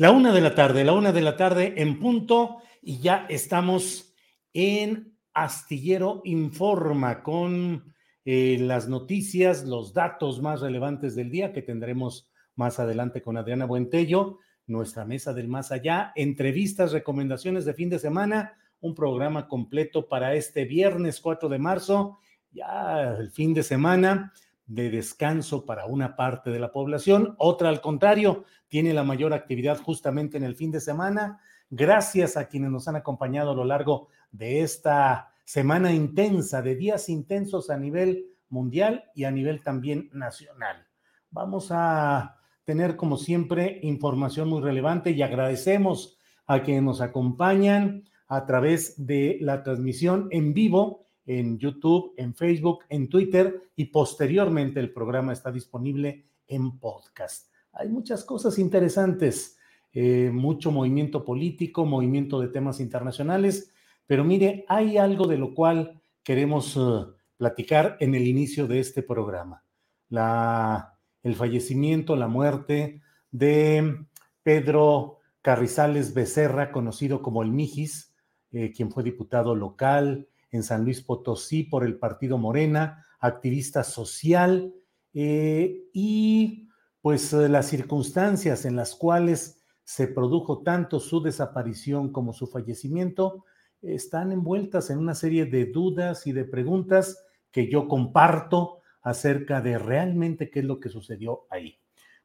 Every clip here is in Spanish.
La una de la tarde, la una de la tarde en punto y ya estamos en Astillero Informa con eh, las noticias, los datos más relevantes del día que tendremos más adelante con Adriana Buentello, nuestra mesa del más allá, entrevistas, recomendaciones de fin de semana, un programa completo para este viernes 4 de marzo, ya el fin de semana de descanso para una parte de la población, otra al contrario, tiene la mayor actividad justamente en el fin de semana. Gracias a quienes nos han acompañado a lo largo de esta semana intensa, de días intensos a nivel mundial y a nivel también nacional. Vamos a tener, como siempre, información muy relevante y agradecemos a quienes nos acompañan a través de la transmisión en vivo en YouTube, en Facebook, en Twitter y posteriormente el programa está disponible en podcast. Hay muchas cosas interesantes, eh, mucho movimiento político, movimiento de temas internacionales, pero mire, hay algo de lo cual queremos uh, platicar en el inicio de este programa. La, el fallecimiento, la muerte de Pedro Carrizales Becerra, conocido como el Mijis, eh, quien fue diputado local, en San Luis Potosí por el partido Morena, activista social, eh, y pues eh, las circunstancias en las cuales se produjo tanto su desaparición como su fallecimiento están envueltas en una serie de dudas y de preguntas que yo comparto acerca de realmente qué es lo que sucedió ahí.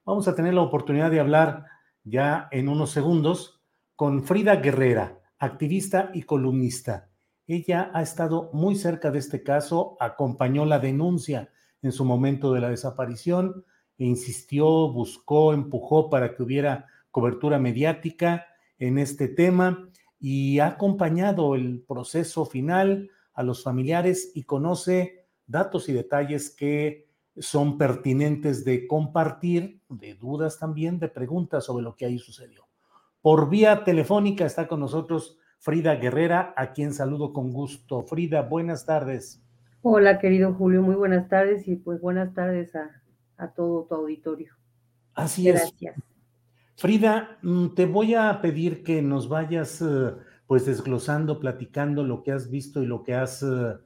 Vamos a tener la oportunidad de hablar ya en unos segundos con Frida Guerrera, activista y columnista ella ha estado muy cerca de este caso, acompañó la denuncia en su momento de la desaparición, e insistió, buscó, empujó para que hubiera cobertura mediática en este tema y ha acompañado el proceso final a los familiares y conoce datos y detalles que son pertinentes de compartir, de dudas también, de preguntas sobre lo que ahí sucedió. Por vía telefónica está con nosotros Frida Guerrera, a quien saludo con gusto. Frida, buenas tardes. Hola, querido Julio, muy buenas tardes y pues buenas tardes a, todo tu auditorio. Así es. Gracias. Frida, mm, te voy a pedir que nos vayas eh, pues desglosando, platicando lo que has visto y lo que has eh,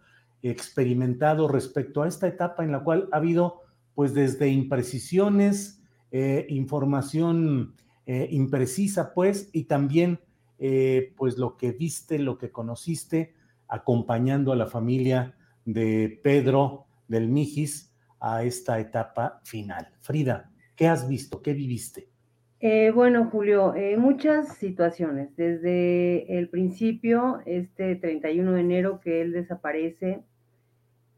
experimentado respecto a esta etapa en la cual ha habido pues desde imprecisiones, eh, información imprecisa pues y también eh, pues lo que viste, lo que conociste, acompañando a la familia de Pedro del Mijis a esta etapa final. Frida, ¿qué has visto? ¿Qué viviste? Eh, bueno, Julio, eh, muchas situaciones. Desde el principio, este 31 de enero que él desaparece,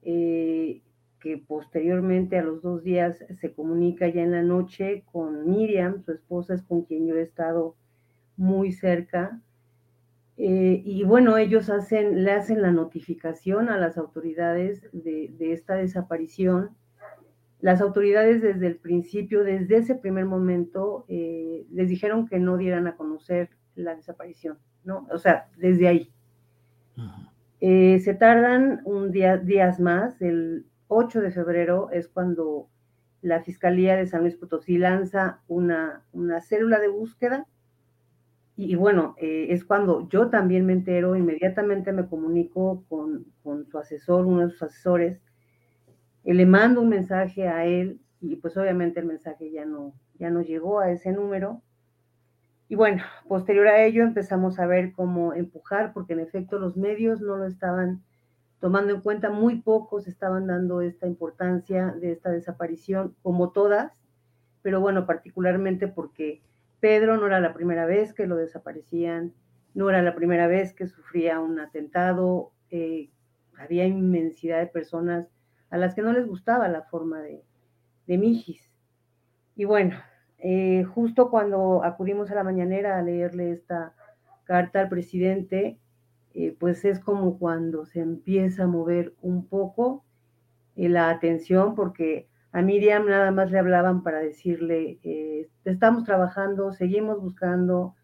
que posteriormente a los dos días se comunica ya en la noche con Miriam, su esposa es con quien yo he estado muy cerca. Eh, y bueno, ellos hacen, le hacen la notificación a las autoridades de, esta desaparición. Las autoridades desde el principio, desde ese primer momento, eh, les dijeron que no dieran a conocer la desaparición, ¿no? O sea, desde ahí. Eh, se tardan un día, días más, el 8 de febrero es cuando la Fiscalía de San Luis Potosí lanza una, una célula de búsqueda y, bueno, eh, es cuando yo también me entero, inmediatamente me comunico con, con su asesor, uno de sus asesores, eh, le mando un mensaje a él y pues obviamente el mensaje ya no, ya no llegó a ese número. Y bueno, posterior a ello empezamos a ver cómo empujar, porque en efecto los medios no lo estaban tomando en cuenta, muy pocos estaban dando esta importancia de esta desaparición, como todas, pero bueno, particularmente porque Pedro no era la primera vez que lo desaparecían, no era la primera vez que sufría un atentado, eh, había inmensidad de personas a las que no les gustaba la forma de, de Mijis. Y bueno, eh, justo cuando acudimos a la mañanera a leerle esta carta al presidente, eh, pues es como cuando se empieza a mover un poco la atención, porque a Miriam nada más le hablaban para decirle, estamos trabajando, seguimos buscando,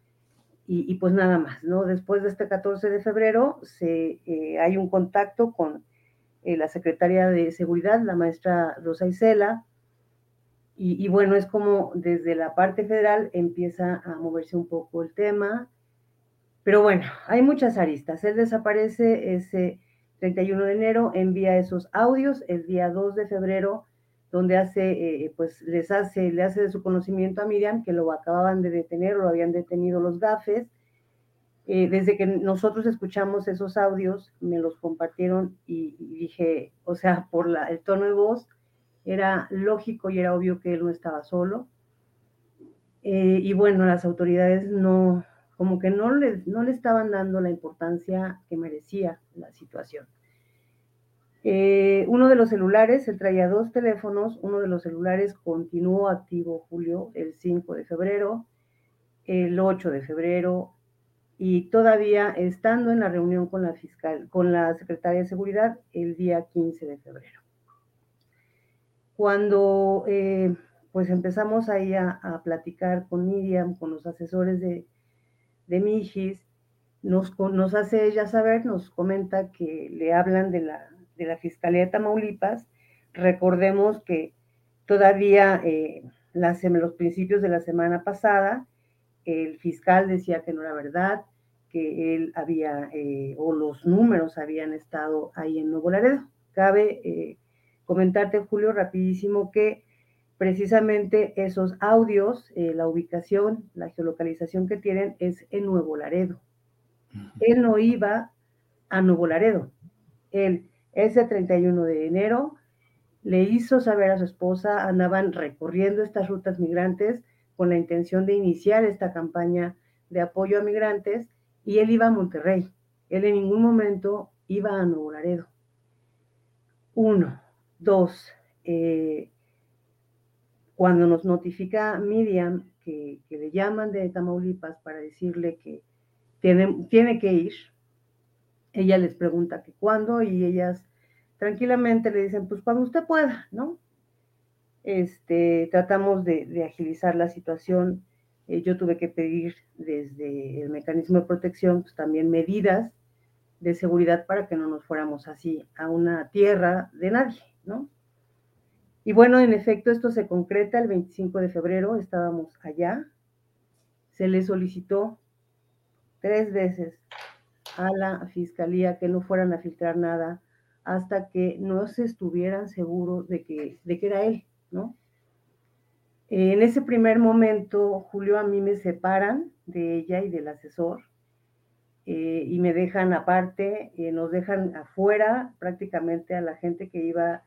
y, pues nada más, ¿no? Después de este 14 de febrero se, hay un contacto con la secretaria de Seguridad, la maestra Rosa Isela, y, bueno, es como desde la parte federal empieza a moverse un poco el tema. Pero bueno, hay muchas aristas. Él desaparece ese 31 de enero, envía esos audios el día 2 de febrero, donde hace, eh, pues les hace, le hace de su conocimiento a Miriam que lo acababan de detener, lo habían detenido los gafes. Eh, desde que nosotros escuchamos esos audios, me los compartieron y, dije, o sea, por la, el tono de voz, era lógico y era obvio que él no estaba solo. Eh, y bueno, las autoridades no, como que no le, no le estaban dando la importancia que merecía la situación. Eh, uno de los celulares, él traía dos teléfonos, uno de los celulares continuó activo, Julio, el 5 de febrero, el 8 de febrero, y todavía estando en la reunión con la fiscal, con la secretaria de seguridad, el día 15 de febrero. Cuando eh, pues empezamos ahí a, platicar con Miriam, con los asesores de, de Mijis, nos, nos hace ella saber, nos comenta que le hablan de la, de la Fiscalía de Tamaulipas. Recordemos que todavía eh, en los principios de la semana pasada, el fiscal decía que no era verdad, que él había, eh, o los números habían estado ahí en Nuevo Laredo. Cabe eh, comentarte, Julio, rapidísimo que precisamente esos audios, eh, la ubicación, la geolocalización que tienen es en Nuevo Laredo. Él no iba a Nuevo Laredo. Él, ese 31 de enero, le hizo saber a su esposa, andaban recorriendo estas rutas migrantes con la intención de iniciar esta campaña de apoyo a migrantes y él iba a Monterrey. Él en ningún momento iba a Nuevo Laredo. Uno. Dos, eh, cuando nos notifica Miriam que, le llaman de Tamaulipas para decirle que tiene, tiene que ir, ella les pregunta que cuándo y ellas tranquilamente le dicen, pues cuando usted pueda, ¿no? Este, tratamos de, agilizar la situación. Eh, yo tuve que pedir desde el mecanismo de protección pues, también medidas de seguridad para que no nos fuéramos así a una tierra de nadie, ¿no? Y bueno, en efecto, esto se concreta el 25 de febrero, estábamos allá, se le solicitó tres veces a la fiscalía que no fueran a filtrar nada hasta que no se estuvieran seguros de que, de que era él, ¿no? En ese primer momento, Julio, a mí me separan de ella y del asesor eh, y me dejan aparte, eh, nos dejan afuera prácticamente a la gente que iba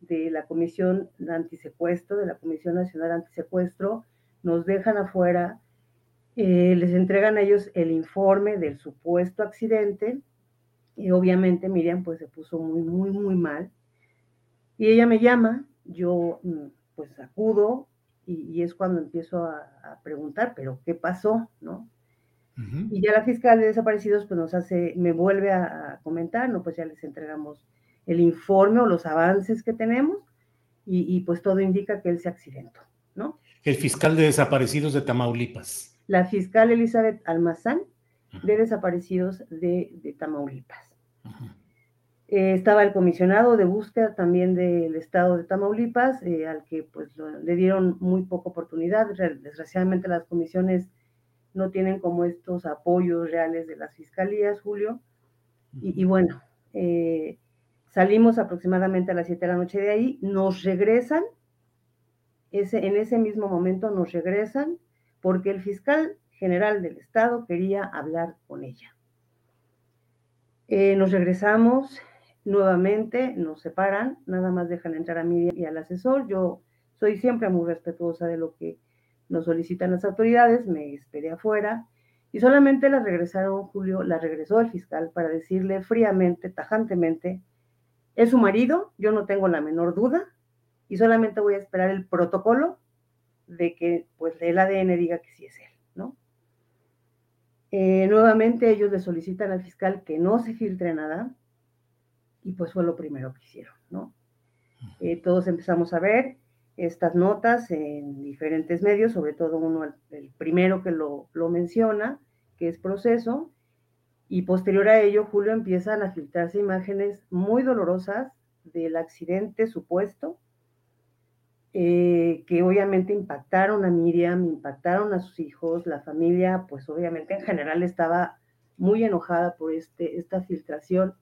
de la Comisión Antisecuestro, de la Comisión Nacional Antisecuestro, nos dejan afuera, eh, les entregan a ellos el informe del supuesto accidente y obviamente Miriam pues se puso muy, muy, muy mal. Y ella me llama, yo mm, pues acudo y, es cuando empiezo a, a, preguntar, pero ¿qué pasó? ¿No? Y ya la fiscal de desaparecidos pues nos hace, me vuelve a, comentar, no, pues ya les entregamos el informe o los avances que tenemos y, pues todo indica que él se accidentó, ¿no? El fiscal de desaparecidos de Tamaulipas. La fiscal Elizabeth Almazán de desaparecidos de, Tamaulipas. Eh, estaba el comisionado de búsqueda también del estado de Tamaulipas, eh, al que pues le dieron muy poca oportunidad. Desgraciadamente las comisiones no tienen como estos apoyos reales de las fiscalías, Julio. Y, bueno, eh, salimos aproximadamente a las 7 de la noche de ahí, nos regresan, ese, en ese mismo momento nos regresan, porque el fiscal general del Estado quería hablar con ella. nos regresamos, nuevamente nos separan, nada más dejan entrar a mí y al asesor. Yo soy siempre muy respetuosa de lo que nos solicitan las autoridades, me esperé afuera y solamente la regresaron, Julio, la regresó el fiscal para decirle fríamente, tajantemente, es su marido, yo no tengo la menor duda y solamente voy a esperar el protocolo de que pues el ADN diga que sí es él, ¿no? Eh, nuevamente ellos le solicitan al fiscal que no se filtre nada, y pues fue lo primero que hicieron, ¿no? Eh, todos empezamos a ver estas notas en diferentes medios, sobre todo uno, el, primero que lo, lo, menciona, que es proceso, y posterior a ello, Julio, empiezan a filtrarse imágenes muy dolorosas del accidente supuesto, eh, que obviamente impactaron a Miriam, impactaron a sus hijos, la familia, pues obviamente en general estaba muy enojada por este, esta filtración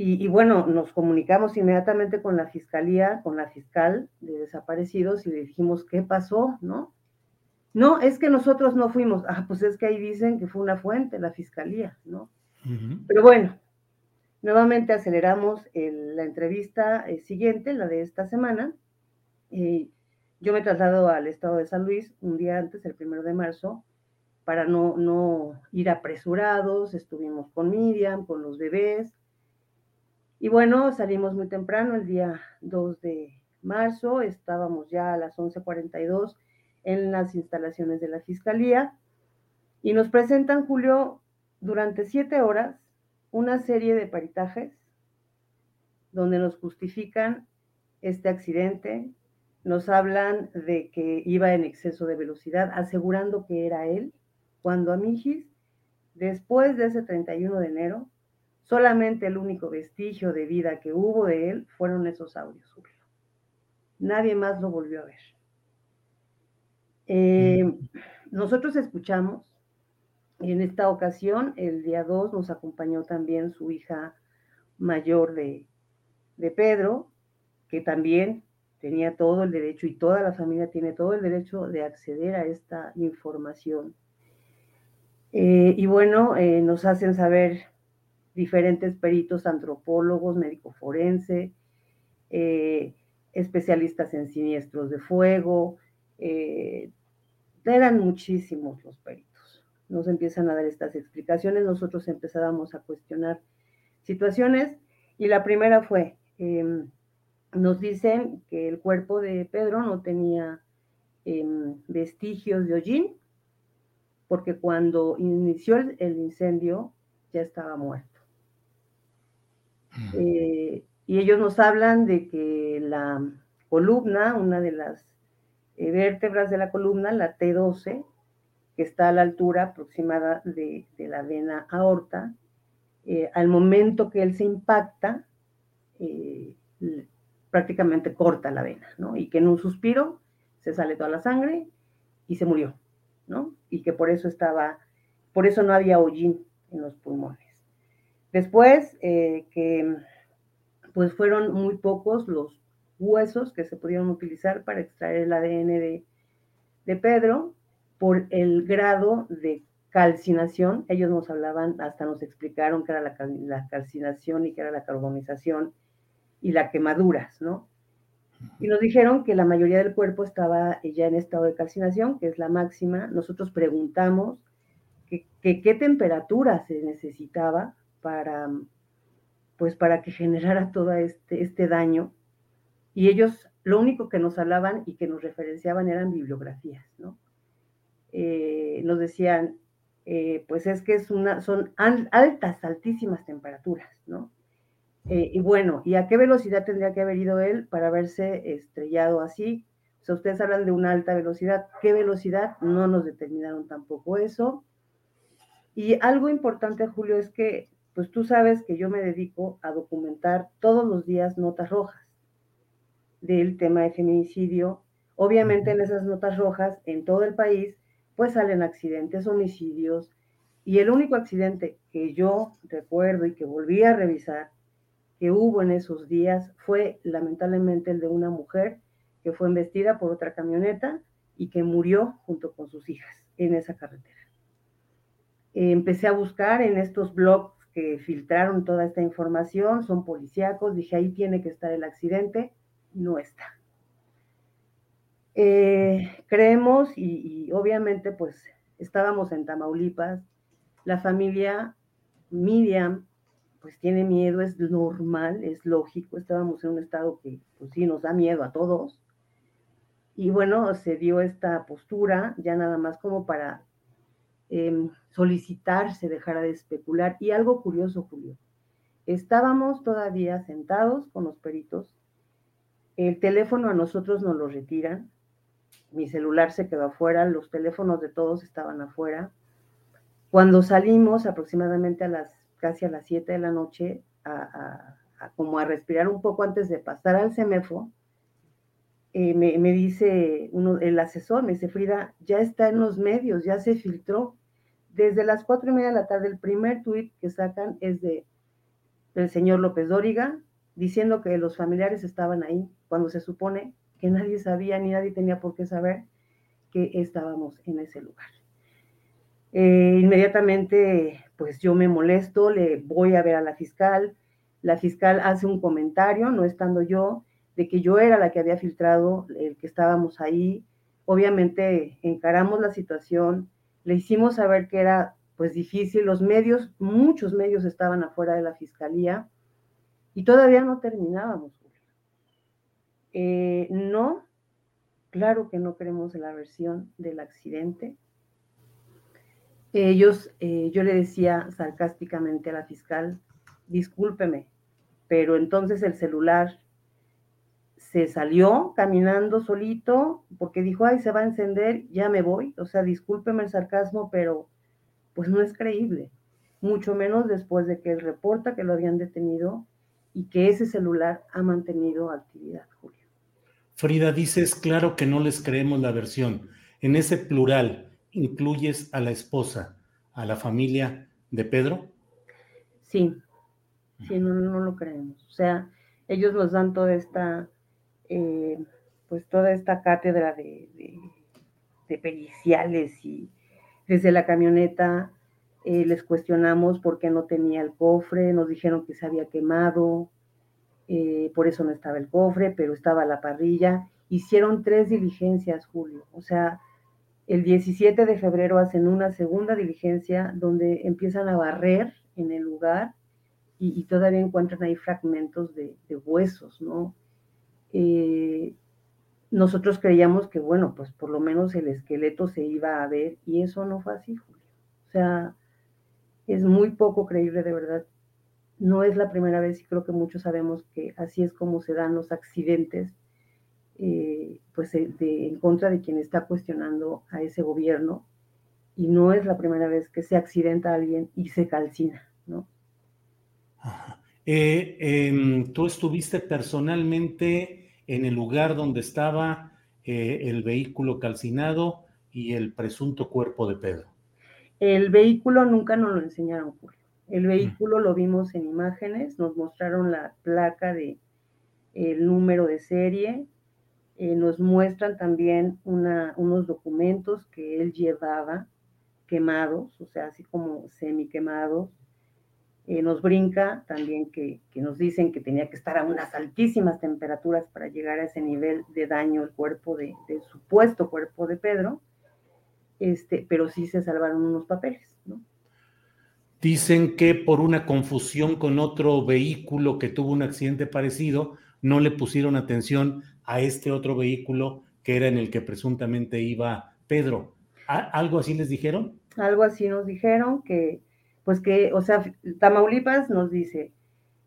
y, bueno, nos comunicamos inmediatamente con la fiscalía, con la fiscal de desaparecidos y le dijimos, ¿qué pasó? ¿No? No, es que nosotros no fuimos. Ah, pues es que ahí dicen que fue una fuente, la fiscalía, ¿no? Pero bueno, nuevamente aceleramos la entrevista eh, siguiente, la de esta semana. Yo me traslado al estado de San Luis un día antes, el primero de marzo, para no, no ir apresurados. Estuvimos con Miriam, con los bebés y bueno, salimos muy temprano, el día 2 de marzo, estábamos ya a las 11:42 en las instalaciones de la Fiscalía y nos presentan, Julio, durante siete horas una serie de paritajes donde nos justifican este accidente, nos hablan de que iba en exceso de velocidad, asegurando que era él, cuando a Mijis, después de ese 31 de enero, Solamente el único vestigio de vida que hubo de él fueron esos audios, Nadie más lo volvió a ver. Eh, mm. nosotros escuchamos, y en esta ocasión, el día 2, nos acompañó también su hija mayor de, de Pedro, que también tenía todo el derecho y toda la familia tiene todo el derecho de acceder a esta información. Eh, y bueno, eh, nos hacen saber diferentes peritos, antropólogos, médico forense, eh, especialistas en siniestros de fuego, eran muchísimos los peritos. Nos empiezan a dar estas explicaciones, nosotros empezábamos a cuestionar situaciones y la primera fue, em, nos dicen que el cuerpo de Pedro no tenía em, vestigios de hollín, porque cuando inició el incendio ya estaba muerto. Eh, y ellos nos hablan de que la columna, una de las eh, vértebras de la columna, la T12, que está a la altura aproximada de, la vena aorta, eh, al momento que él se impacta, prácticamente corta la vena, ¿no? Y que en un suspiro se sale toda la sangre y se murió, ¿no? Y que por eso estaba, por eso no había hollín en los pulmones. Después, eh, que pues fueron muy pocos los huesos que se pudieron utilizar para extraer el ADN de, Pedro por el grado de calcinación. Ellos nos hablaban, hasta nos explicaron qué era la, la calcinación y qué era la carbonización y la quemaduras, ¿no? Y nos dijeron que la mayoría del cuerpo estaba ya en estado de calcinación, que es la máxima. Nosotros preguntamos que qué temperatura se necesitaba para, pues para que generara todo este, este daño. Y ellos lo único que nos hablaban y que nos referenciaban eran bibliografías, ¿no? Eh, nos decían, eh, pues es que es una, son altas, altísimas temperaturas, ¿no? Eh, y bueno, ¿y a qué velocidad tendría que haber ido él para haberse estrellado así? O sea, ustedes hablan de una alta velocidad. ¿Qué velocidad? No nos determinaron tampoco eso. Y algo importante, Julio, es que, pues tú sabes que yo me dedico a documentar todos los días notas rojas del tema de feminicidio. Obviamente en esas notas rojas, en todo el país, pues salen accidentes, homicidios. Y el único accidente que yo recuerdo y que volví a revisar que hubo en esos días fue lamentablemente el de una mujer que fue embestida por otra camioneta y que murió junto con sus hijas en esa carretera. empecé a buscar en estos blogs que filtraron toda esta información, son policíacos, dije ahí tiene que estar el accidente, no está. Eh, creemos y, y obviamente pues estábamos en Tamaulipas, la familia Miriam pues tiene miedo, es normal, es lógico, estábamos en un estado que pues sí nos da miedo a todos. Y bueno, se dio esta postura ya nada más como para eh, solicitar se dejara de especular. Y algo curioso, Julio, estábamos todavía sentados con los peritos, el teléfono a nosotros nos lo retiran, mi celular se quedó afuera, los teléfonos de todos estaban afuera. Cuando salimos aproximadamente a las casi a las 7 de la noche, como a respirar un poco antes de pasar al CEMEFO, eh, me, me, dice uno, el asesor, me dice, Frida, ya está en los medios, ya se filtró. Desde las cuatro y media de la tarde, el primer tuit que sacan es de del señor López Dóriga, diciendo que los familiares estaban ahí, cuando se supone que nadie sabía ni nadie tenía por qué saber que estábamos en ese lugar. Eh, inmediatamente, pues yo me molesto, le voy a ver a la fiscal. La fiscal hace un comentario, no estando yo, de que yo era la que había filtrado, el que estábamos ahí. Obviamente encaramos la situación, le hicimos saber que era pues difícil, los medios, muchos medios estaban afuera de la fiscalía y todavía no terminábamos. Eh, no, claro que no queremos la versión del accidente, ellos, eh, yo le decía sarcásticamente a la fiscal, discúlpeme, pero entonces el celular se salió caminando solito porque dijo, ay, se va a encender, ya me voy. O sea, discúlpeme el sarcasmo, pero pues no es creíble, mucho menos después de que él reporta que lo habían detenido y que ese celular ha mantenido actividad, Julio. Frida, dices, claro que no les creemos la versión. En ese plural, incluyes a la esposa, a la familia de Pedro? Sí, sí, no, no lo creemos. O sea, ellos nos dan toda esta, eh, pues toda esta cátedra de, de, periciales y desde la camioneta eh, les cuestionamos por qué no tenía el cofre, nos dijeron que se había quemado, eh, por eso no estaba el cofre, pero estaba la parrilla. Hicieron tres diligencias, Julio. O sea, el 17 de febrero hacen una segunda diligencia donde empiezan a barrer en el lugar y, todavía encuentran ahí fragmentos de, huesos, ¿no? Eh, nosotros creíamos que, bueno, pues por lo menos el esqueleto se iba a ver y eso no fue así, Julio. O sea, es muy poco creíble de verdad. No es la primera vez y creo que muchos sabemos que así es como se dan los accidentes eh, pues de, en contra de quien está cuestionando a ese gobierno y no es la primera vez que se accidenta a alguien y se calcina, ¿no? Eh, em, Tú estuviste personalmente en el lugar donde estaba eh, el vehículo calcinado y el presunto cuerpo de Pedro. El vehículo nunca nos lo enseñaron, Julio. El vehículo lo vimos en imágenes, nos mostraron la placa de el número de serie, eh, nos muestran también unos documentos que él llevaba quemados, o sea, así como semi quemados. Eh, nos brinca también que, nos dicen que tenía que estar a unas altísimas temperaturas para llegar a ese nivel de daño el cuerpo de, del supuesto cuerpo de Pedro, este, pero sí se salvaron unos papeles. Dicen que por una confusión con otro vehículo que tuvo un accidente parecido, no le pusieron atención a este otro vehículo que era en el que presuntamente iba Pedro. ¿Algo así les dijeron? Algo así nos dijeron que, pues que, o sea, Tamaulipas nos dice,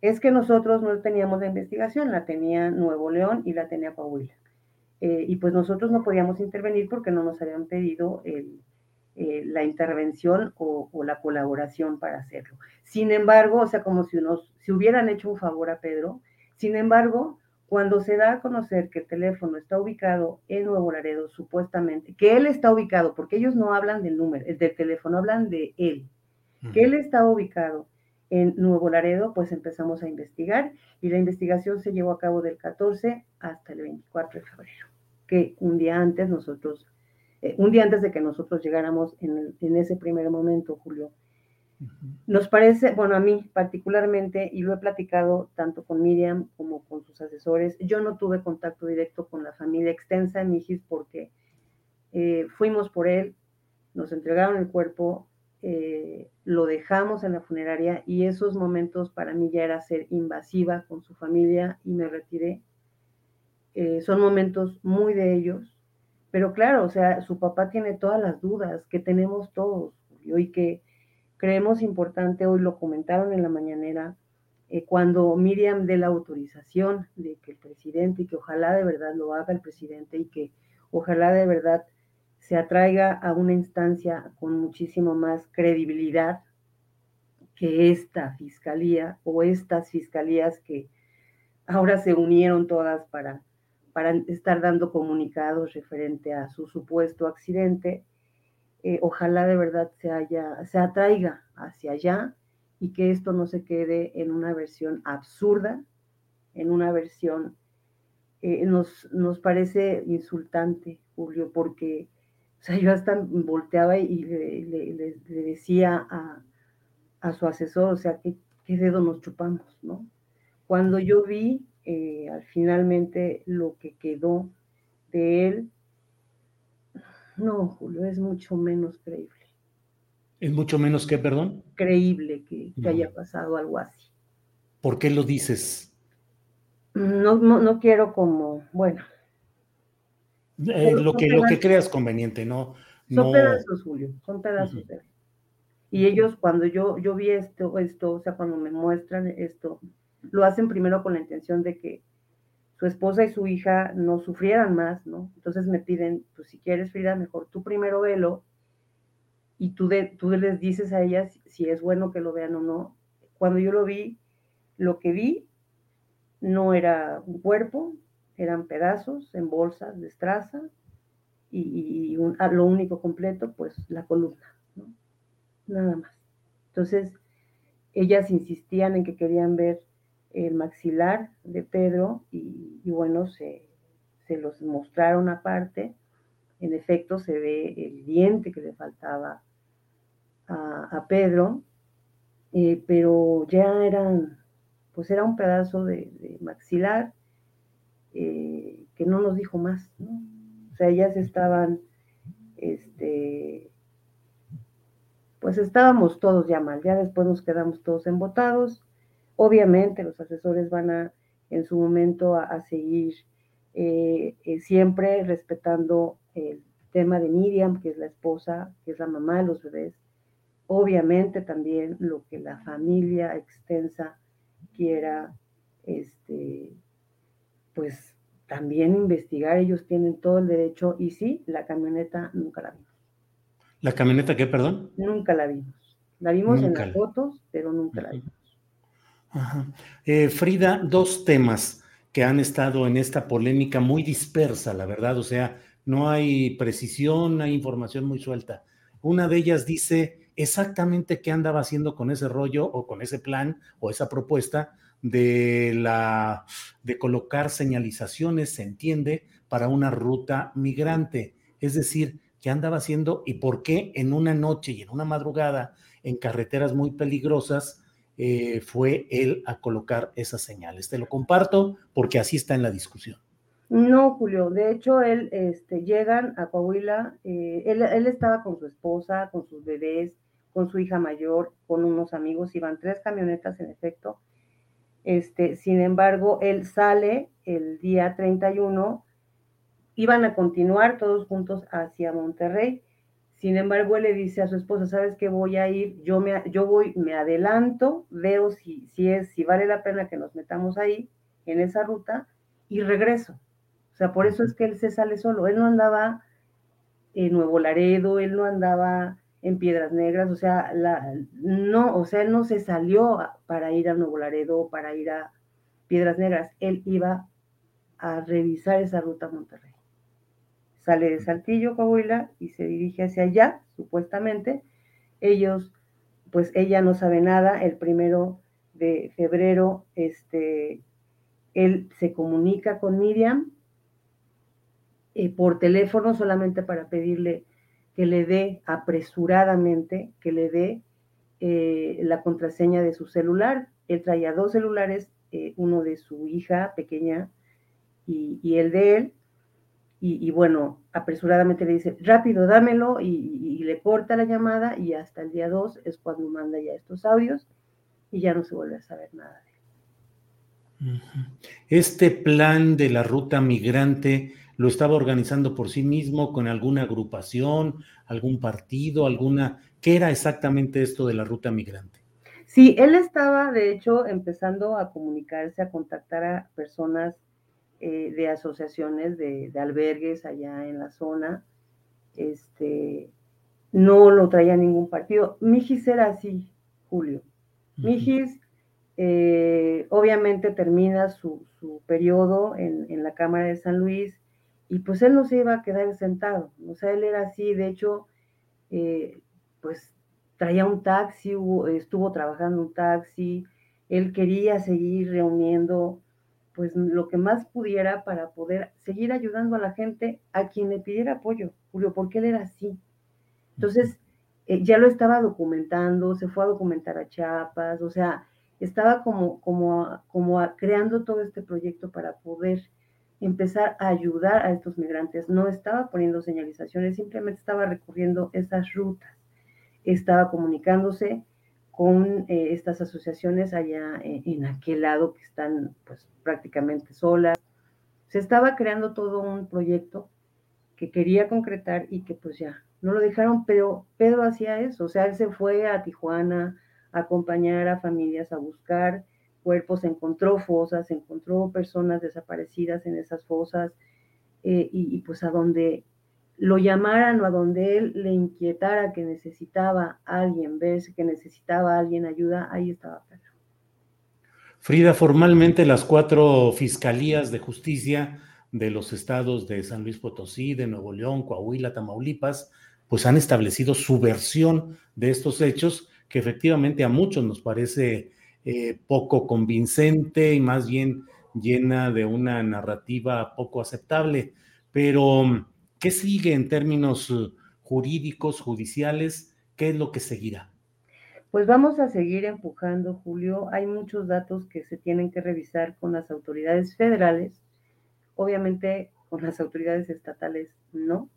es que nosotros no teníamos la investigación, la tenía Nuevo León y la tenía Coahuila. Eh, y pues nosotros no podíamos intervenir porque no nos habían pedido el, eh, la intervención o, la colaboración para hacerlo. Sin embargo, o sea, como si, nos, si hubieran hecho un favor a Pedro, sin embargo, cuando se da a conocer que el teléfono está ubicado en Nuevo Laredo, supuestamente, que él está ubicado, porque ellos no hablan del número, del teléfono, hablan de él, que él está ubicado en Nuevo Laredo, pues empezamos a investigar y la investigación se llevó a cabo del 14 hasta el 24 de febrero, que un día antes nosotros eh, un día antes de que nosotros llegáramos en, ese primer momento, Julio. Nos parece, bueno, a mí particularmente, y lo he platicado tanto con Miriam como con sus asesores, yo no tuve contacto directo con la familia extensa de Mijis porque eh, fuimos por él, nos entregaron el cuerpo, eh, lo dejamos en la funeraria y esos momentos para mí ya era ser invasiva con su familia y me retiré. son momentos muy de ellos, pero claro, o sea, su papá tiene todas las dudas que tenemos todos, y que creemos importante, hoy lo comentaron en la mañanera, eh, cuando Miriam dé la autorización de que el presidente, y que ojalá de verdad lo haga el presidente, y que ojalá de verdad se atraiga a una instancia con muchísimo más credibilidad que esta fiscalía o estas fiscalías que ahora se unieron todas para para estar dando comunicados referente a su supuesto accidente. Eh, ojalá de verdad se, haya, se atraiga hacia allá y que esto no se quede en una versión absurda, en una versión, eh, nos, nos parece insultante, Julio, porque o sea, yo hasta volteaba y le, decía a, a, su asesor, o sea, ¿qué, ¿qué dedo nos chupamos, no? Cuando yo vi eh, al finalmente lo que quedó de él, no, Julio, es mucho menos creíble. ¿Es mucho menos que, perdón? Creíble que, haya pasado algo así. ¿Por qué lo dices? No, no, quiero como, bueno. Eh, lo, que, lo que creas conveniente, ¿no? Son pedazos, Julio, son pedazos de él. Y ellos, cuando yo, yo vi esto, esto, o sea, cuando me muestran esto, lo hacen primero con la intención de que su esposa y su hija no sufrieran más, ¿no? Entonces me piden, pues si quieres, Frida, mejor tú primero velo y tú, de, tú les dices a ellas si es bueno que lo vean o no. Cuando yo lo vi, lo que vi no era un cuerpo, eran pedazos en bolsas de estraza y, lo único completo, pues la columna, ¿no? Nada más. Entonces, ellas insistían en que querían ver el maxilar de Pedro y, bueno, se, los mostraron aparte. En efecto, se ve el diente que le faltaba a, Pedro, eh, pero ya eran, pues era un pedazo de, maxilar eh, que no nos dijo más. O sea, ellas estaban, este, pues estábamos todos ya mal, ya después nos quedamos todos embotados Obviamente los asesores van a, en su momento, a, seguir eh, eh, siempre respetando el tema de Miriam, que es la esposa, que es la mamá de los bebés. Obviamente también lo que la familia extensa quiera, este, pues también investigar, ellos tienen todo el derecho y sí, la camioneta nunca la vimos. ¿La camioneta qué, perdón? Nunca la vimos. La vimos en las fotos, pero nunca la vimos. Eh, Frida, dos temas que han estado en esta polémica muy dispersa, la verdad, o sea, no hay precisión, hay información muy suelta. Una de ellas dice exactamente qué andaba haciendo con ese rollo o con ese plan o esa propuesta de la de colocar señalizaciones, se entiende, para una ruta migrante, es decir, qué andaba haciendo y por qué en una noche y en una madrugada en carreteras muy peligrosas eh, fue él a colocar esas señales. Te lo comparto porque así está en la discusión. No, Julio, de hecho, él este, llegan a Coahuila, eh, él, estaba con su esposa, con sus bebés, con su hija mayor, con unos amigos, iban tres camionetas en efecto. Este, sin embargo, él sale el día 31, iban a continuar todos juntos hacia Monterrey. Sin embargo, él le dice a su esposa, ¿sabes qué? Voy a ir, yo, me, yo voy, me adelanto, veo si, si, es, si vale la pena que nos metamos ahí, en esa ruta, y regreso. O sea, por eso es que él se sale solo. Él no andaba en Nuevo Laredo, él no andaba en Piedras Negras, o sea, la, no, o sea, él no se salió para ir a Nuevo Laredo, para ir a Piedras Negras, él iba a revisar esa ruta a Monterrey. Sale de Saltillo, Coahuila, y se dirige hacia allá, supuestamente. Ellos, pues ella no sabe nada, el primero de febrero, este, él se comunica con Miriam eh, por teléfono solamente para pedirle que le dé apresuradamente, que le dé eh, la contraseña de su celular. Él traía dos celulares, eh, uno de su hija pequeña y, el de él. Y, bueno, apresuradamente le dice, rápido, dámelo, y, le corta la llamada y hasta el día 2 es cuando manda ya estos audios y ya no se vuelve a saber nada de él. Este plan de la ruta migrante lo estaba organizando por sí mismo con alguna agrupación, algún partido, alguna... ¿Qué era exactamente esto de la ruta migrante? Sí, él estaba, de hecho, empezando a comunicarse, a contactar a personas eh, de asociaciones de, albergues allá en la zona. Este, no lo traía ningún partido. Mijis era así, Julio. Mijis eh, obviamente termina su, periodo en, en, la Cámara de San Luis y pues él no se iba a quedar sentado, o sea, él era así, de hecho, eh, pues traía un taxi, estuvo trabajando un taxi, él quería seguir reuniendo pues lo que más pudiera para poder seguir ayudando a la gente a quien le pidiera apoyo, Julio, porque él era así. Entonces, eh, ya lo estaba documentando, se fue a documentar a Chiapas, o sea, estaba como, como, como creando todo este proyecto para poder empezar a ayudar a estos migrantes. No estaba poniendo señalizaciones, simplemente estaba recorriendo esas rutas. Estaba comunicándose con eh, estas asociaciones allá en, aquel lado que están pues prácticamente solas. Se estaba creando todo un proyecto que quería concretar y que pues ya no lo dejaron, pero Pedro hacía eso, o sea, él se fue a Tijuana a acompañar a familias a buscar cuerpos, encontró fosas, encontró personas desaparecidas en esas fosas eh, y, pues a donde lo llamaran o a donde él le inquietara que necesitaba alguien verse, que necesitaba alguien ayuda, ahí estaba Pedro. Frida, formalmente las cuatro fiscalías de justicia de los estados de San Luis Potosí, de Nuevo León, Coahuila, Tamaulipas, pues han establecido su versión de estos hechos que efectivamente a muchos nos parece eh, poco convincente y más bien llena de una narrativa poco aceptable. Pero, ¿qué sigue en términos eh, jurídicos, judiciales? ¿Qué es lo que seguirá? Pues vamos a seguir empujando, Julio. Hay muchos datos que se tienen que revisar con las autoridades federales. Obviamente, con las autoridades estatales no,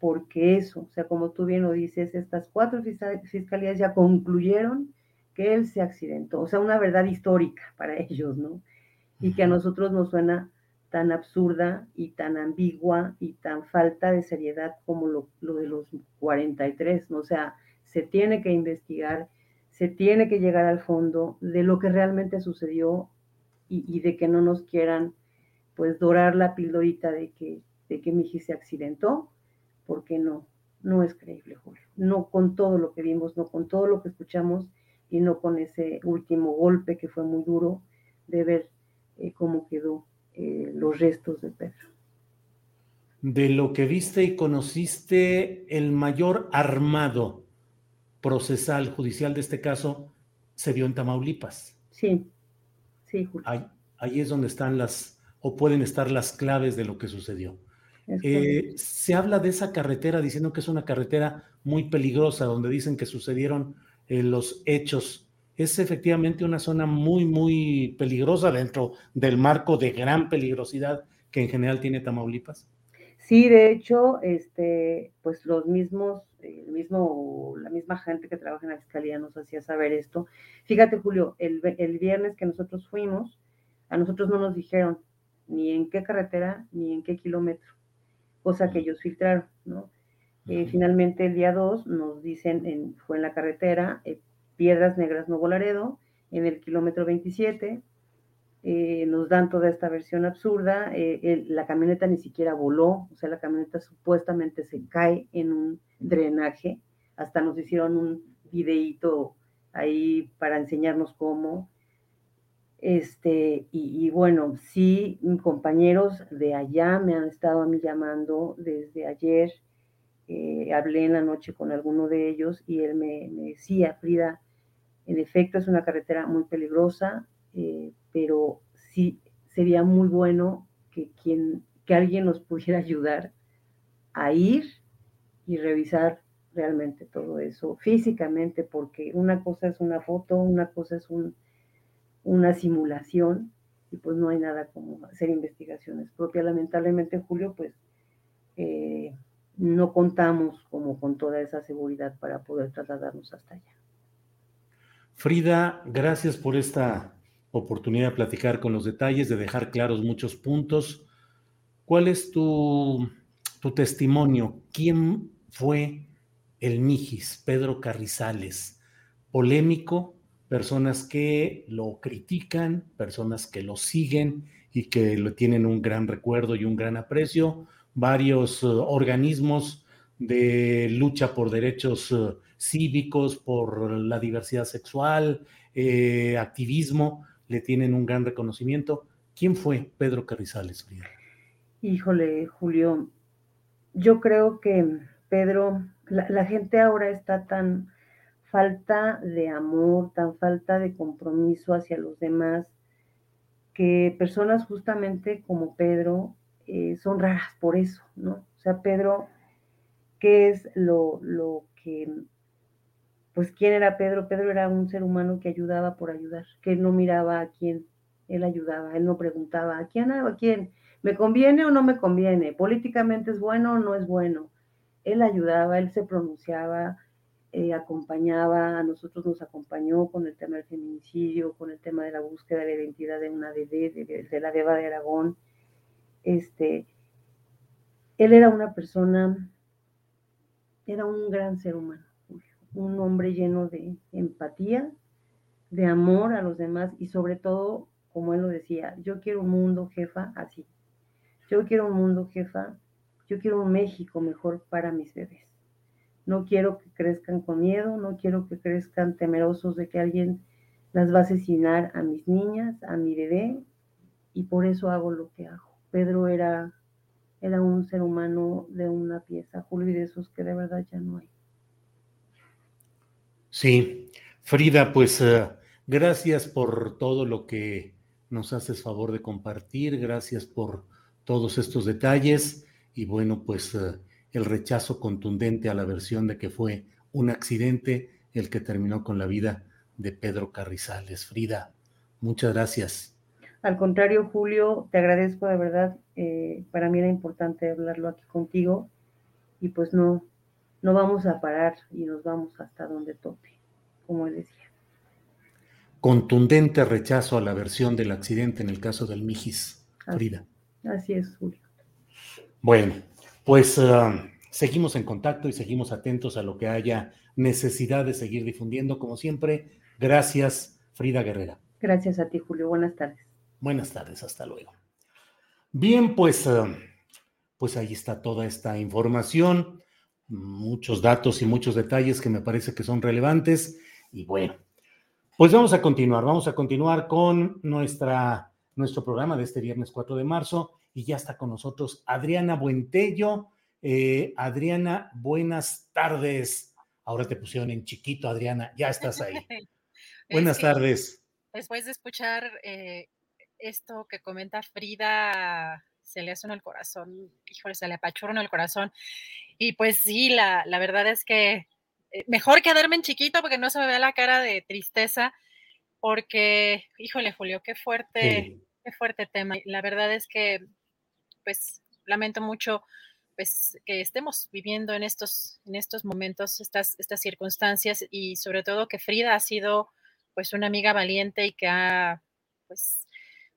porque eso, o sea, como tú bien lo dices, estas cuatro fiscalías ya concluyeron que él se accidentó, o sea, una verdad histórica para ellos, ¿no? Y que a nosotros nos suena tan absurda y tan ambigua y tan falta de seriedad como lo, de los 43, ¿no? O sea, se tiene que investigar, se tiene que llegar al fondo de lo que realmente sucedió y, de que no nos quieran, pues, dorar la pildorita de que, de que Miji se accidentó, porque no, no es creíble, Julio. No con todo lo que vimos, no con todo lo que escuchamos y no con ese último golpe que fue muy duro de ver eh, cómo quedó eh, los restos de Pedro. De lo que viste y conociste, el mayor armado procesal judicial de este caso se dio en Tamaulipas. Sí, sí, Julio. Ahí, es donde están las, o pueden estar las claves de lo que sucedió. Eh, se habla de esa carretera diciendo que es una carretera muy peligrosa, donde dicen que sucedieron los hechos. Es efectivamente una zona muy, muy peligrosa dentro del marco de gran peligrosidad que en general tiene Tamaulipas. Sí, de hecho, este, pues los mismos, el mismo, la misma gente que trabaja en la fiscalía nos hacía saber esto. Fíjate, Julio, el, el viernes que nosotros fuimos, a nosotros no nos dijeron ni en qué carretera ni en qué kilómetro, cosa que ellos filtraron, ¿no? Eh, finalmente el día 2 nos dicen, en, fue en la carretera, eh, Piedras Negras Nuevo Laredo, en el kilómetro 27, eh, nos dan toda esta versión absurda, la camioneta ni siquiera voló, o sea, la camioneta supuestamente se cae en un drenaje, hasta nos hicieron un videíto ahí para enseñarnos cómo, este, y, bueno, sí, compañeros de allá me han estado a mí llamando desde ayer. Eh, hablé en la noche con alguno de ellos y él me, decía, Frida, en efecto es una carretera muy peligrosa, eh, pero sí sería muy bueno que, quien, que alguien nos pudiera ayudar a ir y revisar realmente todo eso físicamente, porque una cosa es una foto, una cosa es un, una simulación y pues no hay nada como hacer investigaciones propias. Lamentablemente, Julio, pues eh, no contamos como con toda esa seguridad para poder trasladarnos hasta allá. Frida, gracias por esta oportunidad de platicar con los detalles, de dejar claros muchos puntos. ¿Cuál es tu, tu testimonio? ¿Quién fue el Mijis, Pedro Carrizales? Polémico, personas que lo critican, personas que lo siguen y que lo tienen un gran recuerdo y un gran aprecio, varios uh, organismos de lucha por derechos uh, cívicos, por la diversidad sexual, eh, activismo, le tienen un gran reconocimiento. ¿Quién fue Pedro Carrizales Frida? Híjole, Julio, yo creo que Pedro, la gente ahora está tan falta de amor, tan falta de compromiso hacia los demás, que personas justamente como Pedro eh, son raras por eso, ¿no? O sea, Pedro, ¿qué es lo, lo que, pues, quién era Pedro? Pedro era un ser humano que ayudaba por ayudar, que no miraba a quién, él ayudaba, él no preguntaba, ¿a quién? ¿A quién? ¿Me conviene o no me conviene? ¿Políticamente es bueno o no es bueno? Él ayudaba, él se pronunciaba, eh, acompañaba, a nosotros nos acompañó con el tema del feminicidio, con el tema de la búsqueda de la identidad de una bebé, de, la beba de Aragón. Este, él era una persona, era un gran ser humano, un hombre lleno de empatía, de amor a los demás y sobre todo, como él lo decía, yo quiero un mundo, jefa, así. Yo quiero un mundo, jefa, yo quiero un México mejor para mis bebés no quiero que crezcan con miedo, no quiero que crezcan temerosos de que alguien las va a asesinar a mis niñas, a mi bebé, y por eso hago lo que hago. Pedro era, era un ser humano de una pieza, Julio, y de esos que de verdad ya no hay. Sí, Frida, pues eh, gracias por todo lo que nos haces favor de compartir, gracias por todos estos detalles y bueno, pues eh, el rechazo contundente a la versión de que fue un accidente el que terminó con la vida de Pedro Carrizales. Frida, muchas gracias. Al contrario, Julio, te agradezco de verdad. Eh, para mí era importante hablarlo aquí contigo y pues no, no vamos a parar y nos vamos hasta donde tope, como él decía. Contundente rechazo a la versión del accidente en el caso del Mijis, Frida. así es, Julio. Bueno, pues ah, seguimos en contacto y seguimos atentos a lo que haya necesidad de seguir difundiendo. Como siempre, gracias, Frida Guerrera. Gracias a ti, Julio. Buenas tardes. Buenas tardes, hasta luego. Bien, pues, ah, pues ahí está toda esta información, muchos datos y muchos detalles que me parece que son relevantes. Y bueno, pues vamos a continuar, vamos a continuar con nuestra, nuestro programa de este viernes 4 de marzo y ya está con nosotros Adriana Buentello. Eh, Adriana, buenas tardes. Ahora te pusieron en chiquito, Adriana, ya estás ahí. buenas tardes. Después de escuchar eh, esto que comenta Frida, se le hace uno el corazón, híjole, se le apachurra uno el corazón. Y pues sí, la, la verdad es que eh, mejor quedarme en chiquito porque no se me vea la cara de tristeza, porque, híjole, Julio, qué fuerte, qué fuerte tema. La verdad es que pues lamento mucho pues que estemos viviendo en estos, en estos momentos, estas, estas circunstancias y sobre todo que Frida ha sido pues una amiga valiente y que ha pues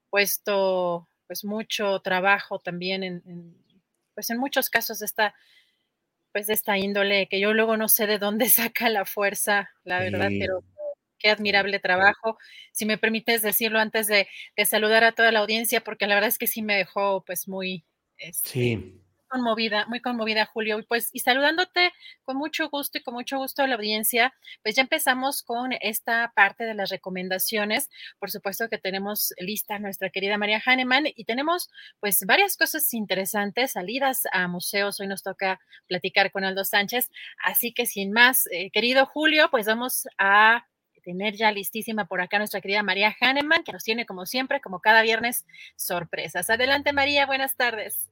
puesto pues mucho trabajo también en, pues en muchos casos esta, pues de esta índole que yo luego no sé de dónde saca la fuerza, la verdad, pero qué admirable trabajo. Si me permites decirlo antes de, de, saludar a toda la audiencia, porque la verdad es que sí me dejó pues muy este, sí conmovida, muy conmovida, Julio. Y pues, y saludándote con mucho gusto y con mucho gusto a la audiencia, pues ya empezamos con esta parte de las recomendaciones. Por supuesto que tenemos lista nuestra querida María Hahnemann y tenemos pues varias cosas interesantes, salidas a museos. Hoy nos toca platicar con Aldo Sánchez. Así que sin más, eh, querido Julio, pues vamos a tener ya listísima por acá nuestra querida María Hahnemann, que nos tiene como siempre, como cada viernes, sorpresas. Adelante María, buenas tardes.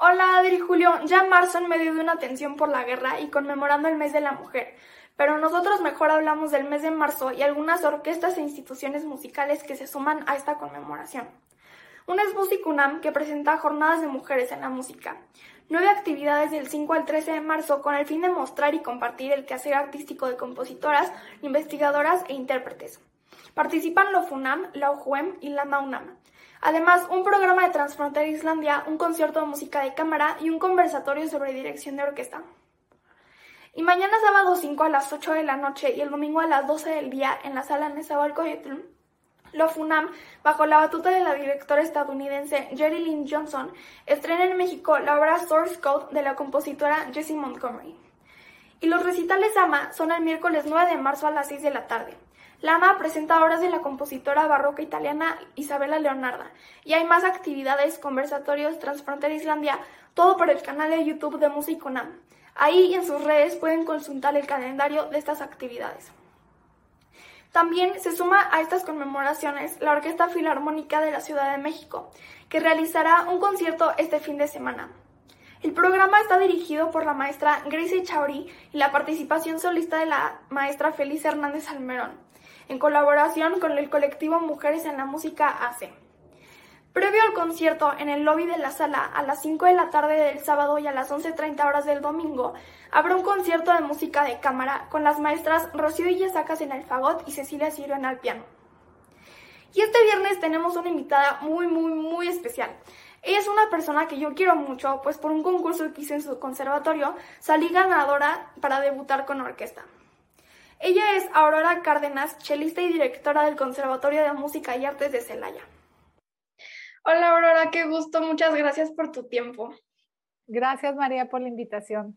Hola Adri Julio, ya marzo en medio de una tensión por la guerra y conmemorando el mes de la mujer, pero nosotros mejor hablamos del mes de marzo y algunas orquestas e instituciones musicales que se suman a esta conmemoración. Una es Musicunam que presenta jornadas de mujeres en la música. Nueve actividades del 5 al 13 de marzo con el fin de mostrar y compartir el quehacer artístico de compositoras, investigadoras e intérpretes. Participan la FUNAM, la UJUEM y la NAUNAM. Además, un programa de Transfrontera Islandia, un concierto de música de cámara y un conversatorio sobre dirección de orquesta. Y mañana sábado 5 a las 8 de la noche y el domingo a las 12 del día en la sala Nezahualcóyotl, lo FUNAM, bajo la batuta de la directora estadounidense Jerry Lynn Johnson, estrena en México la obra Source Code de la compositora Jessie Montgomery. Y los recitales AMA son el miércoles 9 de marzo a las 6 de la tarde. Lama presenta obras de la compositora barroca italiana Isabella Leonarda y hay más actividades, conversatorios, Transfrontera Islandia, todo por el canal de YouTube de Musiconam. Ahí y en sus redes pueden consultar el calendario de estas actividades. También se suma a estas conmemoraciones la Orquesta Filarmónica de la Ciudad de México, que realizará un concierto este fin de semana. El programa está dirigido por la maestra Gracie Chauri y la participación solista de la maestra Feliz Hernández Almerón en colaboración con el colectivo Mujeres en la Música AC. Previo al concierto en el lobby de la sala a las 5 de la tarde del sábado y a las 11.30 horas del domingo, habrá un concierto de música de cámara con las maestras Rocío Illesacas en el fagot y Cecilia Ciro en el piano. Y este viernes tenemos una invitada muy, muy, muy especial. Ella es una persona que yo quiero mucho, pues por un concurso que hice en su conservatorio salí ganadora para debutar con orquesta. Ella es Aurora Cárdenas, chelista y directora del Conservatorio de Música y Artes de Celaya. Hola Aurora, qué gusto, muchas gracias por tu tiempo. Gracias María por la invitación.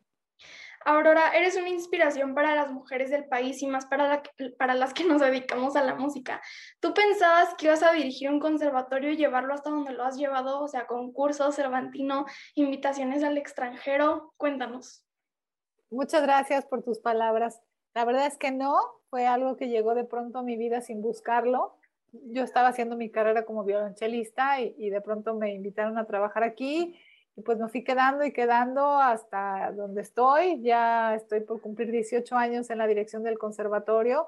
Aurora, eres una inspiración para las mujeres del país y más para, para las que nos dedicamos a la música. ¿Tú pensabas que ibas a dirigir un conservatorio y llevarlo hasta donde lo has llevado? O sea, concursos, Cervantino, invitaciones al extranjero. Cuéntanos. Muchas gracias por tus palabras. La verdad es que no, fue algo que llegó de pronto a mi vida sin buscarlo. Yo estaba haciendo mi carrera como violonchelista y, de pronto me invitaron a trabajar aquí y pues me fui quedando y quedando hasta donde estoy. Ya estoy por cumplir 18 años en la dirección del conservatorio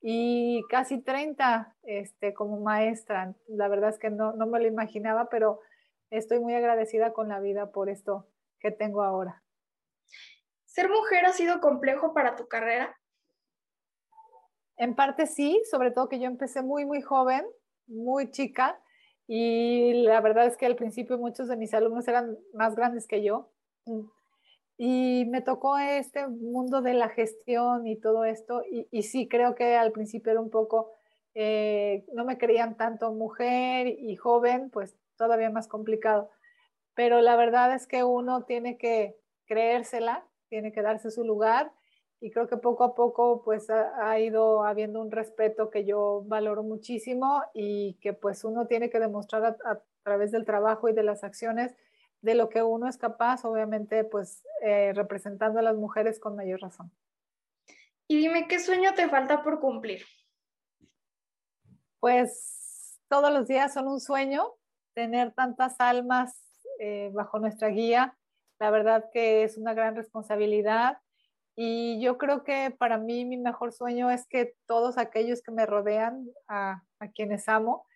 y casi 30 este, como maestra. La verdad es que no, no me lo imaginaba, pero estoy muy agradecida con la vida por esto que tengo ahora. ¿Ser mujer ha sido complejo para tu carrera? En parte sí, sobre todo que yo empecé muy, muy joven, muy chica, y la verdad es que al principio muchos de mis alumnos eran más grandes que yo. Y me tocó este mundo de la gestión y todo esto, y, sí creo que al principio era un poco, eh, no me creían tanto mujer y joven, pues todavía más complicado. Pero la verdad es que uno tiene que creérsela, tiene que darse su lugar y creo que poco a poco pues ha, ido habiendo un respeto que yo valoro muchísimo y que pues uno tiene que demostrar a, través del trabajo y de las acciones de lo que uno es capaz, obviamente pues eh, representando a las mujeres con mayor razón. Y dime, ¿qué sueño te falta por cumplir? Pues todos los días son un sueño, tener tantas almas eh, bajo nuestra guía, la verdad que es una gran responsabilidad y yo creo que para mí mi mejor sueño es que todos aquellos que me rodean, a, quienes amo,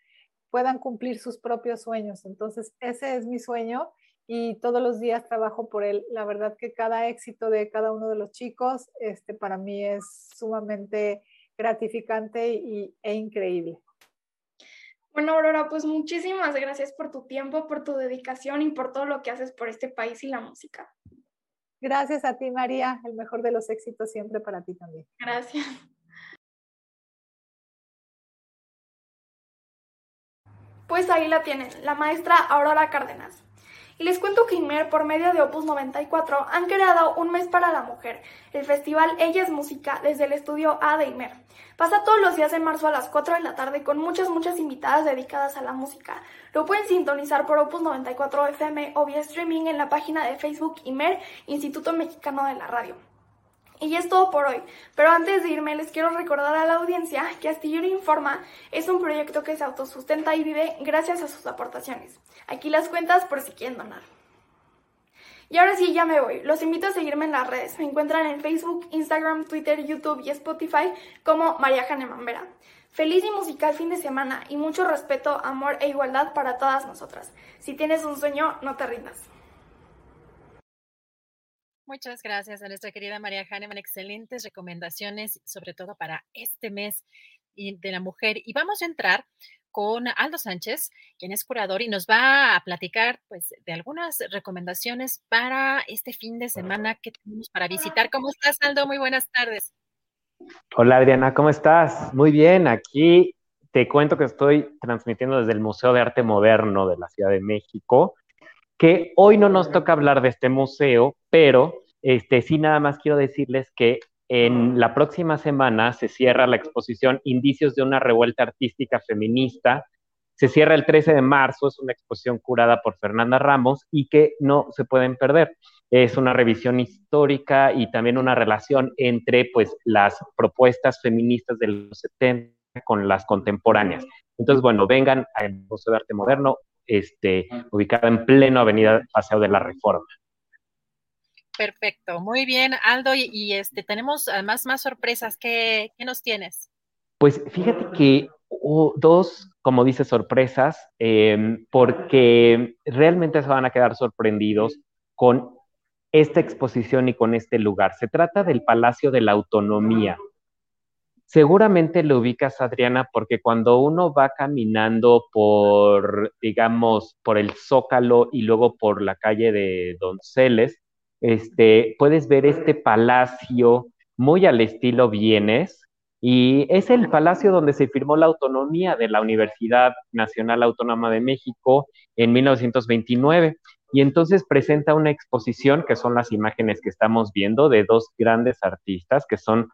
puedan cumplir sus propios sueños. Entonces, ese es mi sueño y todos los días trabajo por él. La verdad que cada éxito de cada uno de los chicos, este, para mí es sumamente gratificante y, e increíble. Bueno, Aurora, pues muchísimas gracias por tu tiempo, por tu dedicación y por todo lo que haces por este país y la música. Gracias a ti, María. El mejor de los éxitos siempre para ti también. Gracias. Pues ahí la tienen, la maestra Aurora Cárdenas. Y les cuento que Inmer, por medio de Opus 94, han creado un mes para la mujer, el festival Ella es Música, desde el estudio A de Inmer. Pasa todos los días de marzo a las 4 de la tarde con muchas, muchas invitadas dedicadas a la música. Lo pueden sintonizar por Opus 94 FM o vía streaming en la página de Facebook Imer, Instituto Mexicano de la Radio. Y es todo por hoy, pero antes de irme les quiero recordar a la audiencia que Astillero Informa es un proyecto que se autosustenta y vive gracias a sus aportaciones. Aquí las cuentas por si quieren donar. Y ahora sí, ya me voy. Los invito a seguirme en las redes. Me encuentran en Facebook, Instagram, Twitter, YouTube y Spotify como María Janeman Vera. Feliz y musical fin de semana y mucho respeto, amor e igualdad para todas nosotras. Si tienes un sueño, no te rindas. Muchas gracias a nuestra querida María Hahnemann. Excelentes recomendaciones, sobre todo para este mes de la mujer. Y vamos a entrar con Aldo Sánchez, quien es curador y nos va a platicar pues, de algunas recomendaciones para este fin de semana que tenemos para visitar. ¿Cómo estás, Aldo? Muy buenas tardes. Hola, Adriana, ¿cómo estás? Muy bien, aquí te cuento que estoy transmitiendo desde el Museo de Arte Moderno de la Ciudad de México, que hoy no nos toca hablar de este museo, pero este, sí nada más quiero decirles que en la próxima semana se cierra la exposición Indicios de una revuelta artística feminista. Se cierra el 13 de marzo, es una exposición curada por Fernanda Ramos y que no se pueden perder. Es una revisión histórica y también una relación entre pues, las propuestas feministas de los 70 con las contemporáneas. Entonces, bueno, vengan al Museo de Arte Moderno, este, ubicado en pleno Avenida Paseo de la Reforma. Perfecto, muy bien, Aldo, y, este tenemos además más sorpresas. ¿Qué, nos tienes? Pues fíjate que dos, como dice, sorpresas, em, porque realmente se van a quedar sorprendidos con esta exposición y con este lugar. Se trata del Palacio de la Autonomía. Seguramente lo ubicas, Adriana, porque cuando uno va caminando por, digamos, por el Zócalo y luego por la calle de Donceles, este, puedes ver este palacio muy al estilo Vienes, y es el palacio donde se firmó la autonomía de la Universidad Nacional Autónoma de México en 1929. Y entonces presenta una exposición, que son las imágenes que estamos viendo, de dos grandes artistas, que son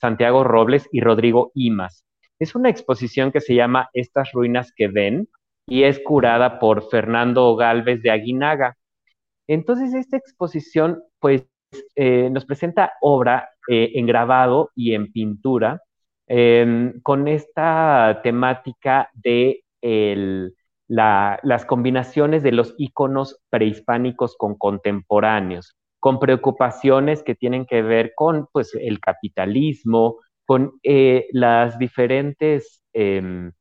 Santiago Robles y Rodrigo Imas. Es una exposición que se llama Estas ruinas que ven y es curada por Fernando Galvez de Aguinaga. Entonces, esta exposición, pues, eh, nos presenta obra eh, en grabado y en pintura em, con esta temática de las combinaciones de los iconos prehispánicos con contemporáneos, con preocupaciones que tienen que ver con pues, el capitalismo, con eh, las diferentes em,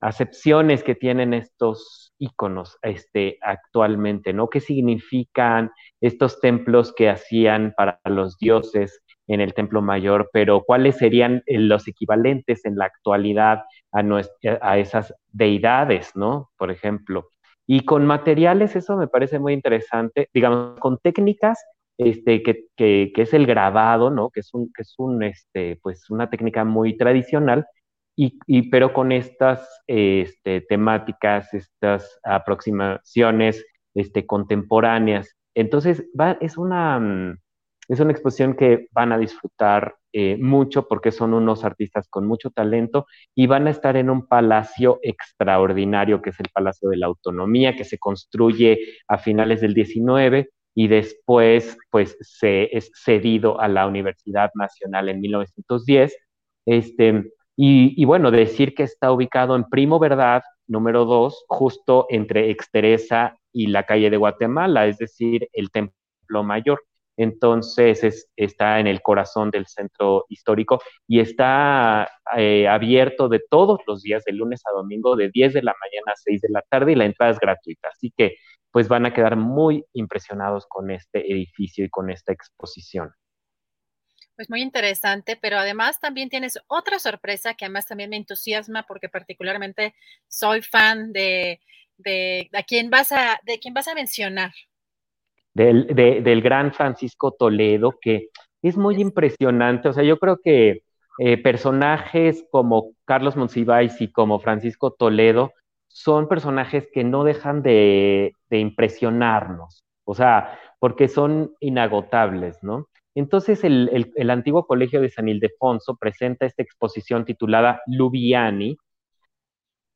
acepciones que tienen estos íconos este, actualmente, ¿no? ¿Qué significan estos templos que hacían para los dioses en el templo mayor, pero cuáles serían eh, los equivalentes en la actualidad a, a esas deidades, ¿no? Por ejemplo. Y con materiales, eso me parece muy interesante, digamos, con técnicas este, que, es el grabado, ¿no? Que es, un, que es un, este, pues una técnica muy tradicional, y, pero con estas este, temáticas, estas aproximaciones este, contemporáneas. Entonces, va, es, una, mm, es una exposición que van a disfrutar eh, mucho porque son unos artistas con mucho talento y van a estar en un palacio extraordinario que es el Palacio de la Autonomía, que se construye a finales del 19 y después pues se es cedido a la Universidad Nacional en 1910. Este, y, bueno, decir que está ubicado en Primo Verdad, número 2, justo entre Exteresa y la calle de Guatemala, es decir, el Templo Mayor. Entonces está en el corazón del centro histórico y está eh, abierto de todos los días, de lunes a domingo, de 10 de la mañana a 6 de la tarde y la entrada es gratuita. Así que pues van a quedar muy impresionados con este edificio y con esta exposición. Pues muy interesante, pero además también tienes otra sorpresa que además también me entusiasma porque particularmente soy fan de, de, de quién vas a, de quién vas a mencionar. Del, del gran Francisco Toledo, que es muy impresionante. O sea, yo creo que eh, personajes como Carlos Monsiváis y como Francisco Toledo son personajes que no dejan de, impresionarnos. O sea, porque son inagotables, ¿no? Entonces, el, el, antiguo colegio de San Ildefonso presenta esta exposición titulada Lubiani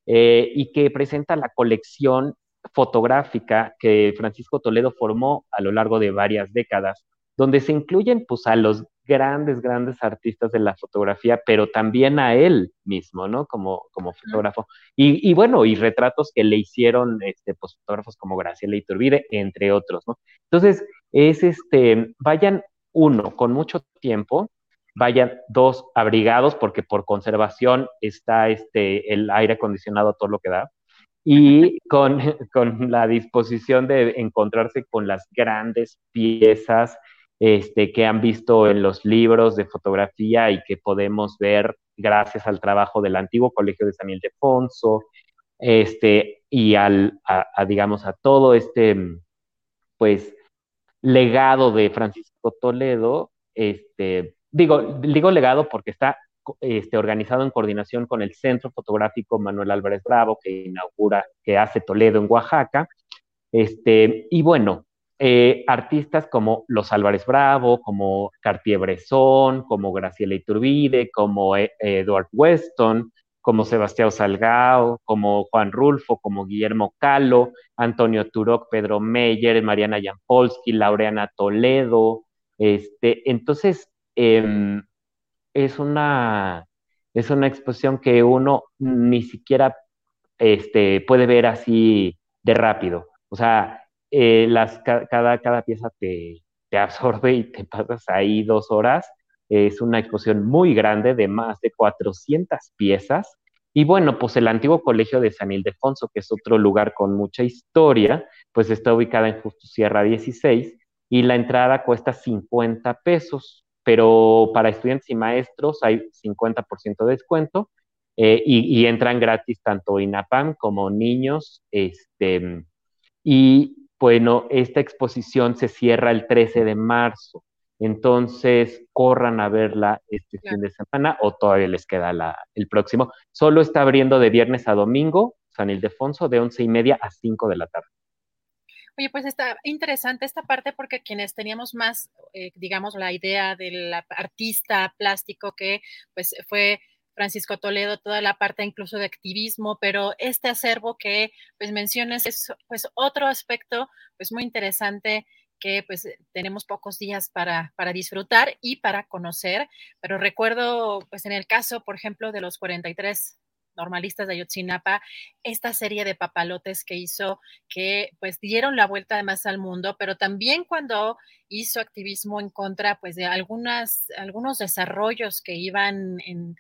eh, y que presenta la colección fotográfica que Francisco Toledo formó a lo largo de varias décadas, donde se incluyen pues, a los grandes, grandes artistas de la fotografía, pero también a él mismo, ¿no? Como, como fotógrafo. Y, y, bueno, y retratos que le hicieron este, pues, fotógrafos como Graciela Iturbide, entre otros, ¿no? Entonces, es este, vayan uno, con mucho tiempo, vayan dos abrigados, porque por conservación está este, el aire acondicionado todo lo que da, y con, con la disposición de encontrarse con las grandes piezas este, que han visto en los libros de fotografía y que podemos ver gracias al trabajo del antiguo Colegio de San Ildefonso, este, y al, a, digamos, a todo este, pues, legado de Francisco Toledo, este, digo, digo legado porque está este, organizado en coordinación con el Centro Fotográfico Manuel Álvarez Bravo, que inaugura, que hace Toledo en Oaxaca. Este, y bueno, eh, artistas como los Álvarez Bravo, como Cartier-Bresson, como Graciela Iturbide, como eh, Edward Weston, como Sebastián Salgado, como Juan Rulfo, como Guillermo Calo, Antonio Turok, Pedro Meyer, Mariana Jampolsky, Laureana Toledo. Este, entonces, em, es, una, es una exposición que uno ni siquiera este, puede ver así de rápido. O sea, eh, las, cada, cada pieza te, te absorbe y te pasas ahí dos horas es una exposición muy grande de más de 400 piezas. Y bueno, pues el antiguo colegio de San Ildefonso, que es otro lugar con mucha historia, pues está ubicada en Justo Sierra 16 y la entrada cuesta 50 pesos, pero para estudiantes y maestros hay 50% de descuento eh, y, y, entran gratis tanto INAPAM como niños. Este, y bueno, esta exposición se cierra el 13 de marzo. Entonces, corran a verla este fin de semana o todavía les queda la, el próximo. Solo está abriendo de viernes a domingo, San Ildefonso, de once y media a cinco de la tarde. Oye, pues está interesante esta parte porque quienes teníamos más, eh, digamos, la idea del artista plástico que pues fue Francisco Toledo, toda la parte incluso de activismo, pero este acervo que pues mencionas es pues otro aspecto pues muy interesante que pues tenemos pocos días para, para, disfrutar y para conocer, pero recuerdo pues en el caso, por ejemplo, de los 43 normalistas de Ayotzinapa, esta serie de papalotes que hizo que pues dieron la vuelta además al mundo, pero también cuando hizo activismo en contra pues de algunas, algunos desarrollos que iban en,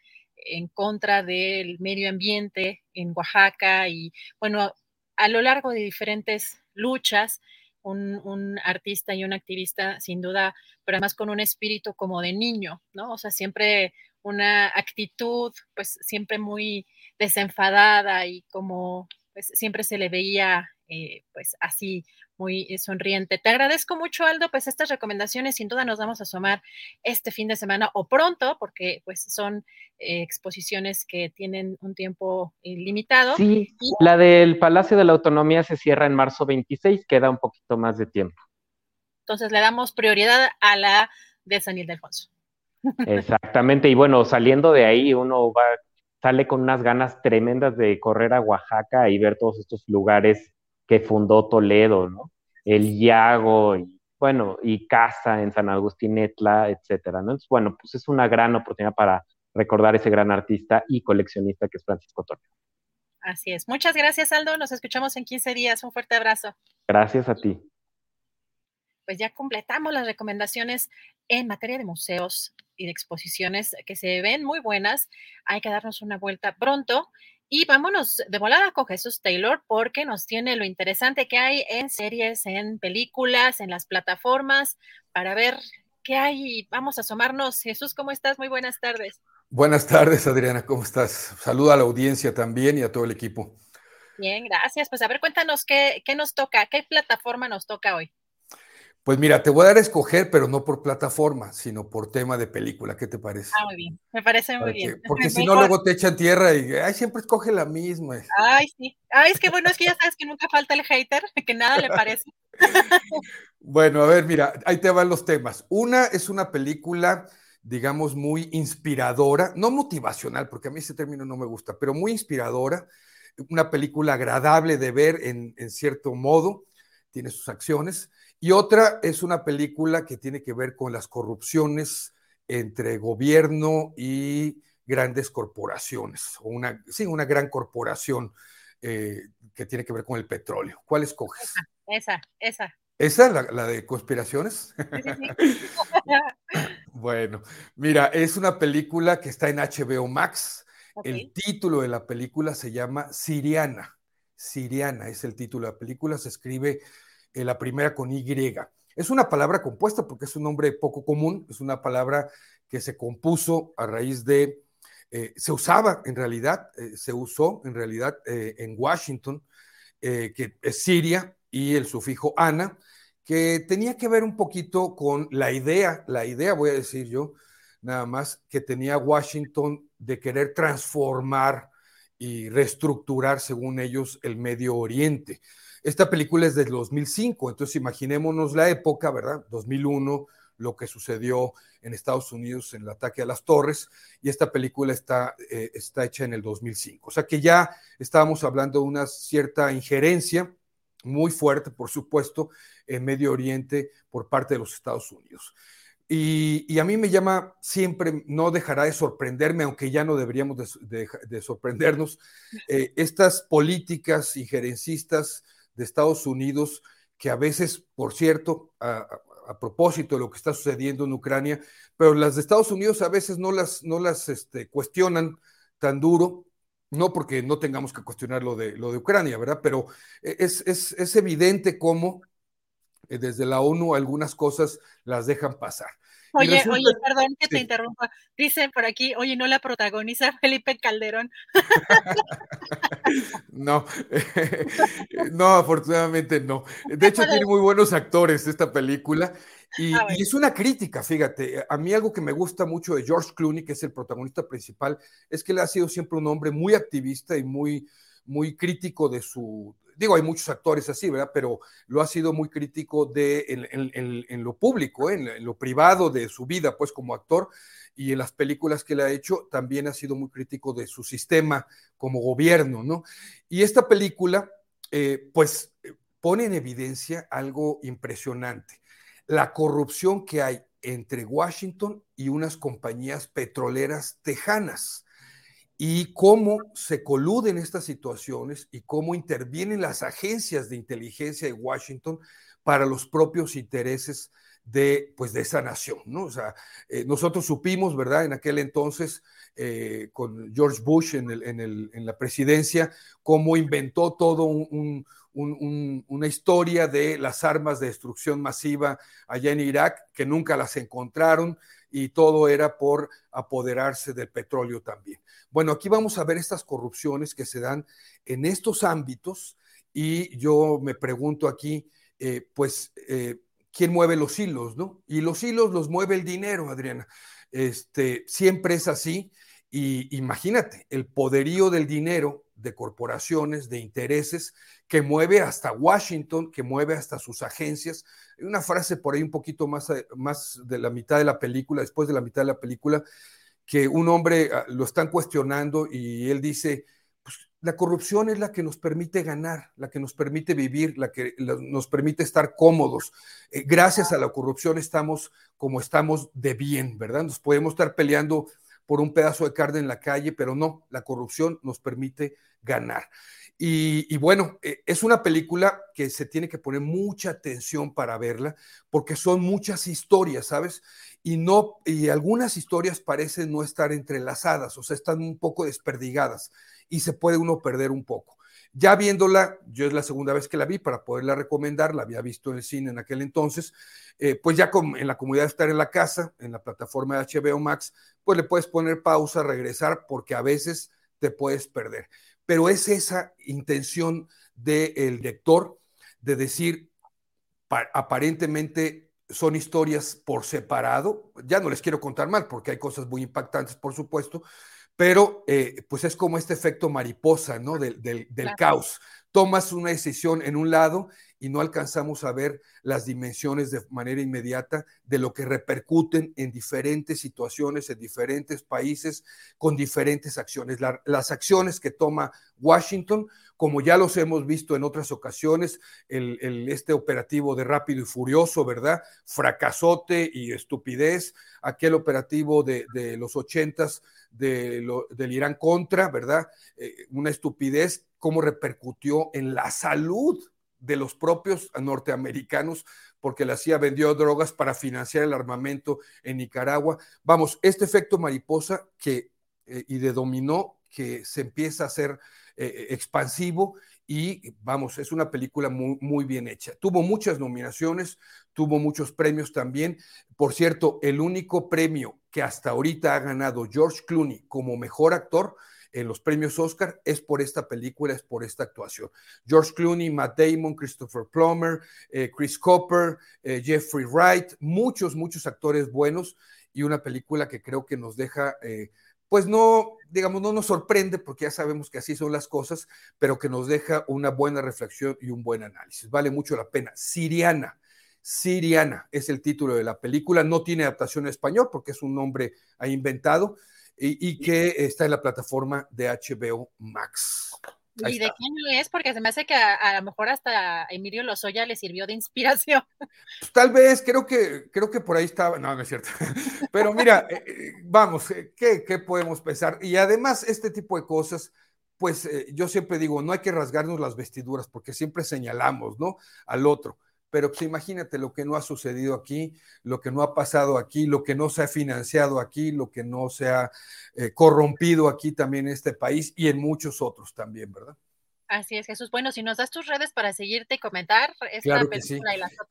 en contra del medio ambiente en Oaxaca y bueno, a lo largo de diferentes luchas, un, artista y un activista, sin duda, pero además con un espíritu como de niño, ¿no? O sea, siempre una actitud, pues siempre muy desenfadada y como pues, siempre se le veía, eh, pues así, muy eh, sonriente. Te agradezco mucho, Aldo, pues estas recomendaciones sin duda nos vamos a sumar este fin de semana o pronto, porque pues son eh, exposiciones que tienen un tiempo eh, limitado. Sí, la del Palacio de la Autonomía se cierra en marzo 26, queda un poquito más de tiempo. Entonces le damos prioridad a la de San Ildefonso. Exactamente, y bueno, saliendo de ahí uno va, sale con unas ganas tremendas de correr a Oaxaca y ver todos estos lugares que fundó Toledo, ¿no? El Yago, y, bueno, y Casa en San Agustín Etla, etcétera, ¿no? Entonces, bueno, pues es una gran oportunidad para recordar ese gran artista y coleccionista que es Francisco Toledo. Así es. Muchas gracias, Aldo. Nos escuchamos en 15 días. Un fuerte abrazo. Gracias a ti. Pues ya completamos las recomendaciones en materia de museos y de exposiciones que se ven muy buenas. Hay que darnos una vuelta pronto. Y vámonos de volada con Jesús Taylor porque nos tiene lo interesante que hay en series, en películas, en las plataformas para ver qué hay. Vamos a asomarnos. Jesús, ¿cómo estás? Muy buenas tardes. Buenas tardes, Adriana, ¿cómo estás? Saluda a la audiencia también y a todo el equipo. Bien, gracias. Pues a ver, cuéntanos qué, qué nos toca, qué plataforma nos toca hoy. Pues mira, te voy a dar a escoger, pero no por plataforma, sino por tema de película. ¿Qué te parece? Ah, muy bien. Me parece muy bien. Porque si no, luego te echan tierra y ay, siempre escoge la misma. Ay, sí. Ay, es que bueno, es que ya sabes que nunca falta el hater, que nada le parece. bueno, a ver, mira, ahí te van los temas. Una es una película, digamos, muy inspiradora, no motivacional, porque a mí ese término no me gusta, pero muy inspiradora. Una película agradable de ver en, en cierto modo, tiene sus acciones y otra es una película que tiene que ver con las corrupciones entre gobierno y grandes corporaciones, o una, sí, una gran corporación eh, que tiene que ver con el petróleo. ¿Cuál escoges? Esa, esa. ¿Esa, la, la de conspiraciones? bueno, mira, es una película que está en HBO Max. El título de la película se llama Siriana. Siriana es el título de la película, se escribe eh, la primera con Y. Es una palabra compuesta porque es un nombre poco común, es una palabra que se compuso a raíz de, eh, se usaba en realidad, eh, se usó en realidad en Washington, que es Siria, y el sufijo Ana, que tenía que ver un poquito con la idea, la idea voy a decir yo, nada más, que tenía Washington de querer transformar y reestructurar, según ellos, el Medio Oriente. Esta película es del 2005, entonces imaginémonos la época, ¿verdad? 2001, lo que sucedió en Estados Unidos en el ataque a las torres, y esta película está, eh, está hecha en el 2005. O sea que ya estábamos hablando de una cierta injerencia muy fuerte, por supuesto, en Medio Oriente por parte de los Estados Unidos. Y, a mí me llama siempre, no dejará de sorprenderme, aunque ya no deberíamos de, sorprendernos, eh, estas políticas injerencistas de Estados Unidos, que a veces, por cierto, a, propósito de lo que está sucediendo en Ucrania, pero las de Estados Unidos a veces no las, no las este, cuestionan tan duro, no porque no tengamos que cuestionar lo de, lo de Ucrania, ¿verdad? Pero es, es, es evidente cómo eh, desde la ONU algunas cosas las dejan pasar. Oye, oye, perdón que te interrumpa. Dicen por aquí, oye, no la protagoniza Felipe Calderón. no, no, afortunadamente no. De hecho, tiene muy buenos actores esta película. Y, ah, y, es una crítica, fíjate. A mí algo que me gusta mucho de George Clooney, que es el protagonista principal, es que él ha sido siempre un hombre muy activista y muy, muy crítico de su, digo, hay muchos actores así, ¿verdad? Pero lo ha sido muy crítico de, en, lo público, ¿eh? en, lo privado de su vida, pues como actor, y en las películas que le ha hecho también ha sido muy crítico de su sistema como gobierno, ¿no? Y esta película, eh, pues, pone en evidencia algo impresionante, la corrupción que hay entre Washington y unas compañías petroleras tejanas y cómo se coluden estas situaciones y cómo intervienen las agencias de inteligencia de Washington para los propios intereses de, pues, de esa nación, ¿no? O sea, eh, nosotros supimos, ¿verdad? En aquel entonces, eh, con George Bush en, el, en, el, en, la presidencia, cómo inventó todo un, un, una historia de las armas de destrucción masiva allá en Irak, que nunca las encontraron, y todo era por apoderarse del petróleo también. Bueno, aquí vamos a ver estas corrupciones que se dan en estos ámbitos y yo me pregunto aquí, eh, pues, eh, ¿quién mueve los hilos, no? Y los hilos los mueve el dinero, Adriana. Este, siempre es así. Y imagínate, el poderío del dinero de corporaciones, de intereses, que mueve hasta Washington, que mueve hasta sus agencias. Hay una frase por ahí un poquito más, más de la mitad de la película, después de la mitad de la película, que un hombre ah, lo están cuestionando y él dice, pues la corrupción es la que nos permite ganar, la que nos permite vivir, la que nos permite estar cómodos. Eh, gracias a la corrupción estamos como estamos de bien, ¿verdad? Nos podemos estar peleando por un pedazo de carne en la calle, pero no, la corrupción nos permite ganar. Y, bueno, eh, es una película que se tiene que poner mucha atención para verla, porque son muchas historias, ¿sabes? Y no, y algunas historias parecen no estar entrelazadas, o sea, están un poco desperdigadas y se puede uno perder un poco. Ya viéndola, yo es la segunda vez que la vi para poderla recomendar, la había visto en el cine en aquel entonces, eh, pues ya en la comunidad de estar en la casa, en la plataforma de HBO Max, pues le puedes poner pausa, regresar, porque a veces te puedes perder. Pero es esa intención del lector de decir, aparentemente son historias por separado, ya no les quiero contar mal porque hay cosas muy impactantes, por supuesto, pero eh, pues es como este efecto mariposa, ¿no? Del, del, caos. Tomas una decisión en un lado y no alcanzamos a ver las dimensiones de manera inmediata de lo que repercuten en diferentes situaciones, en diferentes países, con diferentes acciones. las acciones que toma Washington, como ya los hemos visto en otras ocasiones, el, este operativo de rápido y furioso, ¿verdad? Fracasote y estupidez, aquel operativo de, los ochentas de del Irán contra, ¿verdad? Eh, una estupidez, cómo repercutió en la salud de los propios norteamericanos, porque la CIA vendió drogas para financiar el armamento en Nicaragua. Vamos, este efecto mariposa que, eh, y de dominó que se empieza a hacer eh, expansivo y vamos, es una película muy, muy bien hecha. Tuvo muchas nominaciones, tuvo muchos premios también. Por cierto, el único premio que hasta ahorita ha ganado George Clooney como mejor actor en los premios Oscar es por esta película, es por esta actuación. George Clooney, Matt Damon, Christopher Plummer, eh, Chris Copper, eh, Jeffrey Wright, muchos, muchos actores buenos y una película que creo que nos deja, eh, pues no, digamos, no nos sorprende porque ya sabemos que así son las cosas, pero que nos deja una buena reflexión y un buen análisis. Vale mucho la pena. Siriana. Siriana es el título de la película, no tiene adaptación en español porque es un nombre inventado, y, que está en la plataforma de HBO Max. ¿Y de quién es? Porque se me hace que a, lo mejor hasta Emilio Lozoya le sirvió de inspiración. Pues, tal vez, creo que, creo que por ahí estaba, no, no es cierto. Pero mira, eh, eh, vamos, eh, ¿qué, ¿qué, podemos pensar? Y además, este tipo de cosas, pues yo siempre digo, no hay que rasgarnos las vestiduras porque siempre señalamos, ¿no? Al otro pero pues imagínate lo que no ha sucedido aquí, lo que no ha pasado aquí, lo que no se ha financiado aquí, lo que no se ha eh, corrompido aquí también en este país y en muchos otros también, ¿verdad? Así es, Jesús. Bueno, si nos das tus redes para seguirte y comentar esta claro que sí.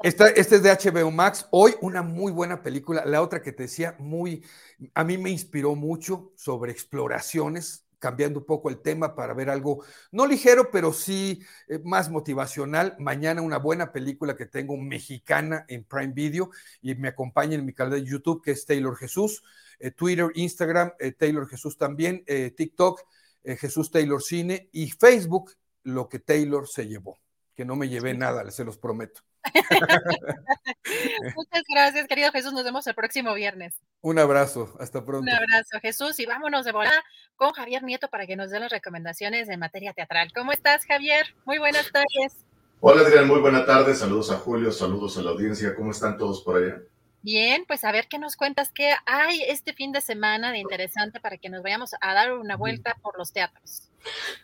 Esta, este es de HBO Max. Hoy una muy buena película. La otra que te decía, muy, a mí me inspiró mucho sobre exploraciones cambiando un poco el tema para ver algo no ligero, pero sí eh, más motivacional. Mañana una buena película que tengo mexicana en Prime Video y me acompaña en mi canal de YouTube que es Taylor Jesús, eh, Twitter, Instagram, eh, Taylor Jesús también, TikTok, Jesús Taylor Cine y Facebook, lo que Taylor se llevó, que no me llevé nada, se los prometo. Muchas gracias, querido Jesús. Nos vemos el próximo viernes. Un abrazo, hasta pronto. Un abrazo, Jesús, y vámonos de volada con Javier Nieto para que nos dé las recomendaciones en materia teatral. ¿Cómo estás, Javier? Muy buenas tardes. Hola, Adrián, muy buena tarde. Saludos a Julio, saludos a la audiencia. ¿Cómo están todos por allá? Bien, pues a ver qué nos cuentas, qué hay este fin de semana de interesante para que nos vayamos a dar una vuelta por los teatros.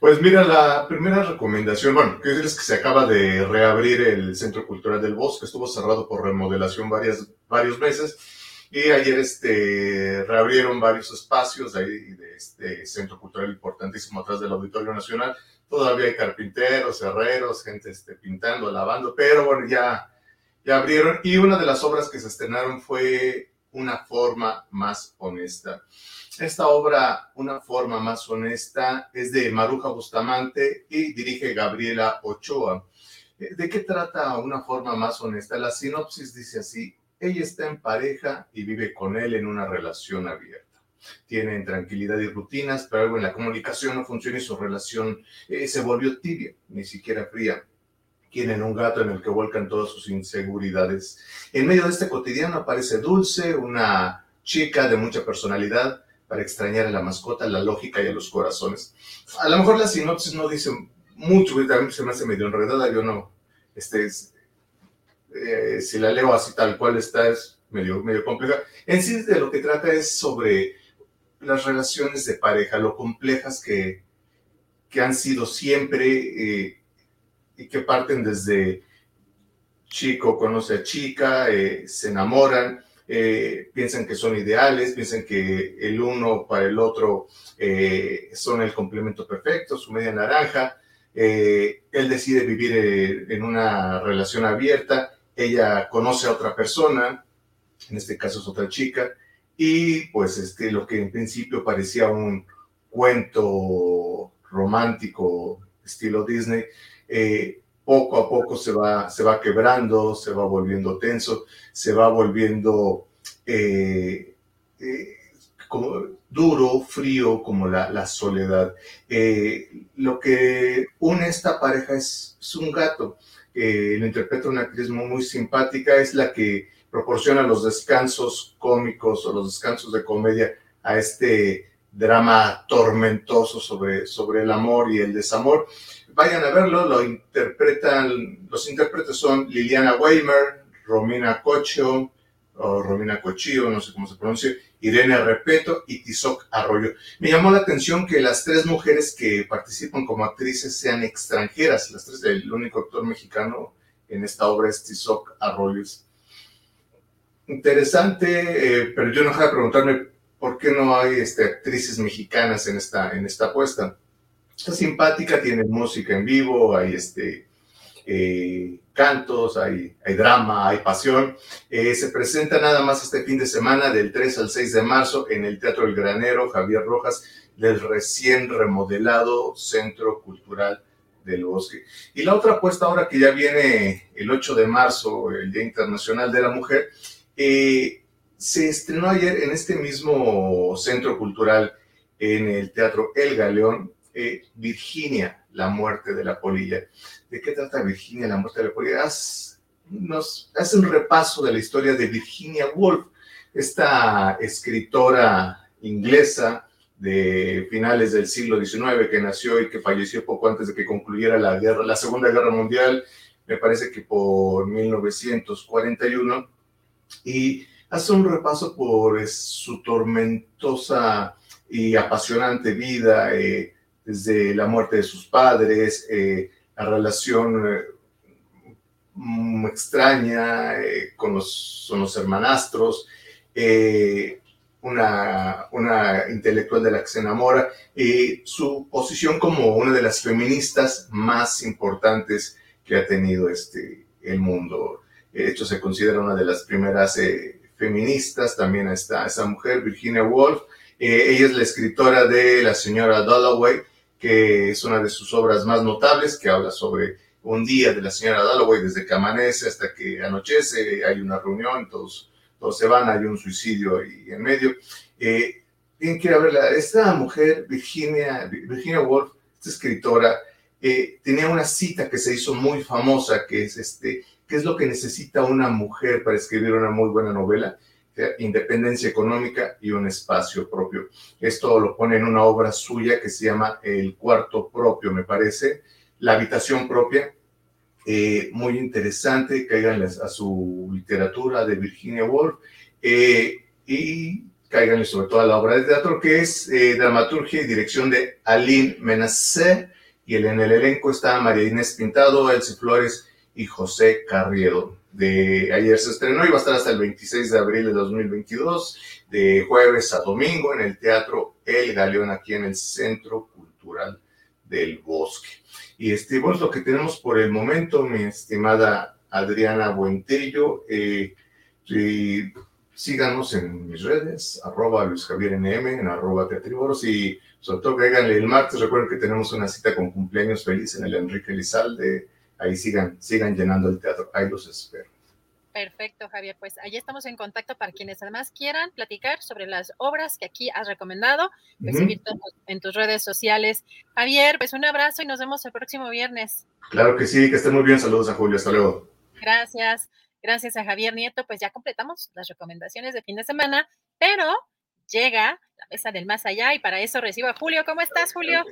Pues mira, la primera recomendación, bueno, que es que se acaba de reabrir el Centro Cultural del Bosque, estuvo cerrado por remodelación varias, varios meses y ayer este, reabrieron varios espacios de, ahí, de este centro cultural importantísimo atrás del Auditorio Nacional. Todavía hay carpinteros, herreros, gente este, pintando, lavando, pero bueno, ya ya abrieron y una de las obras que se estrenaron fue Una forma más honesta. Esta obra, Una forma más honesta, es de Maruja Bustamante y dirige Gabriela Ochoa. Eh, ¿De qué trata Una forma más honesta? La sinopsis dice así, ella está en pareja y vive con él en una relación abierta. Tienen tranquilidad y rutinas, pero algo en la comunicación no funciona y su relación eh, se volvió tibia, ni siquiera fría tienen un gato en el que vuelcan todas sus inseguridades. En medio de este cotidiano aparece Dulce, una chica de mucha personalidad, para extrañar a la mascota, la lógica y a los corazones. A lo mejor la sinopsis no dice mucho, también se me hace medio enredada, yo no, este, eh, si la leo así tal cual está, es medio, medio compleja. En sí, de lo que trata es sobre las relaciones de pareja, lo complejas que, que han sido siempre, eh, y que parten desde chico conoce a chica, eh, se enamoran, eh, piensan que son ideales, piensan que el uno para el otro eh, son el complemento perfecto, su media naranja, Eh, él decide vivir en una relación abierta, ella conoce a otra persona, en este caso es otra chica, y pues este, lo que en principio parecía un cuento romántico estilo Disney, eh, poco a poco se va, se va quebrando, se va volviendo tenso, se va volviendo eh, eh, como duro, frío, como la, soledad. lo que une esta pareja es, un gato. lo interpreta una actriz muy, simpática, es la que proporciona los descansos cómicos o los descansos de comedia a este drama tormentoso sobre, sobre el amor y el desamor. Vayan a verlo, lo interpretan, los intérpretes son Liliana Weimer, Romina Cocho, o Romina Cochillo, no sé cómo se pronuncia, Irene Repeto y Tizoc Arroyo. Me llamó la atención que las tres mujeres que participan como actrices sean extranjeras, las tres, el único actor mexicano en esta obra es Tizoc Arroyo interesante, eh, pero yo no dejaba de preguntarme por qué no hay este, actrices mexicanas en esta, en esta apuesta. Está simpática, tiene música en vivo, hay este, eh, cantos, hay, drama, hay pasión. Eh, se presenta nada más este fin de semana, del 3 al 6 de marzo, en el Teatro El Granero, Javier Rojas, del recién remodelado Centro Cultural del Bosque. Y la otra apuesta ahora que ya viene el 8 de marzo, el Día Internacional de la Mujer, eh, se estrenó ayer en este mismo centro cultural, en el Teatro El Galeón, eh, Virginia, la muerte de la polilla. ¿De qué trata Virginia, la muerte de la polilla? nos hace un repaso de la historia de Virginia Woolf, esta escritora inglesa de finales del siglo XIX que nació y que falleció poco antes de que concluyera la guerra, la Segunda Guerra Mundial, me parece que por 1941 y hace un repaso por su tormentosa y apasionante vida, eh, desde la muerte de sus padres, eh, la relación eh, mm, extraña con los, los hermanastros, una, una, intelectual de la que se enamora, y su posición como una de las feministas más importantes que ha tenido este, el mundo. De hecho se considera una de las primeras eh, feministas, también está esa mujer, Virginia Woolf, eh, ella es la escritora de La señora Dalloway, que es una de sus obras más notables, que habla sobre un día de la señora Dalloway, desde que amanece hasta que anochece, hay una reunión, todos, todos se van, hay un suicidio ahí en medio. Eh, ¿Quién quiere verla? Esta mujer, Virginia, Virginia Woolf, esta escritora, eh, tenía una cita que se hizo muy famosa, que es este, ¿Qué es lo que necesita una mujer para escribir una muy buena novela? Independencia económica y un espacio propio. Esto lo pone en una obra suya que se llama El cuarto propio, me parece, la habitación propia. Eh, muy interesante, caigan a su literatura de Virginia Woolf eh, y caigan sobre todo a la obra de teatro que es eh, dramaturgia y dirección de Aline Menacer y en el elenco está María Inés Pintado, Elsie Flores, y José Carriedo. De ayer se estrenó y va a estar hasta el 26 de abril de 2022, de jueves a domingo en el Teatro El Galeón, aquí en el Centro Cultural del Bosque. Y este, bueno, lo que tenemos por el momento, mi estimada Adriana Buentello. Eh, síganos en mis redes, arroba Luis Javier NM, en arroba Teatriboros y sobre todo cáiganle el martes. Recuerden que tenemos una cita con cumpleaños feliz en el Enrique Lizalde ahí sigan, sigan llenando el teatro. Ahí los espero. Perfecto, Javier. Pues ahí estamos en contacto para quienes además quieran platicar sobre las obras que aquí has recomendado, pues en tus redes sociales. Javier, pues un abrazo y nos vemos el próximo viernes. Claro que sí, que esté muy bien. Saludos a Julio. Hasta luego. Gracias. Gracias a Javier Nieto. Pues ya completamos las recomendaciones de fin de semana, pero llega la mesa del más allá y para eso recibo a Julio. ¿Cómo estás, Julio?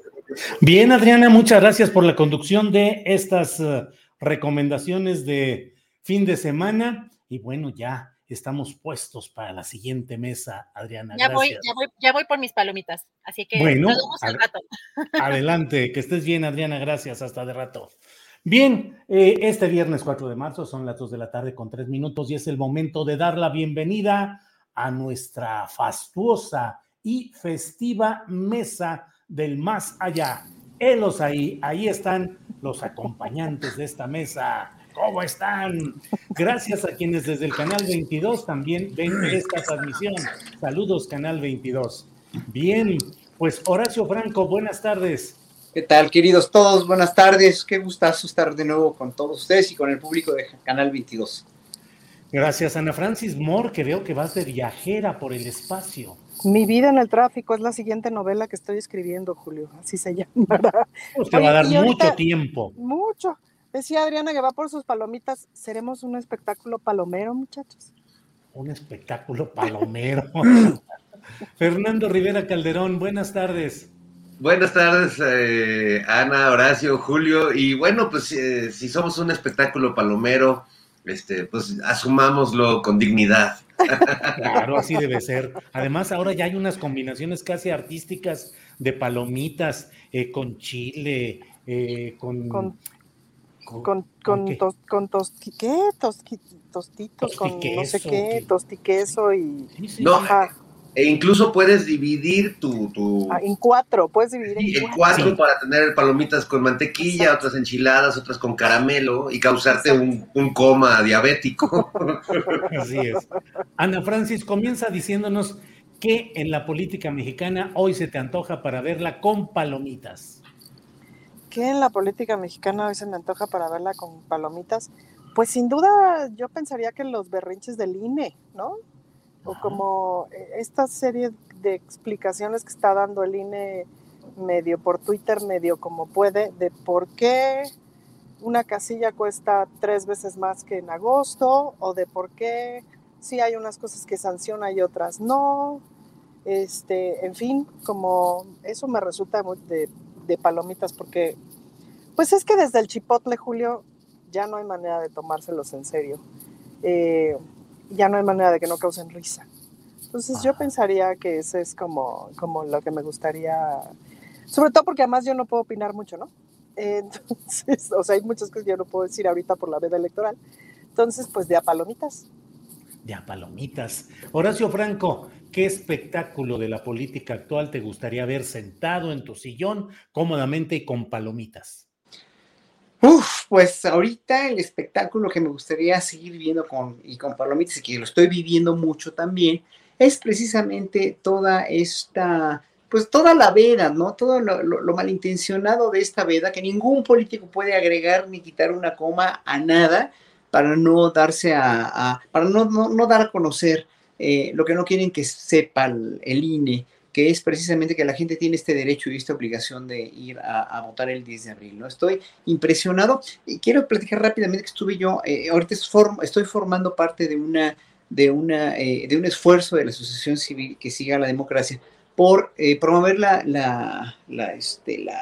Bien, Adriana, muchas gracias por la conducción de estas eh, recomendaciones de fin de semana y bueno, ya estamos puestos para la siguiente mesa, Adriana. Ya voy, ya voy, ya voy por mis palomitas, así que bueno, nos vemos al rato. Adelante, que estés bien, Adriana, gracias, hasta de rato. Bien, eh, este viernes 4 de marzo son las 2 de la tarde con 3 minutos y es el momento de dar la bienvenida a nuestra fastuosa y festiva mesa del más allá Helos ahí, ahí están los acompañantes de esta mesa. ¿Cómo están? Gracias a quienes desde el canal 22 también ven esta transmisión. Saludos, canal 22. Bien, pues Horacio Franco, buenas tardes. ¿Qué tal, queridos todos? Buenas tardes. Qué gustazo estar de nuevo con todos ustedes y con el público de Canal 22. Gracias, Ana Francis Moore, que veo que vas de viajera por el espacio. Mi vida en el tráfico es la siguiente novela que estoy escribiendo, Julio. Así se llamará. Pues te va a dar mucho tiempo. Mucho. Decía Adriana que va por sus palomitas. ¿Seremos un espectáculo palomero, muchachos? Un espectáculo palomero. Fernando Rivera Calderón, buenas tardes. Buenas tardes, eh, Ana, Horacio, Julio. Y bueno, pues eh, si somos un espectáculo palomero, este, pues asumámoslo con dignidad. Claro, así debe ser. Además, ahora ya hay unas combinaciones casi artísticas de palomitas eh, con chile, con, con, con, con, con tostitos, con no sé qué, tostiqueso y... No, e incluso puedes dividir tu... tu... Ah, en cuatro, puedes dividir en, cuatro. para tener palomitas con mantequilla, otras enchiladas, otras con caramelo y causarte un, un, coma diabético. Así es. Ana Francis, comienza diciéndonos qué en la política mexicana hoy se te antoja para verla con palomitas. ¿Qué en la política mexicana hoy se me antoja para verla con palomitas? Pues sin duda yo pensaría que los berrinches del INE, ¿no? O como eh, esta serie de explicaciones que está dando el INE medio por Twitter, medio como puede, de por qué una casilla cuesta tres veces más que en agosto, o de por qué sí hay unas cosas que sanciona y otras no. Este, en fin, como eso me resulta de, de palomitas, porque pues es que desde el chipotle, Julio, ya no hay manera de tomárselos en serio. Eh, ya no hay manera de que no causen risa. Entonces yo pensaría que ese es como, como lo que me gustaría, sobre todo porque además yo no puedo opinar mucho, ¿no? Entonces, o sea, hay muchas cosas que yo no puedo decir ahorita por la veda electoral. Entonces, pues de a palomitas. De a palomitas. Horacio Franco, ¿qué espectáculo de la política actual te gustaría ver sentado en tu sillón cómodamente y con palomitas? Uf, pues ahorita el espectáculo que me gustaría seguir viendo con, y con Palomitas, y que lo estoy viviendo mucho también, es precisamente toda esta, pues toda la veda, ¿no? Todo lo, malintencionado de esta veda, que ningún político puede agregar ni quitar una coma a nada para no darse a, para no, no, dar a conocer eh, lo que no quieren que sepa el INE que es precisamente que la gente tiene este derecho y esta obligación de ir a, votar el 10 de abril. ¿no? Estoy impresionado y quiero platicar rápidamente que estuve yo, eh, ahorita estoy formando parte de, una, de, una, eh, de un esfuerzo de la Asociación Civil que siga la democracia por eh, promover la, la, este, la,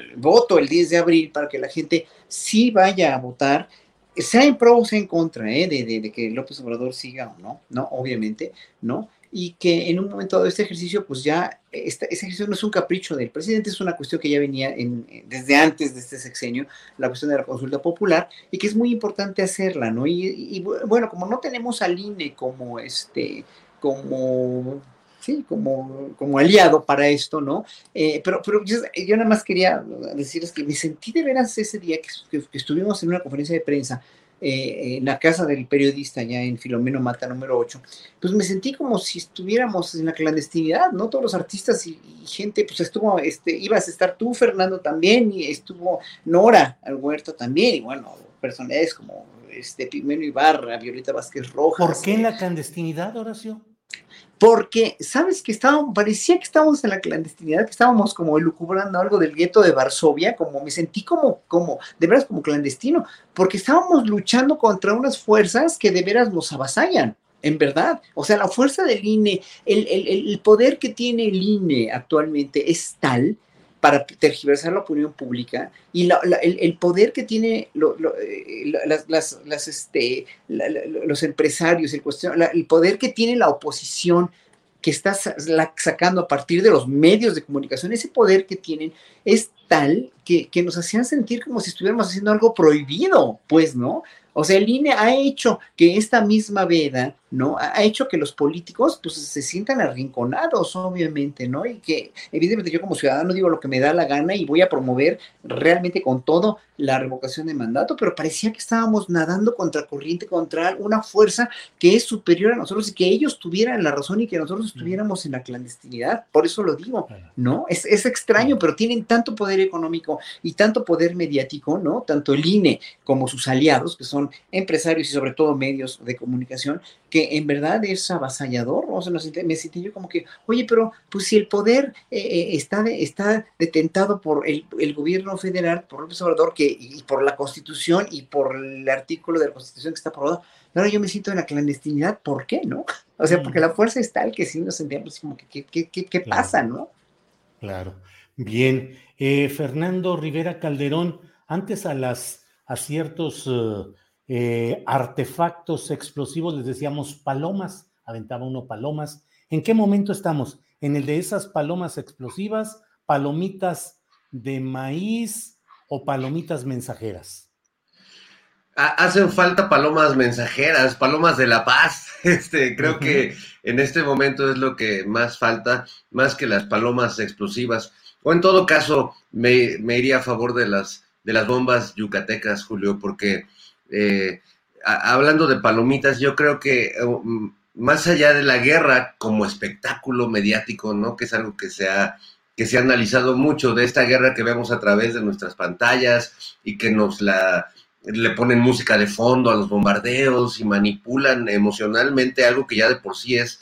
el voto el 10 de abril para que la gente sí vaya a votar sea en pro o sea en contra de, de, que López Obrador siga o no, no, obviamente, ¿no? Y que en un momento dado este ejercicio, pues ya, este, ese ejercicio no es un capricho del presidente, es una cuestión que ya venía en, desde antes de este sexenio, la cuestión de la consulta popular, y que es muy importante hacerla, ¿no? Y, bueno, como no tenemos al INE como este, como sí, como, como aliado para esto, ¿no? Eh, pero pero yo, nada más quería decirles que me sentí de veras ese día que, estuvimos en una conferencia de prensa eh, en la casa del periodista, ya en Filomeno Mata número 8, pues me sentí como si estuviéramos en la clandestinidad, ¿no? Todos los artistas y, gente, pues estuvo, este, ibas a estar tú, Fernando, también, y estuvo Nora al huerto también, y bueno, personajes como este Pimeno Ibarra, Violeta Vázquez Rojas. ¿Por qué en la clandestinidad, Horacio? Porque, ¿sabes? Que estábamos, parecía que estábamos en la clandestinidad, que estábamos como elucubrando algo del gueto de Varsovia, como me sentí como, como, de veras como clandestino, porque estábamos luchando contra unas fuerzas que de veras nos avasallan, en verdad. O sea, la fuerza del INE, el, el, el poder que tiene el INE actualmente es tal para tergiversar la opinión pública y el, poder que tiene eh, las, este, los empresarios, el poder que tiene la oposición que está sacando a partir de los medios de comunicación, ese poder que tienen es tal que, que nos hacían sentir como si estuviéramos haciendo algo prohibido, pues, ¿no? O sea, el INE ha hecho que esta misma veda, ¿no? Ha hecho que los políticos, pues, se sientan arrinconados, obviamente, ¿no? Y que, evidentemente, yo como ciudadano digo lo que me da la gana y voy a promover realmente con todo la revocación de mandato, pero parecía que estábamos nadando contra corriente, contra una fuerza que es superior a nosotros y que ellos tuvieran la razón y que nosotros estuviéramos en la clandestinidad. Por eso lo digo, ¿no? Es, es extraño, pero tienen tanto poder económico y tanto poder mediático, ¿no? Tanto el INE como sus aliados, que son empresarios y sobre todo medios de comunicación, que en verdad es avasallador. O sea, me sentí yo como que, oye, pero pues si el poder eh, eh, está, está detentado por el, el, gobierno federal, por López Obrador, que, y por la constitución y por el artículo de la constitución que está aprobado, ahora yo me siento en la clandestinidad, ¿por qué, no? O sea, porque la fuerza es tal que sí nos sentimos como que, ¿qué, qué, qué pasa, no? Claro. Bien. Eh, Fernando Rivera Calderón, antes a las a ciertos eh, artefactos explosivos, les decíamos palomas, aventaba uno palomas. ¿En qué momento estamos? ¿En el de esas palomas explosivas, palomitas de maíz o palomitas mensajeras? Hacen falta palomas mensajeras, palomas de la paz. Este, creo que en este momento es lo que más falta, más que las palomas explosivas. O en todo caso, me, me iría a favor de las, de las bombas yucatecas, Julio, porque eh, hablando de palomitas, yo creo que um, más allá de la guerra como espectáculo mediático, ¿no? Que es algo que se ha que se ha analizado mucho de esta guerra que vemos a través de nuestras pantallas y que nos la le ponen música de fondo a los bombardeos y manipulan emocionalmente algo que ya de por sí es,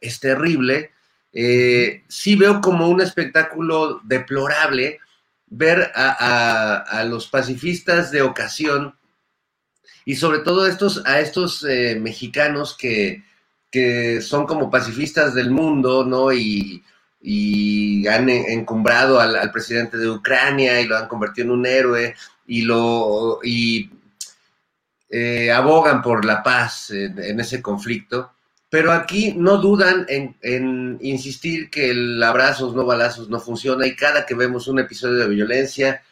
es terrible. Eh, sí veo como un espectáculo deplorable ver a los pacifistas de ocasión y sobre todo estos, a estos eh, mexicanos que, que, son como pacifistas del mundo, ¿no? Y, y han encumbrado al, presidente de Ucrania y lo han convertido en un héroe y lo y eh, abogan por la paz en, ese conflicto. Pero aquí no dudan en, insistir que el abrazos, no balazos no funciona y cada que vemos un episodio de violencia,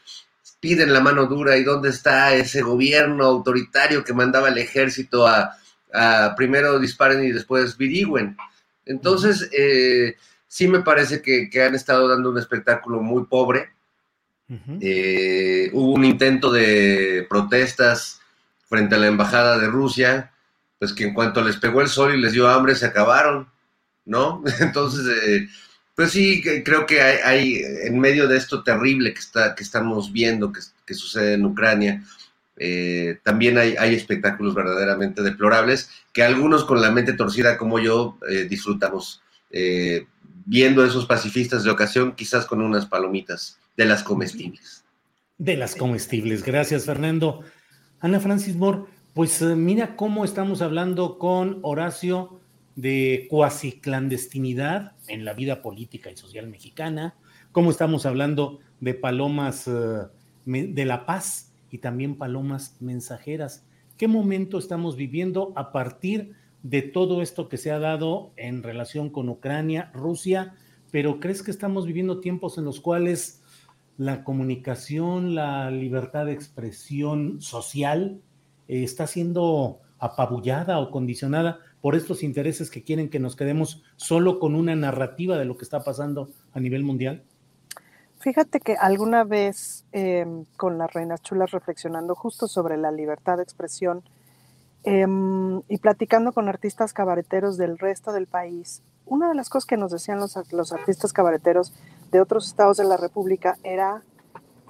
piden la mano dura y dónde está ese gobierno autoritario que mandaba el ejército a, primero disparen y después virigüen. Entonces, eh, sí me parece que, han estado dando un espectáculo muy pobre. Eh, hubo un intento de protestas frente a la embajada de Rusia, pues que en cuanto les pegó el sol y les dio hambre, se acabaron, ¿no? Entonces, eh, pues sí, creo que hay, en medio de esto terrible que, está, que estamos viendo, que, sucede en Ucrania, eh, también hay, hay, espectáculos verdaderamente deplorables que algunos con la mente torcida como yo eh, disfrutamos eh, viendo esos pacifistas de ocasión, quizás con unas palomitas de las comestibles. De las comestibles, gracias Fernando. Ana Francis Moore, pues mira cómo estamos hablando con Horacio de cuasi clandestinidad en la vida política y social mexicana, como estamos hablando de palomas eh, de la paz y también palomas mensajeras. ¿Qué momento estamos viviendo a partir de todo esto que se ha dado en relación con Ucrania, Rusia? Pero ¿crees que estamos viviendo tiempos en los cuales la comunicación, la libertad de expresión social eh, está siendo apabullada o condicionada por estos intereses que quieren que nos quedemos solo con una narrativa de lo que está pasando a nivel mundial? Fíjate que alguna vez em, con las reinas chulas reflexionando justo sobre la libertad de expresión em, y platicando con artistas cabareteros del resto del país, una de las cosas que nos decían los, artistas cabareteros de otros estados de la República era,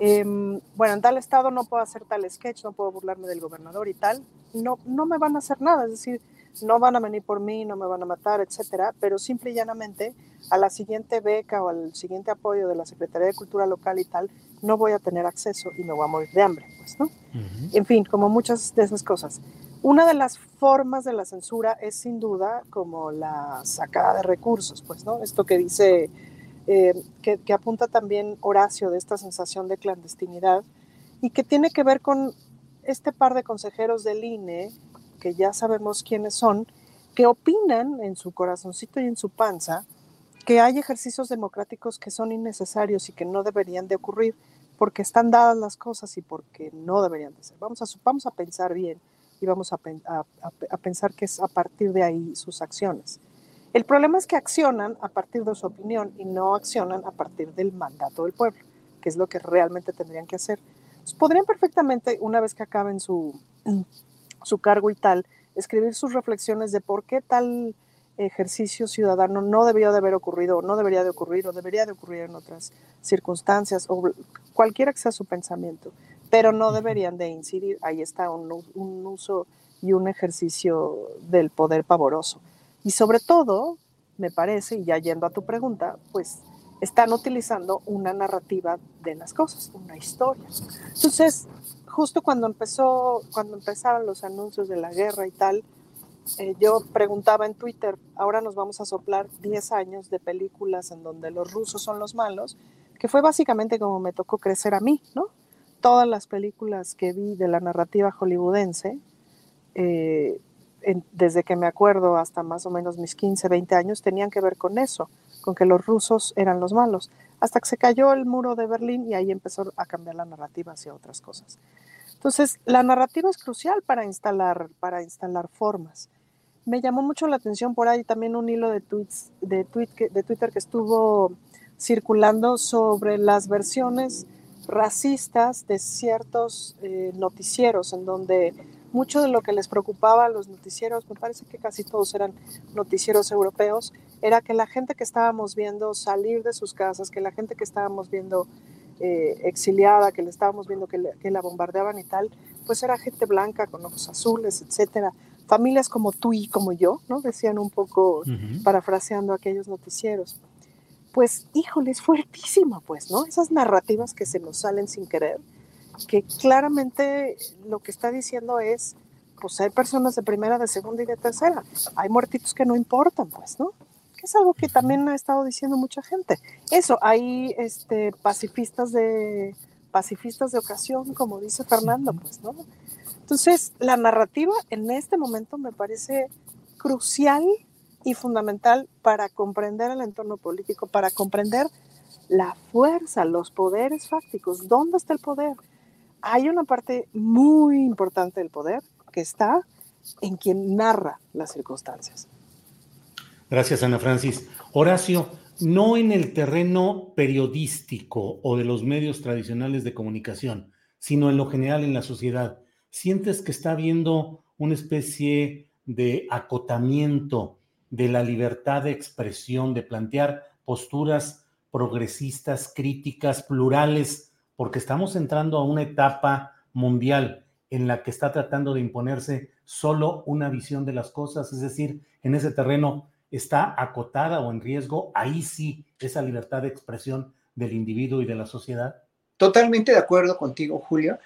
em, bueno, en tal estado no puedo hacer tal sketch, no puedo burlarme del gobernador y tal, no, no me van a hacer nada, es decir, no van a venir por mí, no me van a matar, etcétera, pero simple y llanamente a la siguiente beca o al siguiente apoyo de la Secretaría de Cultura Local y tal, no voy a tener acceso y me voy a morir de hambre, pues, ¿no? En fin, como muchas de esas cosas. Una de las formas de la censura es sin duda como la sacada de recursos, pues, ¿no? Esto que dice, eh, que, que apunta también Horacio de esta sensación de clandestinidad y que tiene que ver con este par de consejeros del INE que ya sabemos quiénes son, que opinan en su corazoncito y en su panza que hay ejercicios democráticos que son innecesarios y que no deberían de ocurrir porque están dadas las cosas y porque no deberían de ser. Vamos a, vamos a pensar bien y íbamos a, a, pensar que es a partir de ahí sus acciones. El problema es que accionan a partir de su opinión y no accionan a partir del mandato del pueblo, que es lo que realmente tendrían que hacer. podrían perfectamente, una vez que acaben su, su cargo y tal, escribir sus reflexiones de por qué tal ejercicio ciudadano no debió de haber ocurrido, o no debería de ocurrir, o debería de ocurrir en otras circunstancias, o cualquiera que sea su pensamiento, pero no deberían de incidir. Ahí está un, un uso y un ejercicio del poder pavoroso. Y sobre todo, me parece, y ya yendo a tu pregunta, pues están utilizando una narrativa de las cosas, una historia. Entonces, justo cuando empezó, cuando empezaron los anuncios de la guerra y tal, eh, yo preguntaba en Twitter, ahora nos vamos a soplar 10 años de películas en donde los rusos son los malos, que fue básicamente como me tocó crecer a mí, ¿no? Todas las películas que vi de la narrativa hollywoodense, eh, desde que me acuerdo hasta más o menos mis 15, 20 años, tenían que ver con eso, con que los rusos eran los malos, hasta que se cayó el muro de Berlín y ahí empezó a cambiar la narrativa hacia otras cosas. Entonces, la narrativa es crucial para instalar, para instalar formas. Me llamó mucho la atención por ahí también un hilo de, tweets, de, de Twitter que estuvo circulando sobre las versiones racistas de ciertos eh, noticieros, en donde mucho de lo que les preocupaba a los noticieros, me parece que casi todos eran noticieros europeos, era que la gente que estábamos viendo salir de sus casas, que la gente que estábamos viendo eh, exiliada, que le estábamos viendo que, la bombardeaban y tal, pues era gente blanca con ojos azules, etcétera. Familias como tú y como yo, ¿no? Decían un poco, parafraseando aquellos noticieros. Pues, híjole, es fuertísima, pues, ¿no? Esas narrativas que se nos salen sin querer, que claramente lo que está diciendo es, pues hay personas de primera, de segunda y de tercera. Hay muertitos que no importan, pues, ¿no? es algo que también ha estado diciendo mucha gente. Eso, hay este, pacifistas de pacifistas de ocasión, como dice Fernando, pues, ¿no? Entonces, la narrativa en este momento me parece crucial y fundamental para comprender el entorno político, para comprender la fuerza, los poderes fácticos. ¿Dónde está el poder? Hay una parte muy importante del poder que está en quien narra las circunstancias. Gracias, Ana Francis. Horacio, no en el terreno periodístico o de los medios tradicionales de comunicación, sino en lo general en la sociedad, ¿sientes que está habiendo una especie de acotamiento de la libertad de expresión, de plantear posturas progresistas, críticas, plurales, porque estamos entrando a una etapa mundial en la que está tratando de imponerse solo una visión de las cosas, es decir, en ese terreno está acotada o en riesgo, ahí sí esa libertad de expresión del individuo y de la sociedad. Totalmente de acuerdo contigo, Julio.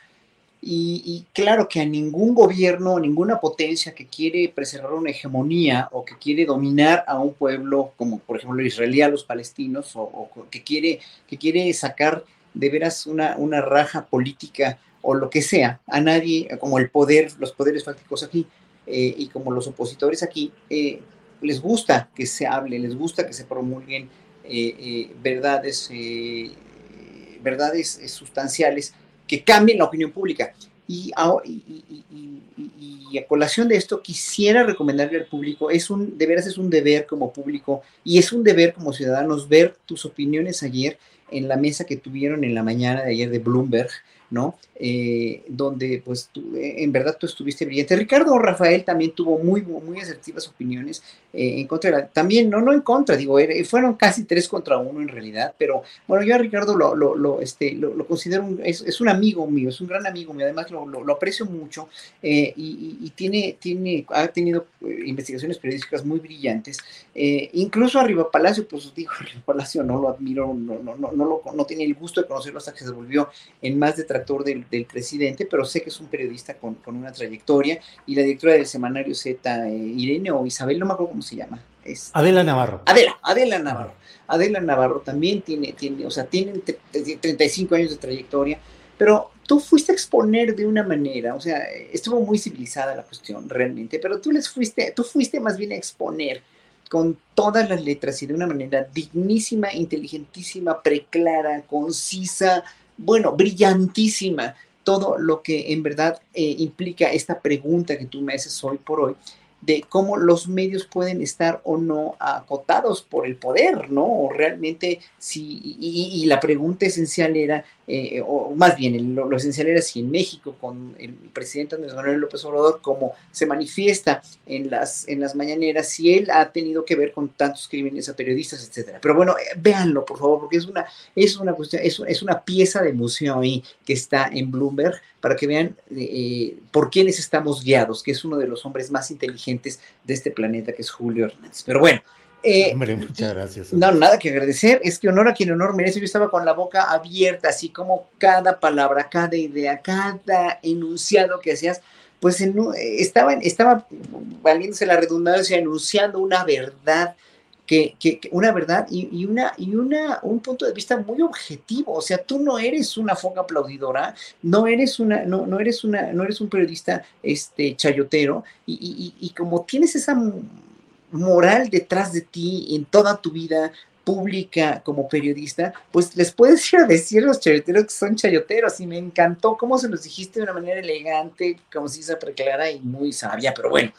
Y, claro que a ningún gobierno, ninguna potencia que quiere preservar una hegemonía o que quiere dominar a un pueblo, como por ejemplo israelí a los palestinos, o, que, quiere, que quiere sacar de veras una, una raja política o lo que sea, a nadie, como el poder, los poderes fácticos aquí eh, y como los opositores aquí, eh, les gusta que se hable, les gusta que se promulguen eh, eh, verdades, verdades sustanciales que cambien la opinión pública. Y a, y, a, colación de esto, quisiera recomendarle al público, es un, de veras es un deber como público y es un deber como ciudadanos ver tus opiniones ayer en la mesa que tuvieron en la mañana de ayer de Bloomberg, ¿no? Eh, donde pues eh, en verdad tú estuviste brillante. Ricardo Rafael también tuvo muy, muy asertivas opiniones eh, en contra, también, no, no en contra, digo, fueron casi tres contra uno en realidad, pero bueno, yo a Ricardo lo, lo, lo este, lo, considero, es, un amigo mío, es un gran amigo mío, además lo, aprecio mucho y, tiene, tiene, ha tenido investigaciones periodísticas muy brillantes, incluso arriba Palacio, pues digo, arriba Palacio no lo admiro, no, no, no, no, no tiene el gusto de conocerlo hasta que se volvió en más de del, presidente, pero sé que es un periodista con, una trayectoria y la directora del semanario Z, eh, Irene o Isabel, no me acuerdo cómo se llama. Es, Adela Navarro. Adela, Adela Navarro. Adela Navarro también tiene, tiene o sea, tiene 35 años de trayectoria, pero tú fuiste a exponer de una manera, o sea, estuvo muy civilizada la cuestión realmente, pero tú les fuiste, tú fuiste más bien a exponer con todas las letras y de una manera dignísima, inteligentísima, preclara, concisa, bueno, brillantísima todo lo que en verdad eh, implica esta pregunta que tú me haces hoy por hoy, de cómo los medios pueden estar o no acotados por el poder, ¿no? O realmente, si, y, la pregunta esencial era, eh, o más bien, lo, esencial era si en México, con el presidente Andrés Manuel López Obrador, como se manifiesta en las, en las mañaneras, si él ha tenido que ver con tantos crímenes a periodistas, etcétera. Pero bueno, eh, véanlo, por favor, porque es una, es una cuestión, es, es una pieza de museo ahí que está en Bloomberg, para que vean eh, por quiénes estamos guiados, que es uno de los hombres más inteligentes de este planeta, que es Julio Hernández. Pero bueno. Eh, Hombre, muchas gracias. No, nada que agradecer, es que honor a quien honor merece. Yo estaba con la boca abierta, así como cada palabra, cada idea, cada enunciado que hacías, pues estaba, estaba valiéndose la redundancia, enunciando una verdad que, una verdad y, una, y una, un punto de vista muy objetivo. O sea, tú no eres una foca aplaudidora, no eres, una, no, no eres, una, no eres un periodista este, chayotero, y, y, como tienes esa moral detrás de ti en toda tu vida pública como periodista, pues les puedes ir a decir a los chayoteros que son chayoteros y me encantó cómo se los dijiste de una manera elegante, como si se preclara y muy sabia, pero bueno,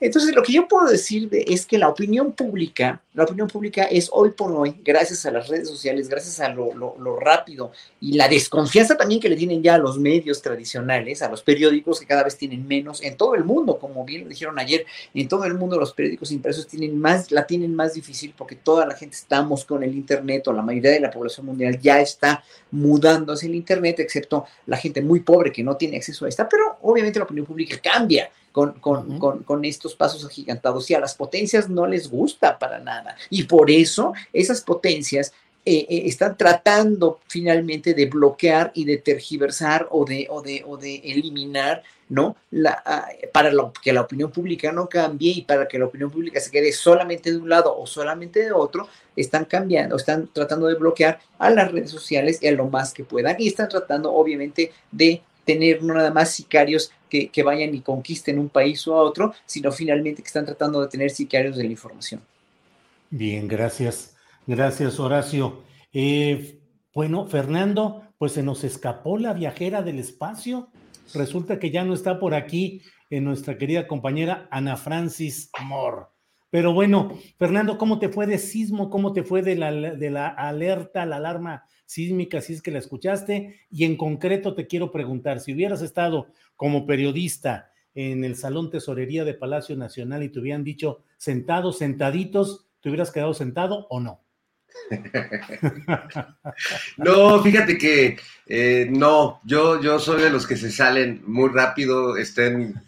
entonces, lo que yo puedo decir es que la opinión pública, la opinión pública es hoy por hoy, gracias a las redes sociales, gracias a lo, rápido y la desconfianza también que le tienen ya a los medios tradicionales, a los periódicos que cada vez tienen menos en todo el mundo, como bien lo dijeron ayer, en todo el mundo los periódicos impresos tienen más, la tienen más difícil porque toda la gente estamos con el Internet o la mayoría de la población mundial ya está mudando hacia el Internet, excepto la gente muy pobre que no tiene acceso a esta, pero obviamente la opinión pública cambia con, con, estos pasos agigantados y a las potencias no les gusta para nada. Y por eso esas potencias eh, eh, están tratando finalmente de bloquear y de tergiversar o de, o de, o de eliminar, ¿no? Ah, para que la opinión pública no cambie y para que la opinión pública se quede solamente de un lado o solamente de otro, están cambiando, están tratando de bloquear a las redes sociales y a lo más que puedan y están tratando obviamente de tener no nada más sicarios que, vayan y conquisten un país o a otro, sino finalmente que están tratando de tener sicarios de la información. Bien, gracias. Gracias, Horacio. Eh, bueno, Fernando, pues se nos escapó la viajera del espacio. Resulta que ya no está por aquí en nuestra querida compañera Ana Francis Moore. Pero bueno, Fernando, ¿cómo te fue de sismo? ¿Cómo te fue de la, de la alerta, la alarma sísmica, si es que la escuchaste? Y en concreto te quiero preguntar, si hubieras estado como periodista en el Salón Tesorería de Palacio Nacional y te hubieran dicho sentados, sentaditos, ¿te hubieras quedado sentado o no? no, fíjate que eh, no, yo, yo soy de los que se salen muy rápido, estén,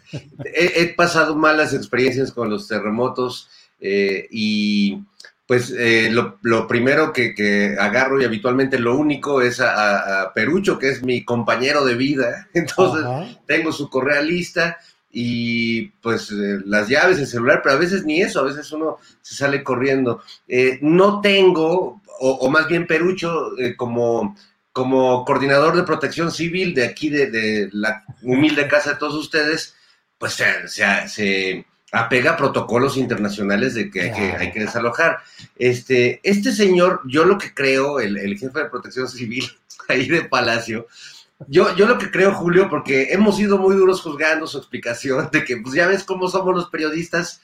he, pasado malas experiencias con los terremotos eh, y pues eh, lo, primero que, agarro y habitualmente lo único es a, Perucho, que es mi compañero de vida. Entonces tengo su correa lista y pues eh, las llaves, el celular, pero a veces ni eso, a veces uno se sale corriendo. Eh, no tengo, o, más bien Perucho, como, como coordinador de protección civil de aquí, de, la humilde casa de todos ustedes, pues se, se apega a protocolos internacionales de que, hay, que desalojar. Este, este señor, yo lo que creo, el, jefe de protección civil ahí de Palacio, yo, yo lo que creo, Julio, porque hemos sido muy duros juzgando su explicación de que, pues ya ves cómo somos los periodistas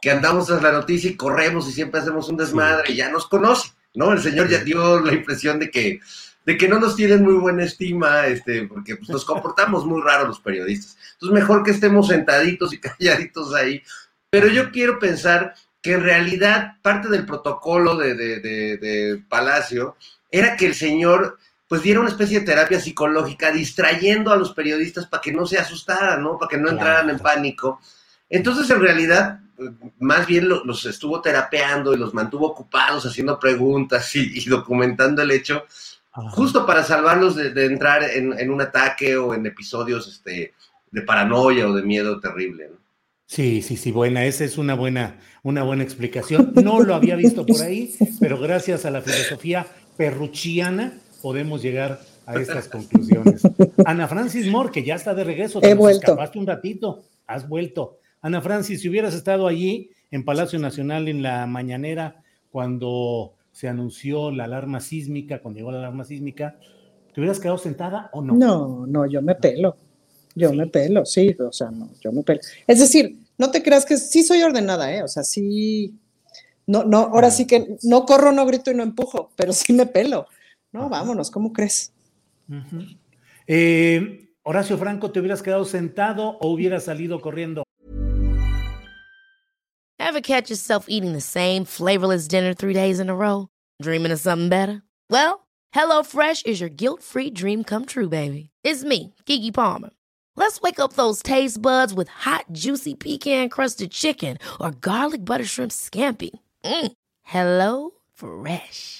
que andamos tras la noticia y corremos y siempre hacemos un desmadre y ya nos conoce, ¿no? El señor ya dio la impresión de que de que no nos tienen muy buena estima, este, porque pues, nos comportamos muy raro los periodistas. Entonces, mejor que estemos sentaditos y calladitos ahí. Pero yo quiero pensar que en realidad parte del protocolo de, de, Palacio era que el señor pues diera una especie de terapia psicológica distrayendo a los periodistas para que no se asustaran, ¿no? Para que no entraran en pánico. Entonces, en realidad, más bien los estuvo terapeando y los mantuvo ocupados haciendo preguntas y documentando el hecho justo para salvarlos de, entrar en, un ataque o en episodios este, de paranoia o de miedo terrible. Sí, sí, sí, buena, esa es una buena, una buena explicación. No lo había visto por ahí, pero gracias a la filosofía perruchiana podemos llegar a estas conclusiones. Ana Francis Moore, que ya está de regreso, te escapaste un ratito, has vuelto. Ana Francis, si hubieras estado allí en Palacio Nacional en la mañanera cuando se anunció la alarma sísmica, cuando llegó la alarma sísmica, ¿Te hubieras quedado sentada o no? No, no, yo me pelo. Yo me pelo, sí, o sea, no, yo me pelo. Es decir, no te creas que sí soy ordenada, ¿eh? O sea, sí. No, no, ahora sí que no corro, no grito y no empujo, pero sí me pelo. No, vámonos, ¿cómo crees? eh, Horacio Franco, ¿te hubieras quedado sentado o hubieras salido corriendo? Ever catch yourself eating the same flavorless dinner three days in a row? Dreaming of something better? Well, HelloFresh is your guilt-free dream come true, baby. It's me, Kiki Palmer. Let's wake up those taste buds with hot, juicy pecan-crusted chicken or garlic butter shrimp scampi. Mm. Hello Fresh.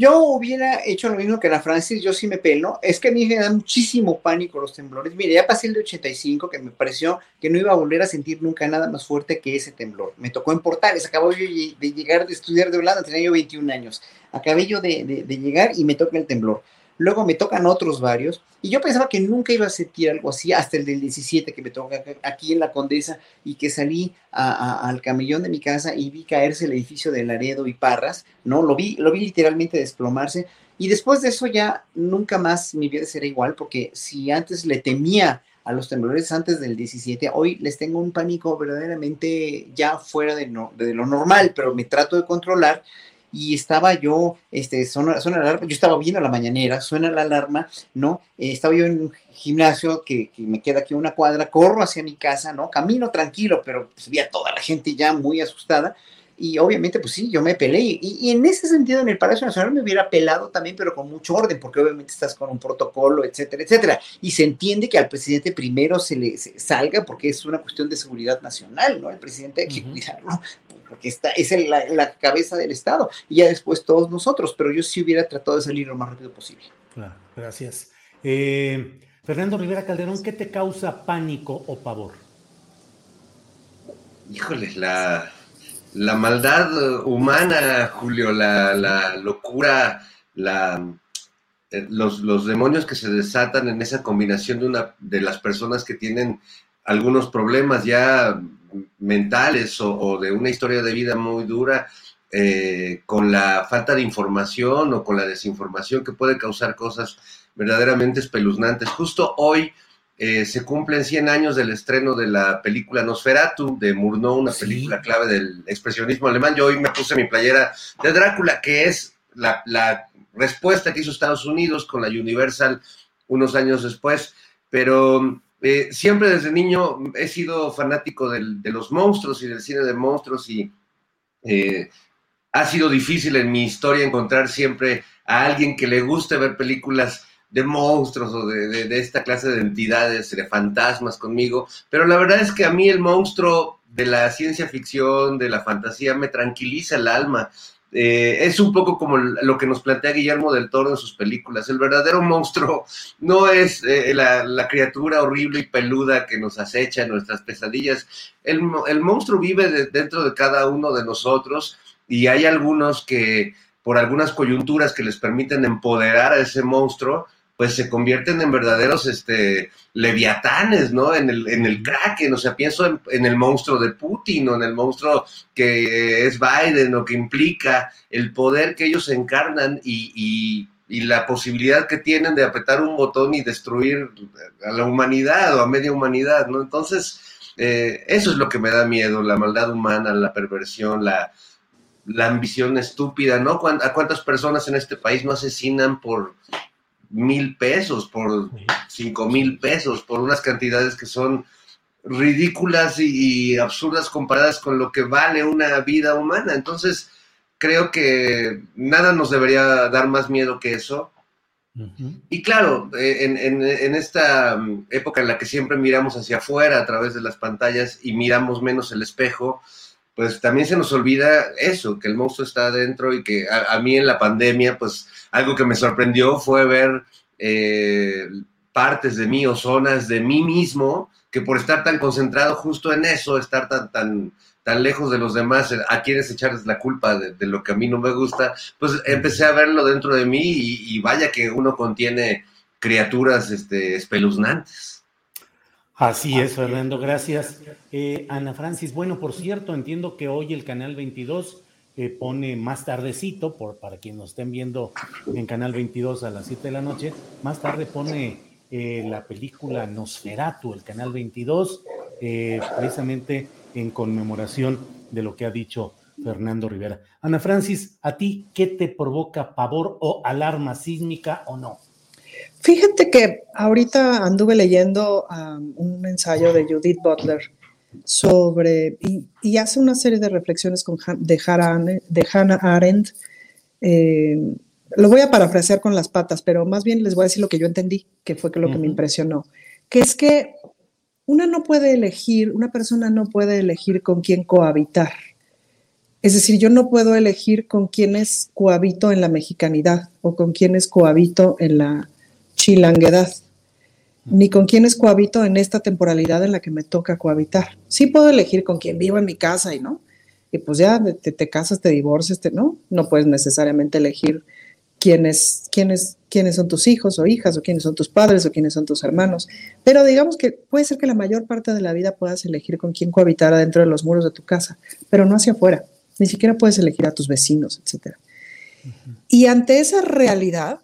Yo hubiera hecho lo mismo que la Francis, yo sí me pelo. Es que a mí me da muchísimo pánico los temblores. Mire, ya pasé el de 85, que me pareció que no iba a volver a sentir nunca nada más fuerte que ese temblor. Me tocó en Portales, acabo yo de llegar de estudiar de Holanda, tenía yo 21 años. Acabé yo de, de, de llegar y me toca el temblor. Luego me tocan otros varios, y yo pensaba que nunca iba a sentir algo así hasta el del 17 que me toca aquí en la Condesa y que salí al camellón de mi casa y vi caerse el edificio de Laredo y Parras, ¿no? Lo vi, lo vi literalmente desplomarse. Y después de eso ya nunca más mi vida será igual, porque si antes le temía a los temblores antes del 17, hoy les tengo un pánico verdaderamente ya fuera de lo normal, pero me trato de controlar y estaba yo, este, suena, suena la alarma, yo estaba viendo la mañanera, suena la alarma, ¿no? Eh, estaba yo en un gimnasio que, que, me queda aquí una cuadra, corro hacia mi casa, ¿no? Camino tranquilo, pero pues, vi a toda la gente ya muy asustada. Y obviamente, pues sí, yo me peleé. Y, y, en ese sentido, en el Palacio Nacional me hubiera pelado también, pero con mucho orden, porque obviamente estás con un protocolo, etcétera, etcétera. Y se entiende que al presidente primero se le se salga porque es una cuestión de seguridad nacional, ¿no? El presidente hay que cuidarlo porque está, es el, la, la, cabeza del Estado, y ya después todos nosotros, pero yo sí hubiera tratado de salir lo más rápido posible. Claro, gracias. Eh, Fernando Rivera Calderón, ¿qué te causa pánico o pavor? Híjoles, la, la maldad humana, Julio, la, la locura, la, eh, los, los, demonios que se desatan en esa combinación de, una, de las personas que tienen algunos problemas ya mentales o, o, de una historia de vida muy dura, eh, con la falta de información o con la desinformación que puede causar cosas verdaderamente espeluznantes. Justo hoy eh, se cumplen 100 años del estreno de la película Nosferatu de Murnau, una sí. película clave del expresionismo alemán. Yo hoy me puse mi playera de Drácula, que es la, la respuesta que hizo Estados Unidos con la Universal unos años después, pero eh, siempre desde niño he sido fanático de los monstruos y del cine de monstruos y eh, ha sido difícil en mi historia encontrar siempre a alguien que le guste ver películas de monstruos o de, de, esta clase de entidades, de fantasmas conmigo, pero la verdad es que a mí el monstruo de la ciencia ficción, de la fantasía, me tranquiliza el alma. Eh, es un poco como lo que nos plantea Guillermo del Toro en sus películas. El verdadero monstruo no es eh, la, criatura horrible y peluda que nos acecha en nuestras pesadillas. El, el monstruo vive de, dentro de cada uno de nosotros y hay algunos que por algunas coyunturas que les permiten empoderar a ese monstruo, pues se convierten en verdaderos este, leviatanes, ¿no? En el, en el Kraken, o sea, pienso en, en, el monstruo de Putin o en el monstruo que es Biden o que implica el poder que ellos encarnan y, y, y la posibilidad que tienen de apretar un botón y destruir a la humanidad o a media humanidad, ¿no? Entonces, eh, eso es lo que me da miedo, la maldad humana, la perversión, la, la ambición estúpida, ¿no? ¿A cuántas personas en este país no asesinan por mil pesos, por cinco mil pesos, por unas cantidades que son ridículas y, y, absurdas comparadas con lo que vale una vida humana. Entonces, creo que nada nos debería dar más miedo que eso. Y claro, eh, en, esta mm, época en la que siempre miramos hacia afuera a través de las pantallas y miramos menos el espejo, pues también se nos olvida eso, que el monstruo está adentro y que a, mí en la pandemia, pues algo que me sorprendió fue ver eh, partes de mí o zonas de mí mismo que por estar tan concentrado justo en eso, estar tan, tan, tan lejos de los demás, a quienes echarles la culpa de, lo que a mí no me gusta, pues empecé a verlo dentro de mí y, vaya que uno contiene criaturas este, espeluznantes. Así es, Fernando, gracias. Eh, Ana Francis, bueno, por cierto, entiendo que hoy el Canal 22 eh, pone más tardecito, por, para quienes nos estén viendo en Canal 22 a las 7 de la noche, más tarde pone eh, la película Nosferatu, el Canal 22, precisamente en conmemoración de lo que ha dicho Fernando Rivera. Ana Francis, ¿a ti qué te provoca pavor o alarma sísmica o no? Fíjate que ahorita anduve leyendo un ensayo de Judith Butler sobre, y, hace una serie de reflexiones con, de, Hannah, Arendt. Eh, lo voy a parafrasear con las patas, pero más bien les voy a decir lo que yo entendí, que fue lo que me impresionó, que es que una no puede elegir, una persona no puede elegir con quién cohabitar. Es decir, yo no puedo elegir con quiénes cohabito en la mexicanidad o con quiénes cohabito en la chilanguedad, ni con quiénes cohabito en esta temporalidad en la que me toca cohabitar. Sí puedo elegir con quién vivo en mi casa y no. Y pues ya te, te casas, te divorcias, te, ¿no? No puedes necesariamente elegir quiénes, quiénes, quiénes son tus hijos o hijas, o quiénes son tus padres, o quiénes son tus hermanos. Pero digamos que puede ser que la mayor parte de la vida puedas elegir con quién cohabitar adentro de los muros de tu casa, pero no hacia afuera. Ni siquiera puedes elegir a tus vecinos, etc. Y ante esa realidad,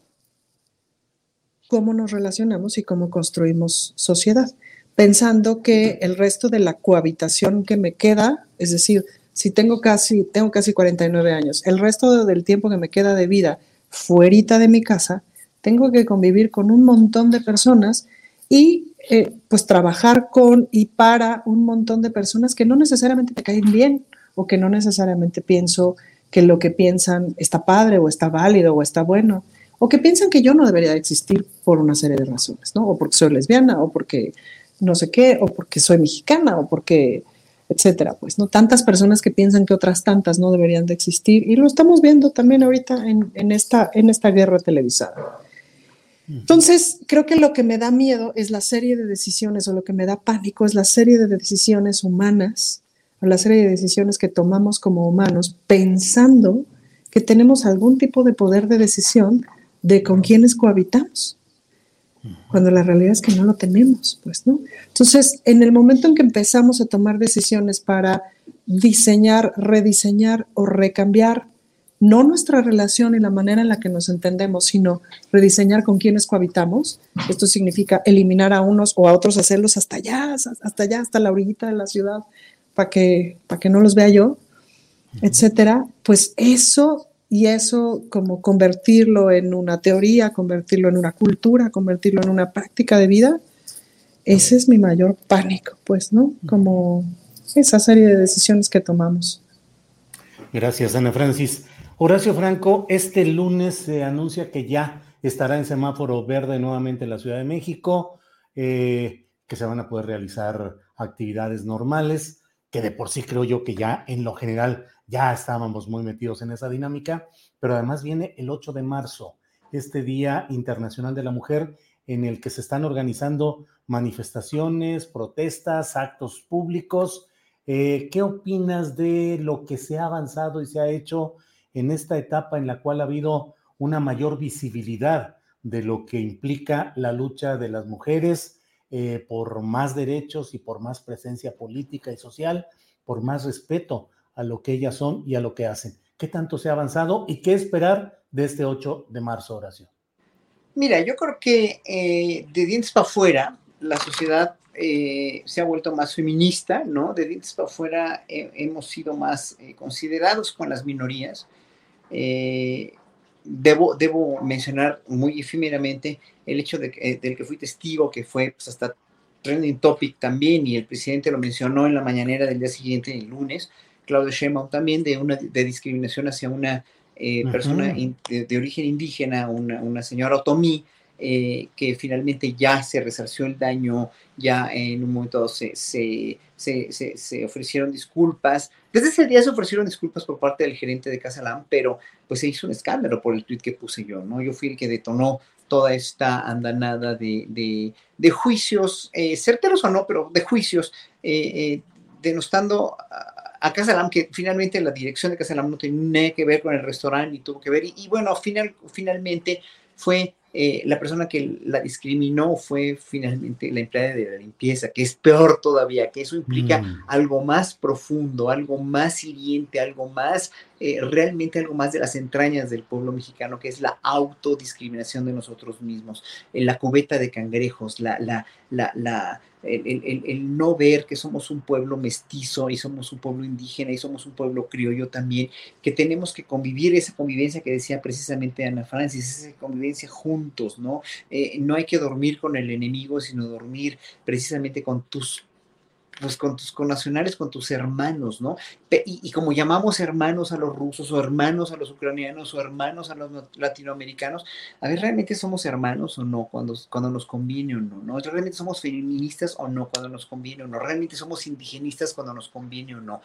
¿cómo nos relacionamos y cómo construimos sociedad? Pensando que el resto de la cohabitación que me queda, es decir, si tengo casi, tengo casi 49 años, el resto del tiempo que me queda de vida fuerita de mi casa, tengo que convivir con un montón de personas y eh, pues trabajar con y para un montón de personas que no necesariamente te caen bien o que no necesariamente pienso que lo que piensan está padre o está válido o está bueno o que piensan que yo no debería existir por una serie de razones, ¿no? O porque soy lesbiana o porque no sé qué o porque soy mexicana o porque etcétera, pues, ¿no? Tantas personas que piensan que otras tantas no deberían de existir y lo estamos viendo también ahorita en, esta, en esta guerra televisada. Entonces, creo que lo que me da miedo es la serie de decisiones o lo que me da pánico es la serie de decisiones humanas o la serie de decisiones que tomamos como humanos pensando que tenemos algún tipo de poder de decisión de con quienes cohabitamos cuando la realidad es que no lo tenemos, pues, ¿no? Entonces, en el momento en que empezamos a tomar decisiones para diseñar, rediseñar o recambiar no nuestra relación y la manera en la que nos entendemos, sino rediseñar con quienes cohabitamos. Esto significa eliminar a unos o a otros, hacerlos hasta allá, hasta allá, hasta la orillita de la ciudad, para que, para que no los vea yo, etcétera. Pues eso y eso como convertirlo en una teoría, convertirlo en una cultura, convertirlo en una práctica de vida, ese es mi mayor pánico, pues, ¿no? Como esa serie de decisiones que tomamos. Gracias, Ana Francis. Horacio Franco, este lunes se anuncia que ya estará en semáforo verde nuevamente en la Ciudad de México, eh, que se van a poder realizar actividades normales, que de por sí creo yo que ya en lo general ya estábamos muy metidos en esa dinámica, pero además viene el 8 de marzo, este Día Internacional de la Mujer, en el que se están organizando manifestaciones, protestas, actos públicos. Eh, ¿Qué opinas de lo que se ha avanzado y se ha hecho en esta etapa en la cual ha habido una mayor visibilidad de lo que implica la lucha de las mujeres eh, por más derechos y por más presencia política y social, por más respeto a lo que ellas son y a lo que hacen. ¿Qué tanto se ha avanzado y qué esperar de este 8 de marzo, oración? Mira, yo creo que eh, de dientes para afuera, la sociedad eh, se ha vuelto más feminista, ¿no? De dientes para afuera eh, hemos sido más considerados con las minorías. Debo, debo, mencionar muy efímeramente el hecho de, del que fui testigo, que fue pues, hasta trending topic también, y el presidente lo mencionó en la mañanera del día siguiente, el lunes, Claudia Sheinbaum también, de, una, de discriminación hacia una persona de, origen indígena, una, una señora otomí, eh, que finalmente ya se resarció el daño, ya en un momento se, se, se, se, ofrecieron disculpas. Desde ese día se ofrecieron disculpas por parte del gerente de Casalam, pero pues se hizo un escándalo por el tweet que puse yo, ¿no? Yo fui el que detonó toda esta andanada de, de, de juicios, eh, certeros o no, pero de juicios, eh, denostando a, a Casalam, que finalmente la dirección de Casalam no tenía que ver con el restaurante y tuvo que ver, y, y bueno, final, finalmente fue eh, la persona que la discriminó fue finalmente la empleada de la limpieza, que es peor todavía, que eso implica mm. algo más profundo, algo más hiriente, algo más, eh, realmente algo más de las entrañas del pueblo mexicano, que es la autodiscriminación de nosotros mismos, en la cubeta de cangrejos, la, la, la, la el, no ver que somos un pueblo mestizo y somos un pueblo indígena y somos un pueblo criollo también, que tenemos que convivir esa convivencia que decía precisamente Ana Francis, esa convivencia juntos, ¿no? Eh, no hay que dormir con el enemigo, sino dormir precisamente con tus pues con tus connacionales, con tus hermanos, ¿no? Y, como llamamos hermanos a los rusos o hermanos a los ucranianos o hermanos a los latinoamericanos, a ver, ¿realmente somos hermanos o no cuando, cuando nos conviene o no, no? ¿Realmente somos feministas o no cuando nos conviene o no? ¿Realmente somos indigenistas cuando nos conviene o no?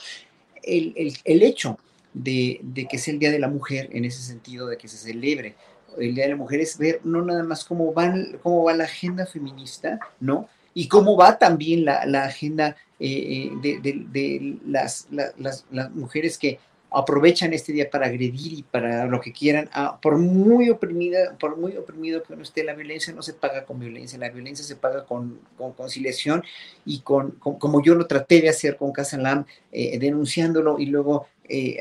El, el, el hecho de, de, que sea el Día de la Mujer, en ese sentido de que se celebre el Día de la Mujer, es ver no nada más cómo, cómo va la agenda feminista, ¿no? Y cómo va también la, agenda eh, eh, de, las, las, mujeres que aprovechan este día para agredir y para lo que quieran, ah, por muy oprimida, por muy oprimido que uno esté, la violencia no se paga con violencia, la violencia se paga con, conciliación y con, como yo lo traté de hacer con Casalam, eh, denunciándolo y luego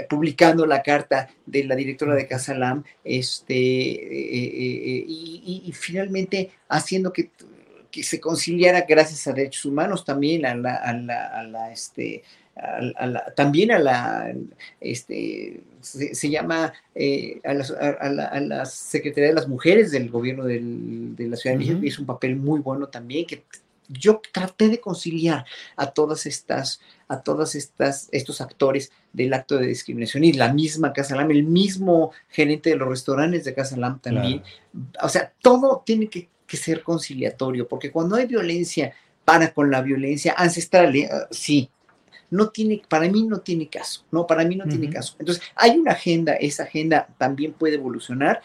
publicando la carta de la directora de Casalam, este, y, finalmente haciendo que que se conciliara gracias a derechos humanos también a la, a la, a la este, a también a la, este, se, llama eh, a, la, a, la, Secretaría de las Mujeres del gobierno del, de la Ciudad de México, que hizo un papel muy bueno también, que yo traté de conciliar a todas estas, a todas estas, estos actores del acto de discriminación y la misma Casa Lam, el mismo gerente de los restaurantes de Casa Lam también. O sea, todo tiene que que ser conciliatorio, porque cuando hay violencia para con la violencia ancestral, eh, sí, no tiene, para mí no tiene caso, no, para mí no tiene caso. Entonces, hay una agenda, esa agenda también puede evolucionar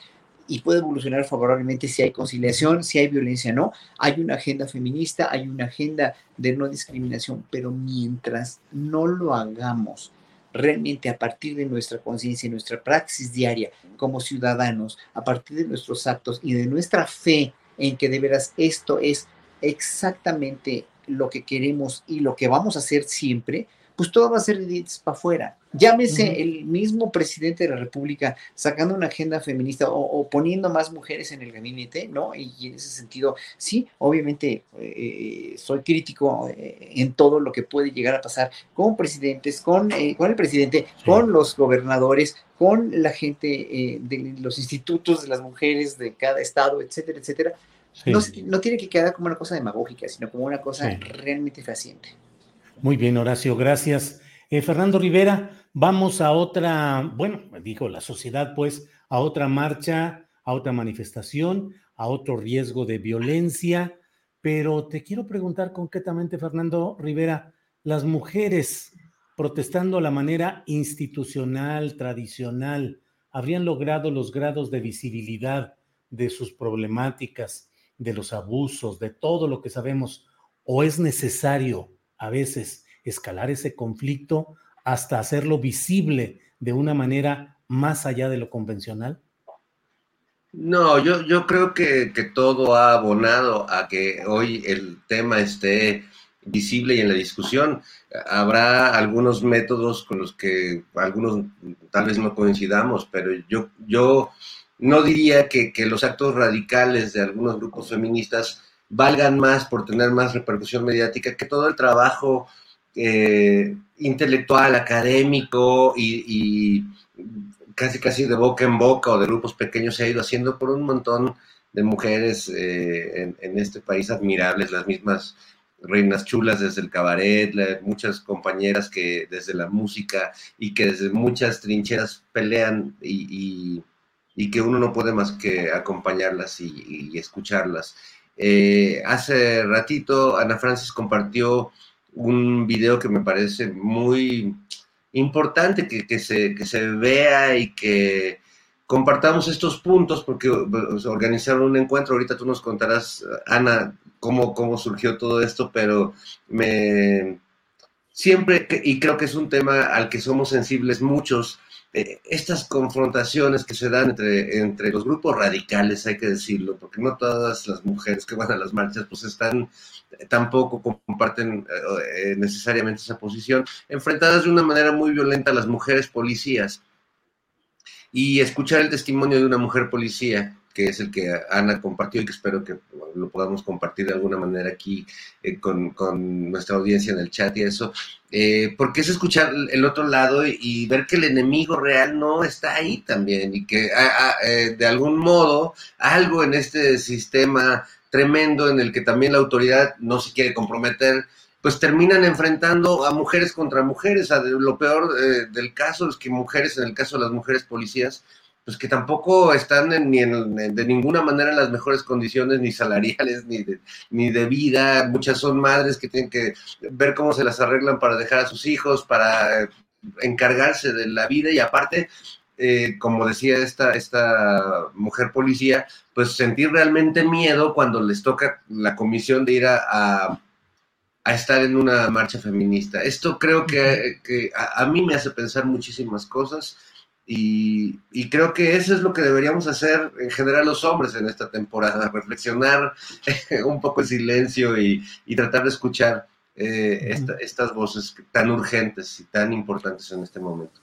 y puede evolucionar favorablemente si hay conciliación, si hay violencia, no. Hay una agenda feminista, hay una agenda de no discriminación, pero mientras no lo hagamos realmente a partir de nuestra conciencia y nuestra praxis diaria como ciudadanos, a partir de nuestros actos y de nuestra fe en que de veras esto es exactamente lo que queremos y lo que vamos a hacer siempre, pues todo va a ser de dientes para afuera. Llámese el mismo presidente de la República sacando una agenda feminista o, poniendo más mujeres en el gabinete, ¿no? Y, en ese sentido, sí, obviamente eh, soy crítico eh, en todo lo que puede llegar a pasar con presidentes, con, eh, con el presidente, con los gobernadores, con la gente de los institutos de las mujeres de cada estado, etcétera, etcétera. No, no, tiene que quedar como una cosa demagógica, sino como una cosa realmente fehaciente. Muy bien, Horacio, gracias. Eh, Fernando Rivera, vamos a otra, bueno, dijo la sociedad, pues, a otra marcha, a otra manifestación, a otro riesgo de violencia, pero te quiero preguntar concretamente, Fernando Rivera, las mujeres protestando a la manera institucional, tradicional, habrían logrado los grados de visibilidad de sus problemáticas, de los abusos, de todo lo que sabemos, o es necesario a veces escalar ese conflicto hasta hacerlo visible de una manera más allá de lo convencional? No, yo, yo creo que, todo ha abonado a que hoy el tema esté visible y en la discusión. Habrá algunos métodos con los que algunos tal vez no coincidamos, pero yo, yo no diría que, que los actos radicales de algunos grupos feministas valgan más por tener más repercusión mediática que todo el trabajo eh, intelectual, académico y, casi casi de boca en boca o de grupos pequeños se ha ido haciendo por un montón de mujeres eh, en, este país admirables, las mismas Reinas Chulas desde el cabaret, muchas compañeras que desde la música y que desde muchas trincheras pelean y, que uno no puede más que acompañarlas y, escucharlas. Eh, hace ratito Ana Francis compartió un video que me parece muy importante que, se, que se vea y que compartamos estos puntos porque organizaron un encuentro. Ahorita tú nos contarás, Ana, cómo, cómo surgió todo esto, pero me siempre, y creo que es un tema al que somos sensibles muchos, eh, estas confrontaciones que se dan entre, entre los grupos radicales, hay que decirlo, porque no todas las mujeres que van a las marchas pues están, tampoco comparten eh, necesariamente esa posición, enfrentadas de una manera muy violenta a las mujeres policías. Y escuchar el testimonio de una mujer policía, que es el que Ana compartió y que espero que lo podamos compartir de alguna manera aquí eh, con, nuestra audiencia en el chat y eso, eh, porque es escuchar el otro lado y, ver que el enemigo real no está ahí también y que eh, de algún modo algo en este sistema tremendo en el que también la autoridad no se quiere comprometer, pues terminan enfrentando a mujeres contra mujeres. lo peor eh, del caso es que mujeres, en el caso de las mujeres policías, pues que tampoco están ni de ninguna manera en las mejores condiciones, ni salariales, ni de, ni de vida. Muchas son madres que tienen que ver cómo se las arreglan para dejar a sus hijos, para eh, encargarse de la vida y aparte, eh, como decía esta, esta mujer policía, pues sentir realmente miedo cuando les toca la comisión de ir a a estar en una marcha feminista. Esto creo que, a, mí me hace pensar muchísimas cosas y, creo que eso es lo que deberíamos hacer en general los hombres en esta temporada, reflexionar un poco en silencio y, tratar de escuchar eh, estas voces tan urgentes y tan importantes en este momento.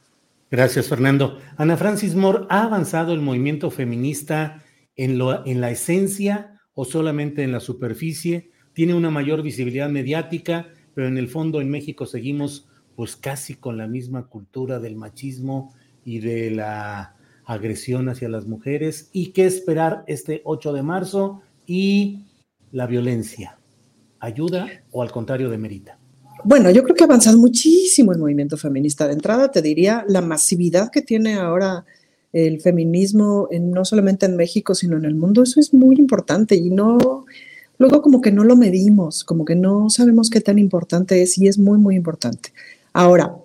Gracias, Fernando. Ana Francis Moore, ¿ha avanzado el movimiento feminista en, lo, en la esencia o solamente en la superficie? tiene una mayor visibilidad mediática, pero en el fondo en México seguimos pues casi con la misma cultura del machismo y de la agresión hacia las mujeres. ¿Y qué esperar este 8 de marzo? Y la violencia. ¿Ayuda o al contrario demerita? Bueno, yo creo que ha avanzado muchísimo el movimiento feminista. De entrada te diría la masividad que tiene ahora el feminismo, no solamente en México, sino en el mundo. Eso es muy importante y no, luego como que no lo medimos, como que no sabemos qué tan importante es y es muy, muy importante. Ahora,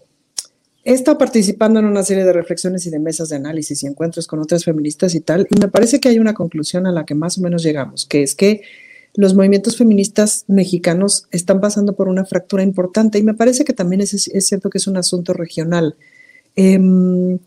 he estado participando en una serie de reflexiones y de mesas de análisis y encuentros con otras feministas y tal, y me parece que hay una conclusión a la que más o menos llegamos, que es que los movimientos feministas mexicanos están pasando por una fractura importante y me parece que también es, cierto que es un asunto regional. Em,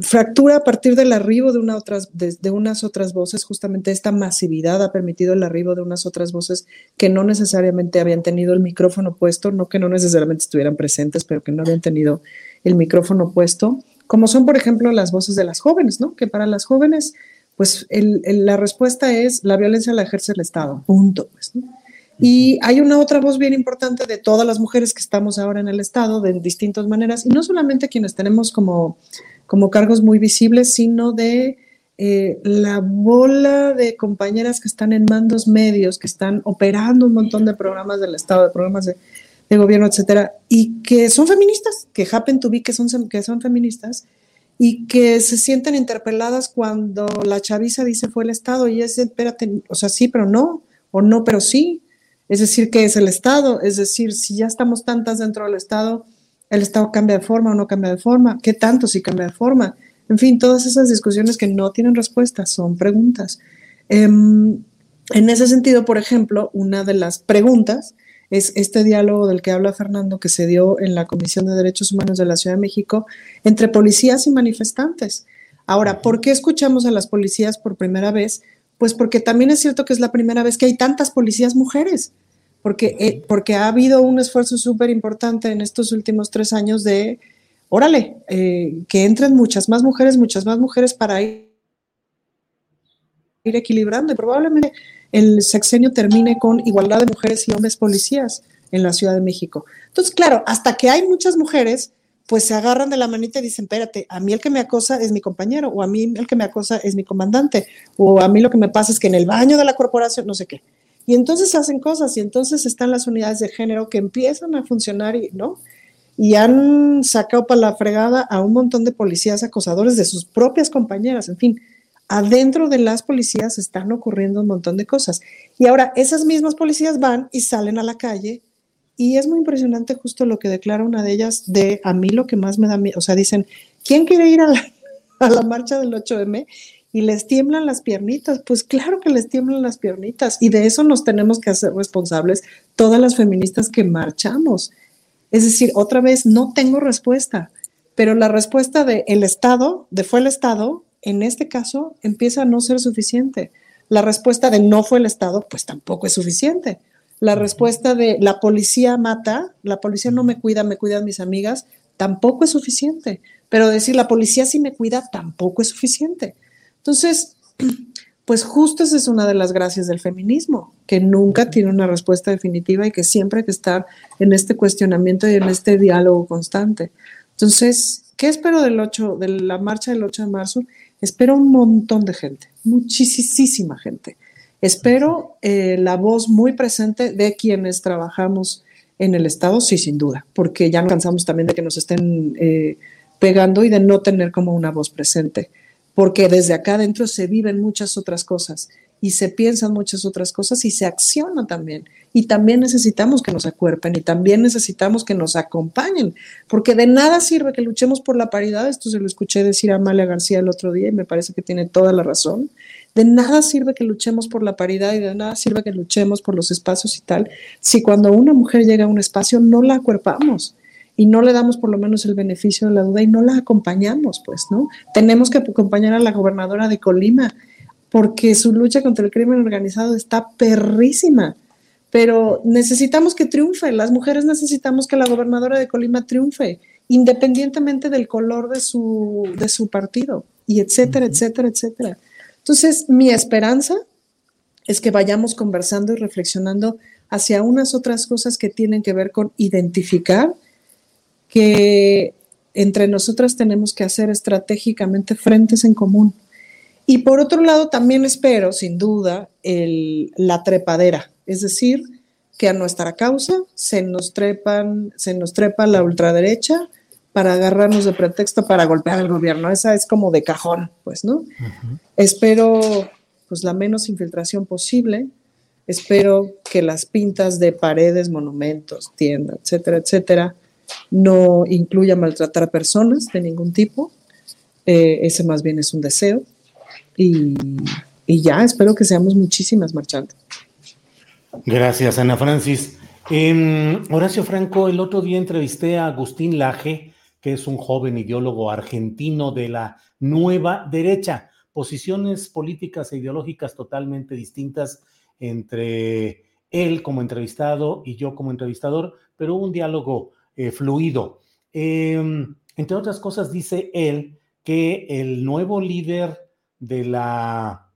fractura a partir del arribo de, una otras, de, unas otras voces, justamente esta masividad ha permitido el arribo de unas otras voces que no necesariamente habían tenido el micrófono puesto, no que no necesariamente estuvieran presentes, pero que no habían tenido el micrófono puesto, como son, por ejemplo, las voces de las jóvenes, ¿no? Que para las jóvenes, pues la respuesta es la violencia la ejerce el Estado, punto. Pues, Y hay una otra voz bien importante de todas las mujeres que estamos ahora en el Estado, de distintas maneras, y no solamente quienes tenemos como como cargos muy visibles, sino de eh, la bola de compañeras que están en mandos medios, que están operando un montón de programas del Estado, de programas de, gobierno, etcétera, y que son feministas, que happen to be que son, que son feministas, y que se sienten interpeladas cuando la chaviza dice fue el Estado, y es, espérate, o sea, sí, pero no, o no, pero sí. Es decir, que es el Estado? Es decir, si ya estamos tantas dentro del Estado, el Estado cambia de forma o no cambia de forma, qué tanto si cambia de forma. En fin, todas esas discusiones que no tienen respuesta, son preguntas. Em, en ese sentido, por ejemplo, una de las preguntas es este diálogo del que habla Fernando que se dio en la Comisión de Derechos Humanos de la Ciudad de México entre policías y manifestantes. Ahora, ¿por qué escuchamos a las policías por primera vez? Pues porque también es cierto que es la primera vez que hay tantas policías mujeres porque, eh, porque ha habido un esfuerzo súper importante en estos últimos tres años de, órale, eh, que entren muchas más mujeres, muchas más mujeres para ir, ir equilibrando y probablemente el sexenio termine con igualdad de mujeres y hombres policías en la Ciudad de México. Entonces, claro, hasta que hay muchas mujeres, pues se agarran de la manita y dicen, espérate, a mí el que me acosa es mi compañero, o a mí el que me acosa es mi comandante, o a mí lo que me pasa es que en el baño de la corporación, no sé qué. Y entonces hacen cosas y entonces están las unidades de género que empiezan a funcionar y, ¿no? Y han sacado para la fregada a un montón de policías acosadores de sus propias compañeras, en fin, adentro de las policías están ocurriendo un montón de cosas. Y ahora esas mismas policías van y salen a la calle y es muy impresionante justo lo que declara una de ellas de a mí lo que más me da miedo, o sea, dicen, ¿quién quiere ir a la, a la marcha del 8M? Y les tiemblan las piernitas, pues claro que les tiemblan las piernitas y de eso nos tenemos que hacer responsables todas las feministas que marchamos. Es decir, otra vez, no tengo respuesta, pero la respuesta del el Estado, de fue el Estado, en este caso empieza a no ser suficiente. La respuesta de no fue el Estado, pues tampoco es suficiente. La respuesta de la policía mata, la policía no me cuida, me cuidan mis amigas, tampoco es suficiente. Pero decir la policía sí me cuida, tampoco es suficiente. Entonces, pues justo esa es una de las gracias del feminismo, que nunca tiene una respuesta definitiva y que siempre hay que estar en este cuestionamiento y en este diálogo constante. Entonces, ¿qué espero del 8, de la marcha del 8 de marzo? Espero un montón de gente, muchísima gente. Espero eh, la voz muy presente de quienes trabajamos en el Estado, sí, sin duda, porque ya no cansamos también de que nos estén eh, pegando y de no tener como una voz presente, porque desde acá adentro se viven muchas otras cosas y se piensan muchas otras cosas y se acciona también. Y también necesitamos que nos acuerpen y también necesitamos que nos acompañen, porque de nada sirve que luchemos por la paridad. Esto se lo escuché decir a Amalia García el otro día y me parece que tiene toda la razón. De nada sirve que luchemos por la paridad y de nada sirve que luchemos por los espacios y tal, si cuando una mujer llega a un espacio no la acuerpamos y no le damos por lo menos el beneficio de la duda y no la acompañamos, pues, ¿no? Tenemos que acompañar a la gobernadora de Colima porque su lucha contra el crimen organizado está perrísima pero necesitamos que triunfe, las mujeres necesitamos que la gobernadora de Colima triunfe, independientemente del color de su, de su partido, y etcétera, etcétera, etcétera. Entonces, mi esperanza es que vayamos conversando y reflexionando hacia unas otras cosas que tienen que ver con identificar que entre nosotras tenemos que hacer estratégicamente frentes en común. Y por otro lado, también espero, sin duda, el, la trepadera, es decir, que a nuestra causa se nos trepan, se nos trepa la ultraderecha para agarrarnos de pretexto para golpear al gobierno. Esa es como de cajón, pues, ¿no? Espero pues la menos infiltración posible. Espero que las pintas de paredes, monumentos, tiendas, etcétera, etcétera, no incluya maltratar a personas de ningún tipo. Eh, ese más bien es un deseo. Y, y ya, espero que seamos muchísimas marchantes. Gracias, Ana Francis. Em, Horacio Franco, el otro día entrevisté a Agustín Laje, que es un joven ideólogo argentino de la nueva derecha, posiciones políticas e ideológicas totalmente distintas entre él como entrevistado y yo como entrevistador, pero un diálogo eh, fluido. Em, entre otras cosas, dice él que el nuevo líder de la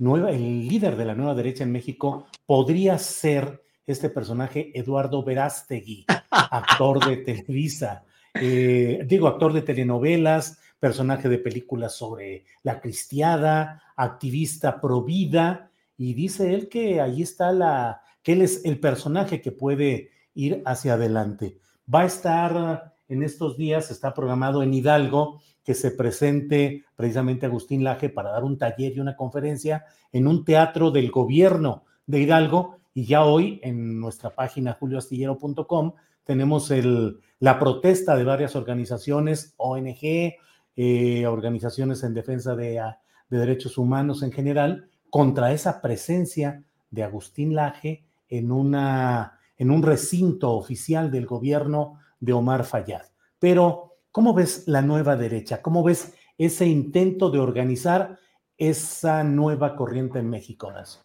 nueva, el líder de la nueva derecha en México podría ser este personaje Eduardo Verástegui, actor de Televisa, eh, digo, actor de telenovelas, personaje de películas sobre la cristiada, activista pro vida, y dice él que ahí está la, que él es el personaje que puede ir hacia adelante. Va a estar en estos días, está programado en Hidalgo, que se presente precisamente Agustín Laje para dar un taller y una conferencia en un teatro del gobierno de Hidalgo. Y ya hoy en nuestra página julioastillero.com tenemos el, la protesta de varias organizaciones, ONG, eh, organizaciones en defensa de, de derechos humanos en general, contra esa presencia de Agustín Laje en, una, en un recinto oficial del gobierno de Omar Fayad. Pero ¿Cómo ves la nueva derecha? ¿Cómo ves ese intento de organizar esa nueva corriente en México, Horacio?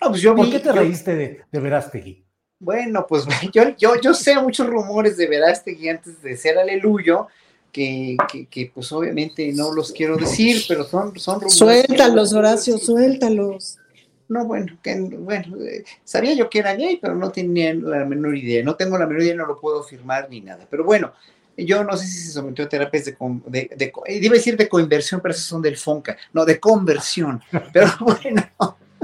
Pues ¿Por qué te reíste de, de, Verástegui? Bueno, pues yo, yo, yo sé muchos rumores de Verástegui antes de ser aleluyo, que, que, pues obviamente no los quiero decir, pero son, son rumores. Suéltalos, Horacio, suéltalos. No, bueno, que, bueno, eh, sabía yo que era gay, pero no tenía la menor idea. No tengo la menor idea, no lo puedo afirmar ni nada. Pero bueno, yo no sé si se sometió a terapias de, de, de, iba a decir de coinversión, pero esos son del FONCA, no, de conversión. Pero bueno,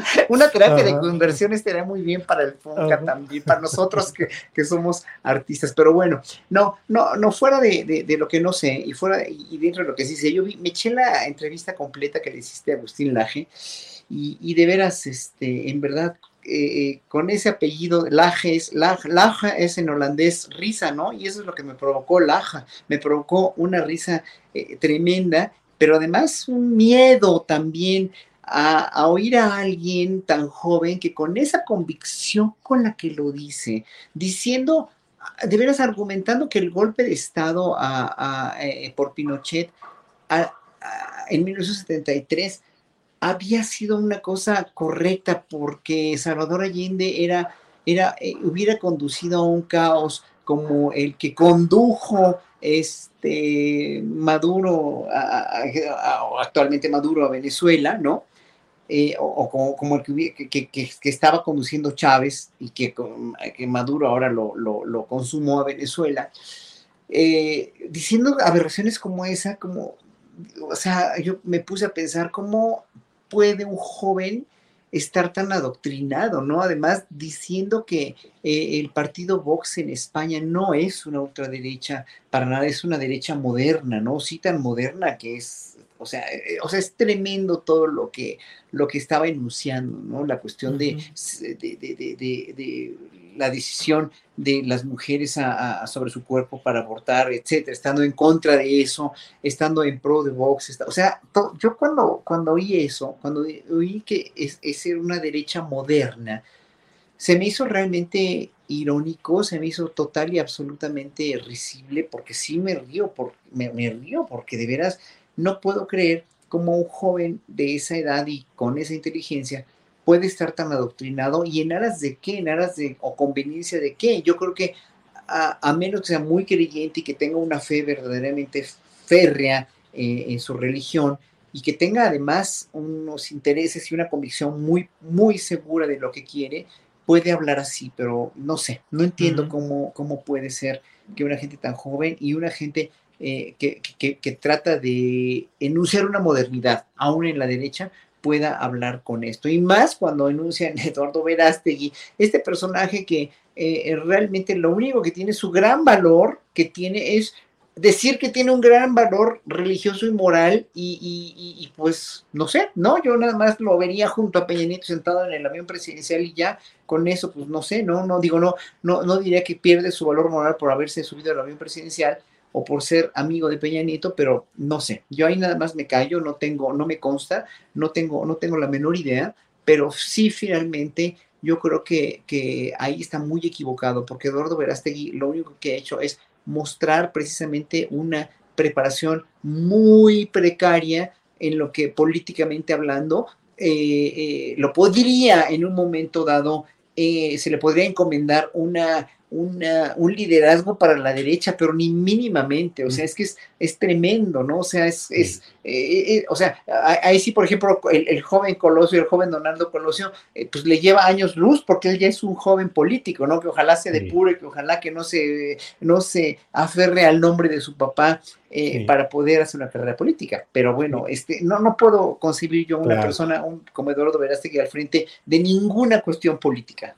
Una terapia de conversión estaría muy bien para el FUNCA también, para nosotros que, que, somos artistas. Pero bueno, no, no, no fuera de, de, lo que no sé y fuera y dentro de lo que sí sé, yo vi, me eché la entrevista completa que le hiciste a Agustín Laje y, y de veras, este, en verdad, eh, con ese apellido, Laje es, Laja, es en holandés risa, ¿no? Y eso es lo que me provocó Laja, me provocó una risa eh, tremenda, pero además un miedo también a, oír a alguien tan joven que con esa convicción con la que lo dice, diciendo, de veras argumentando que el golpe de Estado eh, por Pinochet en 1973 había sido una cosa correcta porque Salvador Allende era, era, eh, hubiera conducido a un caos como el que condujo este Maduro, actualmente Maduro a Venezuela, ¿no? Eh, o, como, el que, estaba conduciendo Chávez y que, que Maduro ahora lo, lo, consumó a Venezuela, eh, diciendo aberraciones como esa, como, o sea, yo me puse a pensar cómo puede un joven estar tan adoctrinado, ¿no? Además, diciendo que eh, el partido Vox en España no es una ultraderecha para nada, es una derecha moderna, ¿no? Sí tan moderna que es, o sea, eh, o sea es tremendo todo lo que, lo que estaba enunciando, ¿no? La cuestión de, de, la decisión de las mujeres sobre su cuerpo para abortar, etcétera, estando en contra de eso, estando en pro de Vox, o sea, yo cuando, cuando oí eso, cuando oí que es, es una derecha moderna, se me hizo realmente irónico, se me hizo total y absolutamente risible, porque sí me río, me, me río, porque de veras no puedo creer cómo un joven de esa edad y con esa inteligencia puede estar tan adoctrinado y en aras de qué, en aras de o conveniencia de qué. Yo creo que a, menos que sea muy creyente y que tenga una fe verdaderamente férrea eh, en su religión y que tenga además unos intereses y una convicción muy, muy segura de lo que quiere, puede hablar así, pero no sé, no entiendo cómo, cómo puede ser que una gente tan joven y una gente eh, que, trata de enunciar una modernidad, aún en la derecha, pueda hablar con esto. Y más cuando enuncian Eduardo Verástegui, este personaje que eh, realmente lo único que tiene su gran valor, que tiene es decir que tiene un gran valor religioso y moral y, pues no sé, no, yo nada más lo vería junto a Peña Nieto sentado en el avión presidencial y ya con eso pues no sé, no, no digo, no, no, no diría que pierde su valor moral por haberse subido al avión presidencial, o por ser amigo de Peña Nieto, pero no sé, yo ahí nada más me callo, no tengo, no me consta, no tengo, no tengo la menor idea, pero sí finalmente yo creo que, que ahí está muy equivocado, porque Eduardo Verástegui lo único que ha hecho es mostrar precisamente una preparación muy precaria en lo que políticamente hablando eh, eh, lo podría en un momento dado, eh, se le podría encomendar una un liderazgo para la derecha, pero ni mínimamente, o sea, es que es, es tremendo, ¿no? O sea, es, es eh, eh, o sea, ahí sí, por ejemplo, el, joven Colosio, el joven Donaldo Colosio, eh, pues le lleva años luz porque él ya es un joven político, ¿no? Que ojalá se depure, que ojalá que no se, no se aferre al nombre de su papá para poder hacer una carrera política. Pero bueno, este, no, no puedo concebir yo una persona un, como Eduardo Verástegui al frente de ninguna cuestión política.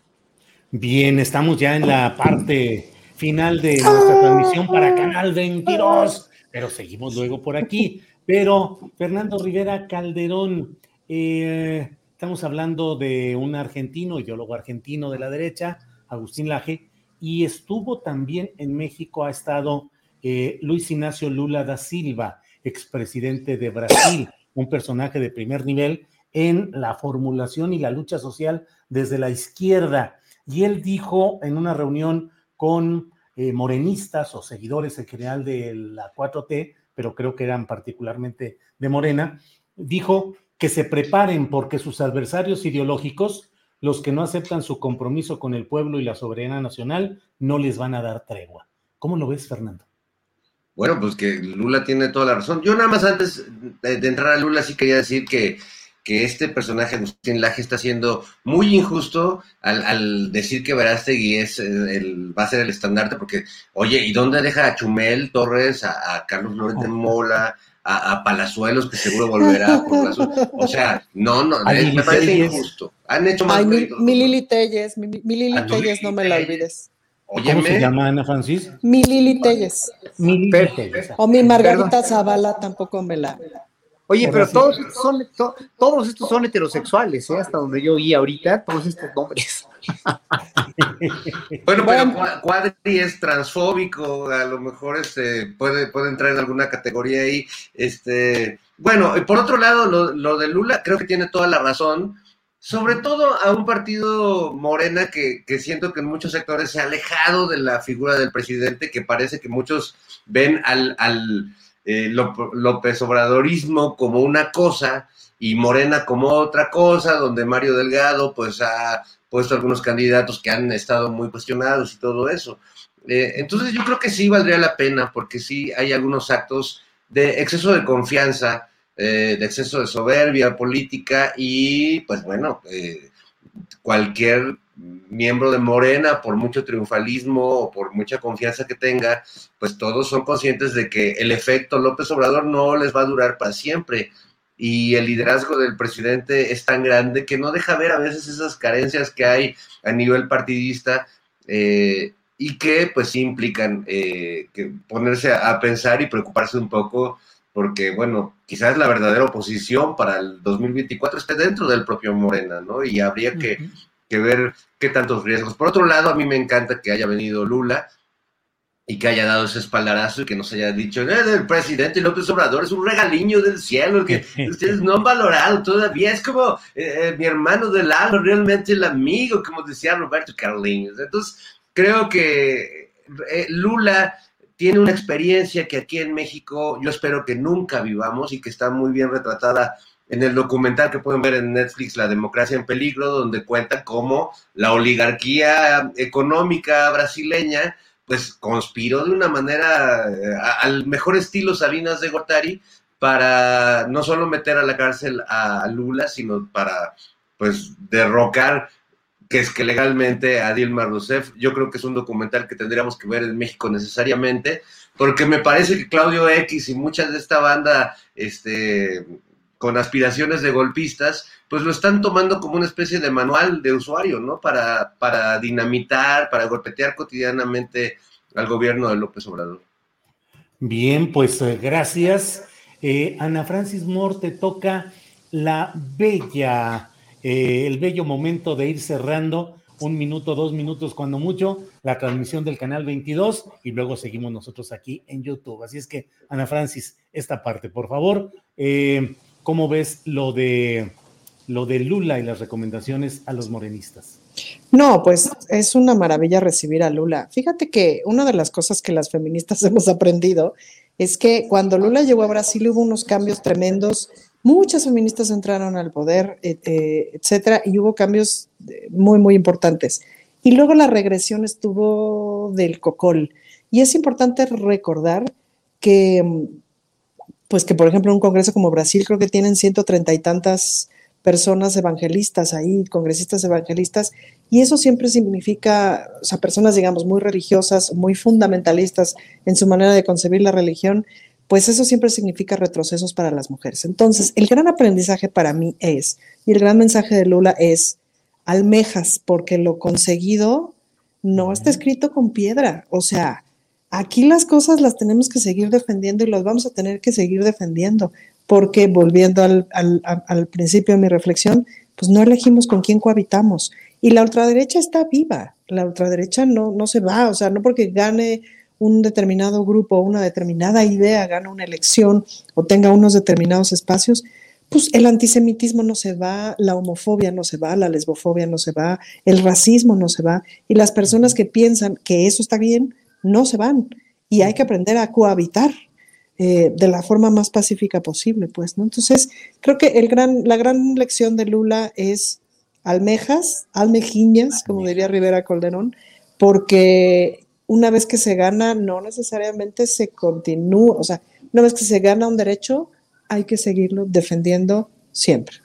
Bien, estamos ya en la parte final de nuestra transmisión para Canal 22, pero seguimos luego por aquí. Pero Fernando Rivera Calderón, eh, estamos hablando de un argentino, ideólogo argentino de la derecha, Agustín Laje, y estuvo también en México, ha estado eh, Luis Ignacio Lula da Silva, expresidente de Brasil, un personaje de primer nivel en la formulación y la lucha social desde la izquierda y él dijo en una reunión con eh, morenistas o seguidores en general de la 4T, pero creo que eran particularmente de Morena, dijo que se preparen porque sus adversarios ideológicos, los que no aceptan su compromiso con el pueblo y la soberanía nacional, no les van a dar tregua. ¿Cómo lo ves, Fernando? Bueno, pues que Lula tiene toda la razón. Yo nada más antes de entrar a Lula sí quería decir que que este personaje, Agustín Laje, está siendo muy injusto al, decir que Verástegui es el, va a ser el estandarte, porque, oye, ¿y dónde deja a Chumel Torres, a, Carlos Lorente Mola, a, Palazuelos, que seguro volverá por O sea, no, no, me parece injusto. Han hecho más. Ay, mi, mi Lili Telles, mi, mi Lili Ah, no, Telles, no me la olvides. ¿Cómo se llama Ana Francis? Mi Lili Telles. Mi Lili Telles. O mi Margarita Zavala tampoco me la. Oye, pero todos estos son, to- todos estos son heterosexuales, ¿eh? hasta donde yo oí ahorita, todos estos nombres. Bueno, pero Cua- Cuadri es transfóbico, a lo mejor este, puede, puede entrar en alguna categoría ahí. Este, bueno, y por otro lado, lo, lo de Lula creo que tiene toda la razón, sobre todo a un partido morena que, que siento que en muchos sectores se ha alejado de la figura del presidente, que parece que muchos ven al, al eh, López Obradorismo como una cosa y Morena como otra cosa, donde Mario Delgado pues ha puesto algunos candidatos que han estado muy cuestionados y todo eso. Eh, entonces yo creo que sí valdría la pena, porque sí hay algunos actos de exceso de confianza, eh, de exceso de soberbia política y pues bueno, cualquier miembro de Morena, por mucho triunfalismo o por mucha confianza que tenga, pues todos son conscientes de que el efecto López Obrador no les va a durar para siempre y el liderazgo del presidente es tan grande que no deja ver a veces esas carencias que hay a nivel partidista eh, y que pues implican eh, ponerse a, a pensar y preocuparse un poco porque bueno, quizás la verdadera oposición para el 2024 esté dentro del propio Morena, ¿no? Y habría que, que ver qué tantos riesgos. Por otro lado, a mí me encanta que haya venido Lula, y que haya dado ese espaldarazo y que nos haya dicho, eh, el presidente López Obrador es un regaliño del cielo que ustedes no han valorado todavía, es como eh, eh, mi hermano del alma, realmente el amigo, como decía Roberto Carliños. Entonces, creo que eh, Lula tiene una experiencia que aquí en México yo espero que nunca vivamos y que está muy bien retratada en el documental que pueden ver en Netflix, La democracia en peligro, donde cuenta cómo la oligarquía económica brasileña pues conspiró de una manera eh, al mejor estilo Salinas de Gortari para no solo meter a la cárcel a Lula, sino para pues derrocar que es que legalmente a Dilma Rousseff. Yo creo que es un documental que tendríamos que ver en México necesariamente, porque me parece que Claudio X y muchas de esta banda este, con aspiraciones de golpistas, pues lo están tomando como una especie de manual de usuario, ¿no? Para, para dinamitar, para golpetear cotidianamente al gobierno de López Obrador. Bien, pues eh, gracias. Eh, Ana Francis Moore, te toca la bella, eh, el bello momento de ir cerrando un minuto, dos minutos, cuando mucho, la transmisión del canal 22 y luego seguimos nosotros aquí en YouTube. Así es que, Ana Francis, esta parte, por favor, ¿cómo ves lo de lo de Lula y las recomendaciones a los morenistas? No, pues es una maravilla recibir a Lula. Fíjate que una de las cosas que las feministas hemos aprendido es que cuando Lula llegó a Brasil hubo unos cambios tremendos, muchas feministas entraron al poder, eh, eh, etcétera, y hubo cambios eh, muy, muy importantes. Y luego la regresión estuvo del cocol. Y es importante recordar que, mm, pues que por ejemplo en un congreso como Brasil creo que tienen 130 y tantas personas evangelistas ahí, congresistas evangelistas, y eso siempre significa, o sea, personas, digamos, muy religiosas, muy fundamentalistas en su manera de concebir la religión, pues eso siempre significa retrocesos para las mujeres. Entonces, el gran aprendizaje para mí es, y el gran mensaje de Lula es, almejas, porque lo conseguido no está escrito con piedra, o sea, aquí las cosas las tenemos que seguir defendiendo y las vamos a tener que seguir defendiendo, porque volviendo al, al, al principio de mi reflexión, pues no elegimos con quién cohabitamos. Y la ultraderecha está viva, la ultraderecha no, no se va, o sea, no porque gane un determinado grupo, una determinada idea, gana una elección o tenga unos determinados espacios, pues el antisemitismo no se va, la homofobia no se va, la lesbofobia no se va, el racismo no se va, y las personas que piensan que eso está bien, no se van. Y hay que aprender a cohabitar eh, de la forma más pacífica posible, pues, ¿no? Entonces, creo que el gran, la gran lección de Lula es almejas, almejiñas, como diría Rivera Calderón, porque una vez que se gana, no necesariamente se continúa, o sea, una vez que se gana un derecho, hay que seguirlo defendiendo siempre.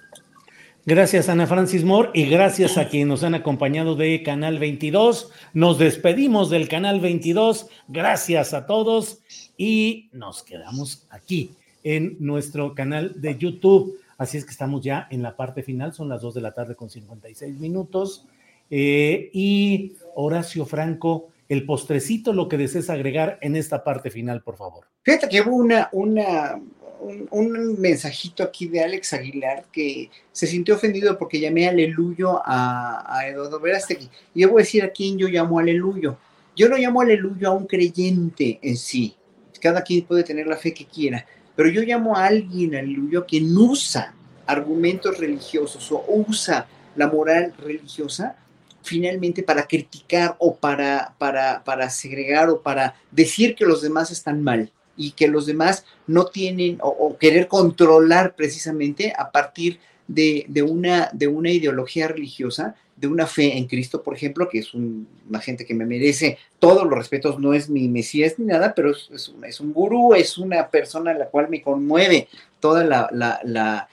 Gracias, Ana Francis Moore, y gracias a quienes nos han acompañado de Canal 22. Nos despedimos del Canal 22. Gracias a todos y nos quedamos aquí en nuestro canal de YouTube. Así es que estamos ya en la parte final, son las 2 de la tarde con 56 minutos. Eh, y Horacio Franco, el postrecito, lo que desees agregar en esta parte final, por favor. Fíjate que hubo una, una, un, mensajito aquí de Alex Aguilar que se sintió ofendido porque llamé aleluyo a, a Eduardo Verástegui. Y a decir a quién yo llamo aleluyo. Yo no llamo aleluyo a un creyente en sí. Cada quien puede tener la fe que quiera. Pero yo llamo a alguien aleluyo quien usa argumentos religiosos o usa la moral religiosa finalmente para criticar o para, para, para segregar o para decir que los demás están mal y que los demás no tienen o, querer controlar precisamente a partir de, una, de una ideología religiosa, de una fe en Cristo, por ejemplo, que es una gente que me merece todos los respetos, no es mi Mesías ni nada, pero es, un, es un gurú, es una persona a la cual me conmueve toda la, la,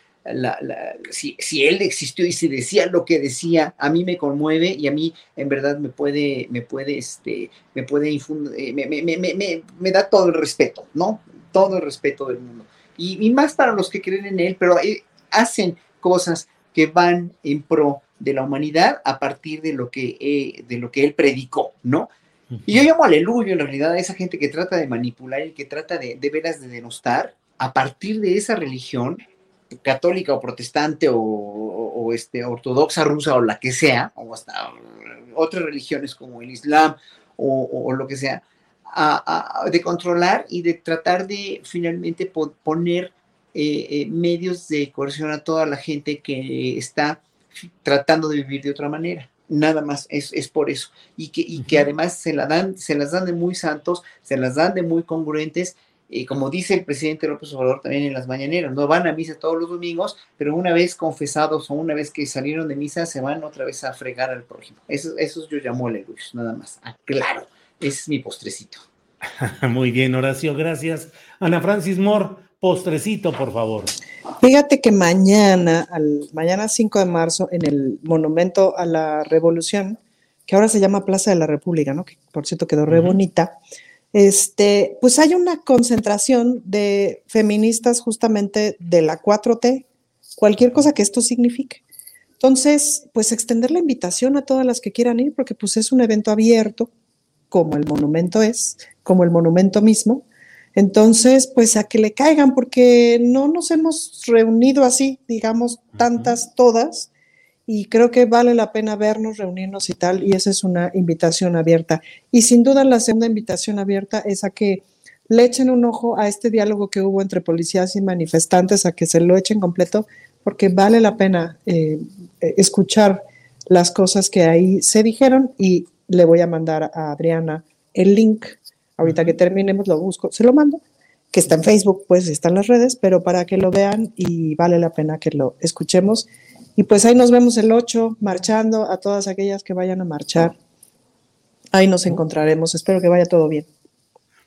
si, si, él existió y si decía lo que decía, a mí me conmueve y a mí en verdad me puede, me puede, este, me puede infundir, eh, me, me, me, me, da todo el respeto, ¿no? Todo el respeto del mundo. Y, y más para los que creen en él, pero eh, hacen cosas que van en pro de la humanidad a partir de lo que, eh, de lo que él predicó, ¿no? Y yo llamo aleluya en realidad a esa gente que trata de manipular y que trata de, de veras de denostar a partir de esa religión católica o protestante o, este, ortodoxa rusa o la que sea, o hasta otras religiones como el Islam o, lo que sea, de controlar y de tratar de finalmente poner eh, eh, medios de coerción a toda la gente que está tratando de vivir de otra manera. Nada más, es, es por eso. Y que, y que además se, la dan, se las dan de muy santos, se las dan de muy congruentes y como dice el presidente López Obrador también en las mañaneras, no van a misa todos los domingos, pero una vez confesados o una vez que salieron de misa, se van otra vez a fregar al prójimo. Eso, eso yo llamo luz, nada más. Ah, claro, ese es mi postrecito. Muy bien, Horacio, gracias. Ana Francis Moore, postrecito, por favor. Fíjate que mañana, al, mañana 5 de marzo, en el Monumento a la Revolución, que ahora se llama Plaza de la República, ¿no? Que por cierto quedó re bonita este, pues hay una concentración de feministas justamente de la 4T, cualquier cosa que esto signifique. Entonces, pues extender la invitación a todas las que quieran ir, porque pues es un evento abierto, como el monumento es, como el monumento mismo. Entonces, pues a que le caigan, porque no nos hemos reunido así, digamos, tantas, todas, y creo que vale la pena vernos, reunirnos y tal, y esa es una invitación abierta. Y sin duda la segunda invitación abierta es a que le echen un ojo a este diálogo que hubo entre policías y manifestantes, a que se lo echen completo, porque vale la pena eh, escuchar las cosas que ahí se dijeron y le voy a mandar a Adriana el link. Ahorita que terminemos lo busco, se lo mando, que está en Facebook, pues está en las redes, pero para que lo vean y vale la pena que lo escuchemos y pues ahí nos vemos el 8, marchando a todas aquellas que vayan a marchar. Ahí nos encontraremos. Espero que vaya todo bien.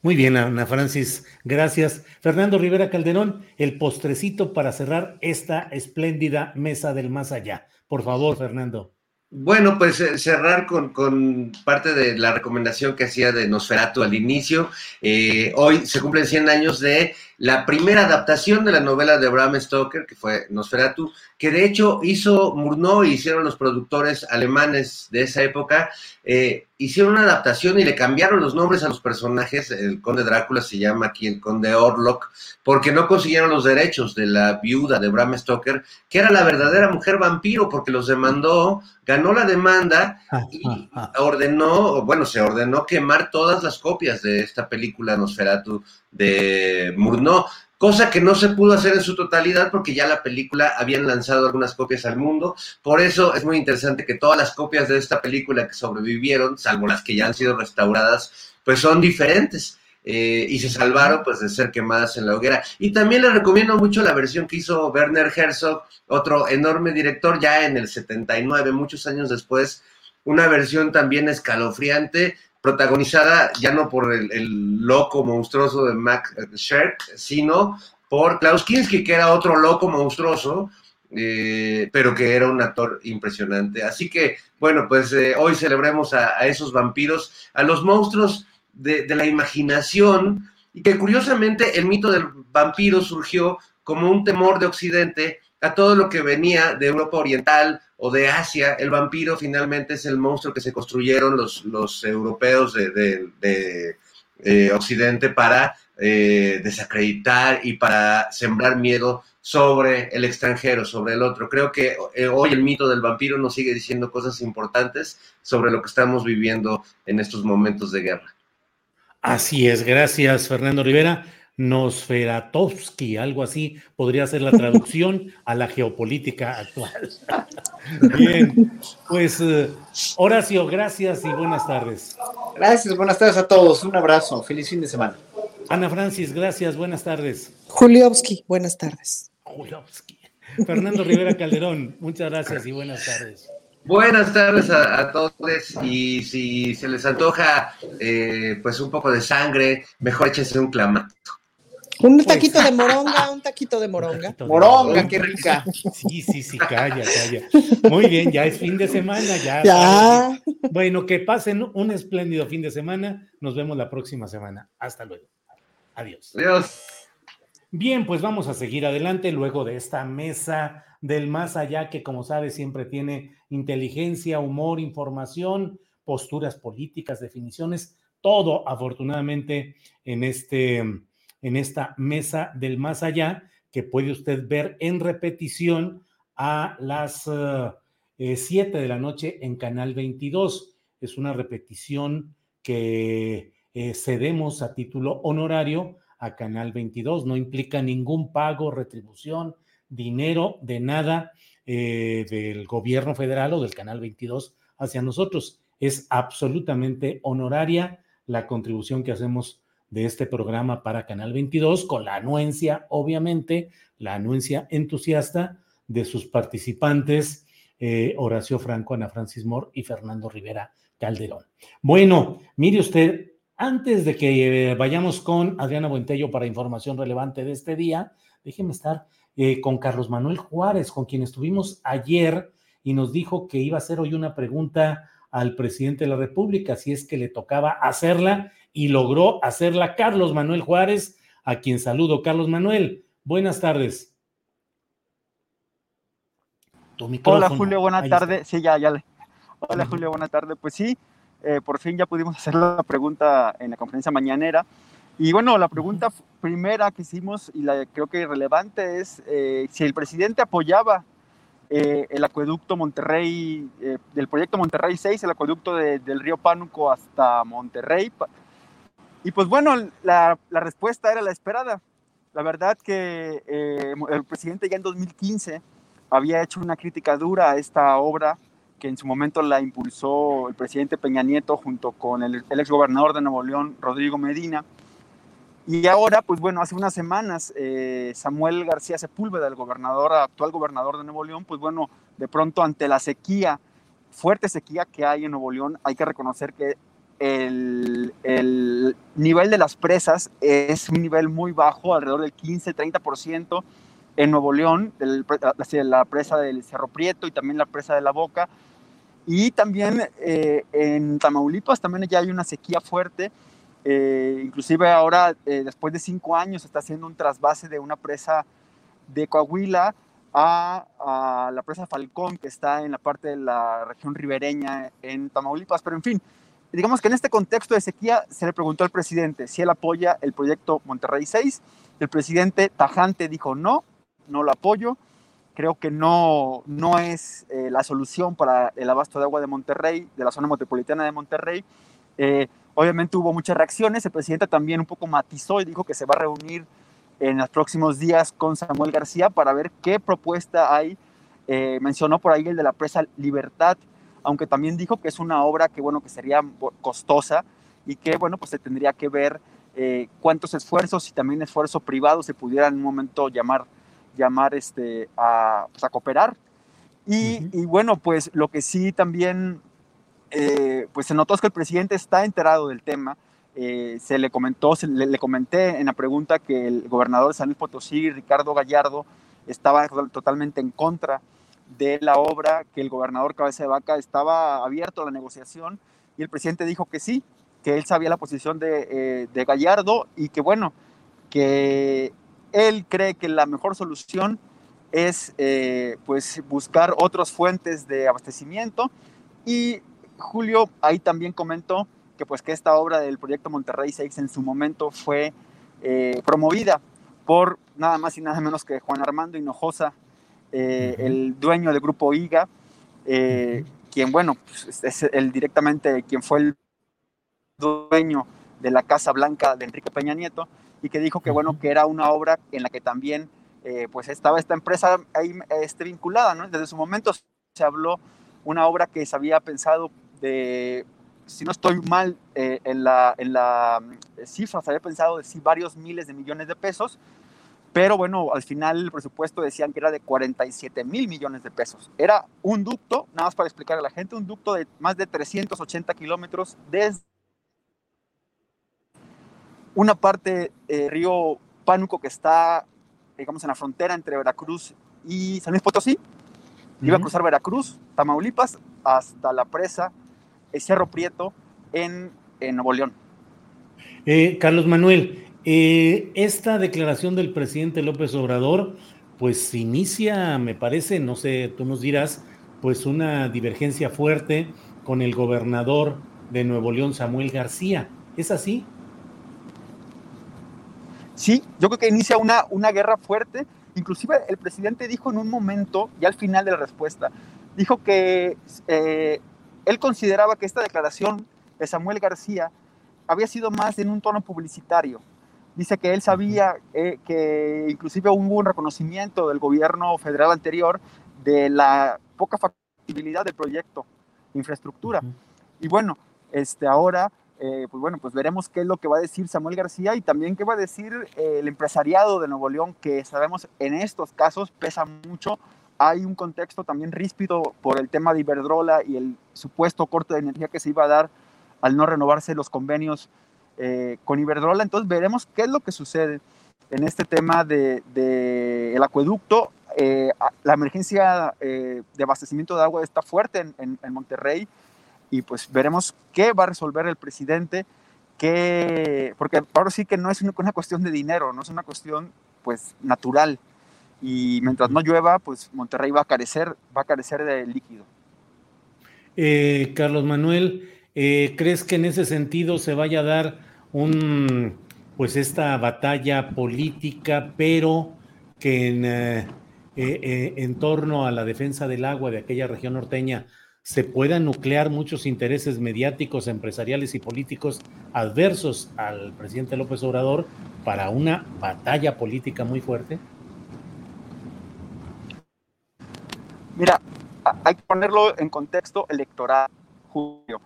Muy bien, Ana Francis, gracias. Fernando Rivera Calderón, el postrecito para cerrar esta espléndida mesa del más allá. Por favor, Fernando. Bueno, pues eh, cerrar con, parte de la recomendación que hacía de Nosferatu al inicio. Eh, hoy se cumplen 100 años de la primera adaptación de la novela de Bram Stoker, que fue Nosferatu, que de hecho hizo Murnau y hicieron los productores alemanes de esa época, eh, hicieron una adaptación y le cambiaron los nombres a los personajes. El conde Drácula se llama aquí el conde Orlok, porque no consiguieron los derechos de la viuda de Bram Stoker, que era la verdadera mujer vampiro, porque los demandó, ganó la demanda y ordenó, bueno, se ordenó quemar todas las copias de esta película Nosferatu de Murnau, cosa que no se pudo hacer en su totalidad porque ya la película habían lanzado algunas copias al mundo. Por eso es muy interesante que todas las copias de esta película que sobrevivieron, salvo las que ya han sido restauradas, pues son diferentes. Eh, y se salvaron pues de ser quemadas en la hoguera. Y también les recomiendo mucho la versión que hizo Werner Herzog, otro enorme director ya en el 79, muchos años después, una versión también escalofriante protagonizada ya no por el, loco monstruoso de Max Scherk, sino por Klaus Kinski, que era otro loco monstruoso, eh, pero que era un actor impresionante. Así que, bueno, pues eh, hoy celebremos a, esos vampiros, a los monstruos de, la imaginación, y que curiosamente el mito del vampiro surgió como un temor de Occidente a todo lo que venía de Europa Oriental o de Asia. El vampiro finalmente es el monstruo que se construyeron los, europeos de, eh, Occidente para eh, desacreditar y para sembrar miedo sobre el extranjero, sobre el otro. Creo que eh, hoy el mito del vampiro nos sigue diciendo cosas importantes sobre lo que estamos viviendo en estos momentos de guerra. Así es, gracias Fernando Rivera. Nosferatovsky, algo así podría ser la traducción a la geopolítica actual. Bien, pues eh, Horacio, gracias y buenas tardes. Gracias, buenas tardes a todos. Un abrazo, feliz fin de semana. Ana Francis, gracias, buenas tardes. Juliovsky, buenas tardes. Juliovsky. Fernando Rivera Calderón, muchas gracias y buenas tardes. Buenas tardes a, todos y si se les antoja eh, pues un poco de sangre, mejor échense un clamato. Un pues, taquito de moronga, un taquito de moronga. moronga, qué rica. Sí, sí, sí, calla, calla. Muy bien, ya es fin de semana, ya. ya. Bueno, que pasen un espléndido fin de semana. Nos vemos la próxima semana. Hasta luego. Adiós. Adiós. Bien, pues vamos a seguir adelante luego de esta mesa del más allá que, como sabes, siempre tiene inteligencia, humor, información, posturas políticas, definiciones, todo afortunadamente en, este, en esta mesa del más allá que puede usted ver en repetición a las 7 eh, de la noche en Canal 22. Es una repetición que eh, cedemos a título honorario a Canal 22. No implica ningún pago, retribución, dinero de nada eh, del gobierno federal o del Canal 22 hacia nosotros. Es absolutamente honoraria la contribución que hacemos de este programa para Canal 22, con la anuencia, obviamente, la anuencia entusiasta de sus participantes, eh, Horacio Franco, Ana Francis Moore y Fernando Rivera Calderón. Bueno, mire usted, antes de que eh, vayamos con Adriana Buentello para información relevante de este día, déjeme estar eh, con Carlos Manuel Juárez, con quien estuvimos ayer y nos dijo que iba a hacer hoy una pregunta al presidente de la República, si es que le tocaba hacerla y logró hacerla Carlos Manuel Juárez, a quien saludo. Carlos Manuel, buenas tardes. Hola Julio, buenas tardes. Sí, ya, ya. Hola Julio, buenas tardes. Pues sí, eh, por fin ya pudimos hacer la pregunta en la conferencia mañanera. Y bueno, la pregunta primera que hicimos y la creo que relevante es eh, si el presidente apoyaba eh, el acueducto Monterrey, del proyecto Monterrey 6, el acueducto del río Pánuco hasta Monterrey. Y pues bueno, la, la respuesta era la esperada. La verdad que el presidente ya en 2015 había hecho una crítica dura a esta obra que en su momento la impulsó el presidente Peña Nieto junto con el, el exgobernador de Nuevo León, Rodrigo Medina y ahora, pues bueno, hace unas semanas eh, Samuel García Sepúlveda, el gobernador, actual gobernador de Nuevo León, pues bueno, de pronto ante la sequía, fuerte sequía que hay en Nuevo León, hay que reconocer que el, el nivel de las presas es un nivel muy bajo, alrededor del 15-30% en Nuevo León, la presa del Cerro Prieto y también la presa de la Boca. Y también eh, en Tamaulipas también ya hay una sequía fuerte eh, inclusive ahora, eh, después de cinco años, está haciendo un trasvase de una presa de Coahuila a, la presa Falcón, que está en la parte de la región ribereña en Tamaulipas. Pero en fin, digamos que en este contexto de sequía se le preguntó al presidente si él apoya el proyecto Monterrey 6. El presidente tajante dijo no, no lo apoyo. Creo que no, no es eh, la solución para el abasto de agua de Monterrey, de la zona metropolitana de Monterrey. Obviamente hubo muchas reacciones, el presidente también un poco matizó y dijo que se va a reunir en los próximos días con Samuel García para ver qué propuesta hay. Eh, mencionó por ahí el de la presa Libertad, aunque también dijo que es una obra que, bueno, que sería costosa y que, bueno, pues se tendría que ver eh, cuántos esfuerzos y también esfuerzo privado se pudiera en un momento llamar, llamar este, a, pues, a cooperar. Y, y, bueno, pues lo que sí también eh, pues se notó que el presidente está enterado del tema. Eh, se le comentó, le, comenté en la pregunta que el gobernador de San Luis Potosí, Ricardo Gallardo, estaba totalmente en contra de la obra, que el gobernador Cabeza de Vaca estaba abierto a la negociación y el presidente dijo que sí, que él sabía la posición de, eh, de Gallardo y que bueno, que él cree que la mejor solución es eh, pues buscar otras fuentes de abastecimiento. Y Julio ahí también comentó que pues que esta obra del proyecto Monterrey 6 en su momento fue eh, promovida por nada más y nada menos que Juan Armando Hinojosa, eh, el dueño del grupo IGA, quien bueno, pues, es el directamente quien fue el dueño de la Casa Blanca de Enrique Peña Nieto y que dijo que bueno que era una obra en la que también eh, pues estaba esta empresa ahí este, vinculada, ¿no? Desde su momento se habló una obra que se había pensado de, si no estoy mal eh, en, la, en la eh, cifra, se había pensado de sí, varios miles de millones de pesos, pero bueno, al final el presupuesto decían que era de 47 mil millones de pesos. Era un ducto, nada más para explicar a la gente, un ducto de más de 380 kilómetros desde una parte del río Pánuco que está digamos, en la frontera entre Veracruz y San Luis Potosí. Iba a cruzar Veracruz, Tamaulipas, hasta la presa Cerro Prieto en, en Nuevo León. Eh, Carlos Manuel, eh, esta declaración del presidente López Obrador, pues inicia, me parece, no sé, tú nos dirás, pues una divergencia fuerte con el gobernador de Nuevo León, Samuel García. ¿Es así? Sí, yo creo que inicia una, una guerra fuerte. Inclusive el presidente dijo en un momento, ya al final de la respuesta, dijo que eh, él consideraba que esta declaración de Samuel García había sido más en un tono publicitario. Dice que él sabía eh, que inclusive hubo un reconocimiento del gobierno federal anterior de la poca factibilidad del proyecto de infraestructura. Y bueno, este, ahora eh, pues bueno, pues veremos qué es lo que va a decir Samuel García y también qué va a decir eh, el empresariado de Nuevo León, que sabemos en estos casos pesa mucho. Hay un contexto también ríspido por el tema de Iberdrola y el supuesto corte de energía que se iba a dar al no renovarse los convenios eh, con Iberdrola. Entonces veremos qué es lo que sucede en este tema del de, el acueducto. la emergencia de abastecimiento de agua está fuerte en, en Monterrey y pues veremos qué va a resolver el presidente, que, porque ahora sí que no es una, cuestión de dinero, no es una cuestión pues natural y mientras no llueva, pues Monterrey va a carecer, va a carecer de líquido. Eh, Carlos Manuel, eh, ¿crees que en ese sentido se vaya a dar un, pues esta batalla política, pero que en, eh, en torno a la defensa del agua de aquella región norteña se puedan nuclear muchos intereses mediáticos, empresariales y políticos adversos al presidente López Obrador para una batalla política muy fuerte? Mira, hay que ponerlo en contexto electoral, Julio.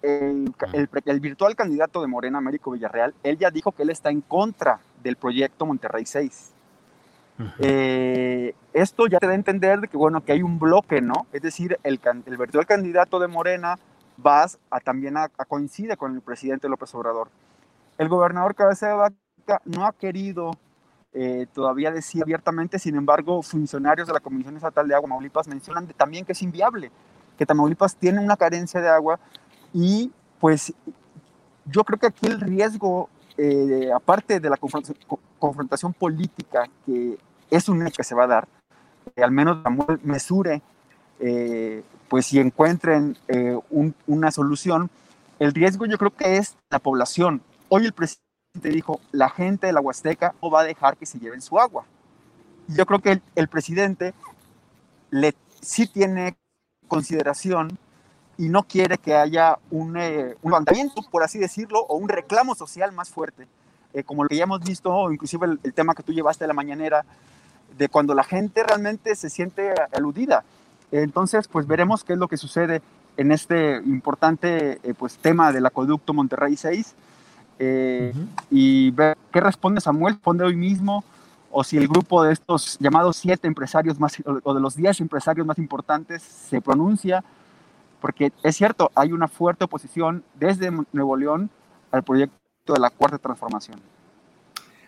El, el, virtual candidato de Morena, Américo Villarreal, él ya dijo que él está en contra del proyecto Monterrey 6. Eh, esto ya te da a entender de que, bueno, que hay un bloque, ¿no? Es decir, el, el virtual candidato de Morena vas a, también a, coincide con el presidente López Obrador. El gobernador Cabeza de Vaca no ha querido eh, todavía decir abiertamente, sin embargo, funcionarios de la Comisión Estatal de Agua Tamaulipas mencionan también que es inviable, que Tamaulipas tiene una carencia de agua y pues yo creo que aquí el riesgo, eh, aparte de la confrontación política que es un hecho que se va a dar, que al menos mesure, eh, pues si encuentren eh, una solución, el riesgo yo creo que es la población. Hoy el presidente dijo, la gente de la Huasteca no va a dejar que se lleven su agua. Yo creo que el, presidente le, sí tiene consideración y no quiere que haya un, eh, un levantamiento, por así decirlo, o un reclamo social más fuerte, como lo que ya hemos visto, inclusive el, el, tema que tú llevaste de la mañanera, de cuando la gente realmente se siente aludida. Entonces, pues veremos qué es lo que sucede en este importante eh, pues, tema del acueducto Monterrey 6 eh, y ver qué responde Samuel, responde hoy mismo o si el grupo de estos llamados siete empresarios más o de los diez empresarios más importantes se pronuncia, porque es cierto, hay una fuerte oposición desde Nuevo León al proyecto de la cuarta transformación.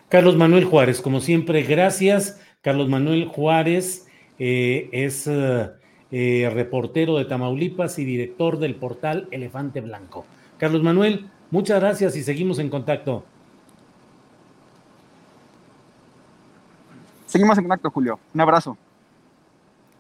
Carlos Manuel Juárez, como siempre, gracias. Carlos Manuel Juárez eh, es eh, eh, reportero de Tamaulipas y director del portal Elefante Blanco. Carlos Manuel, muchas gracias y seguimos en contacto. Seguimos en contacto, Julio. Un abrazo.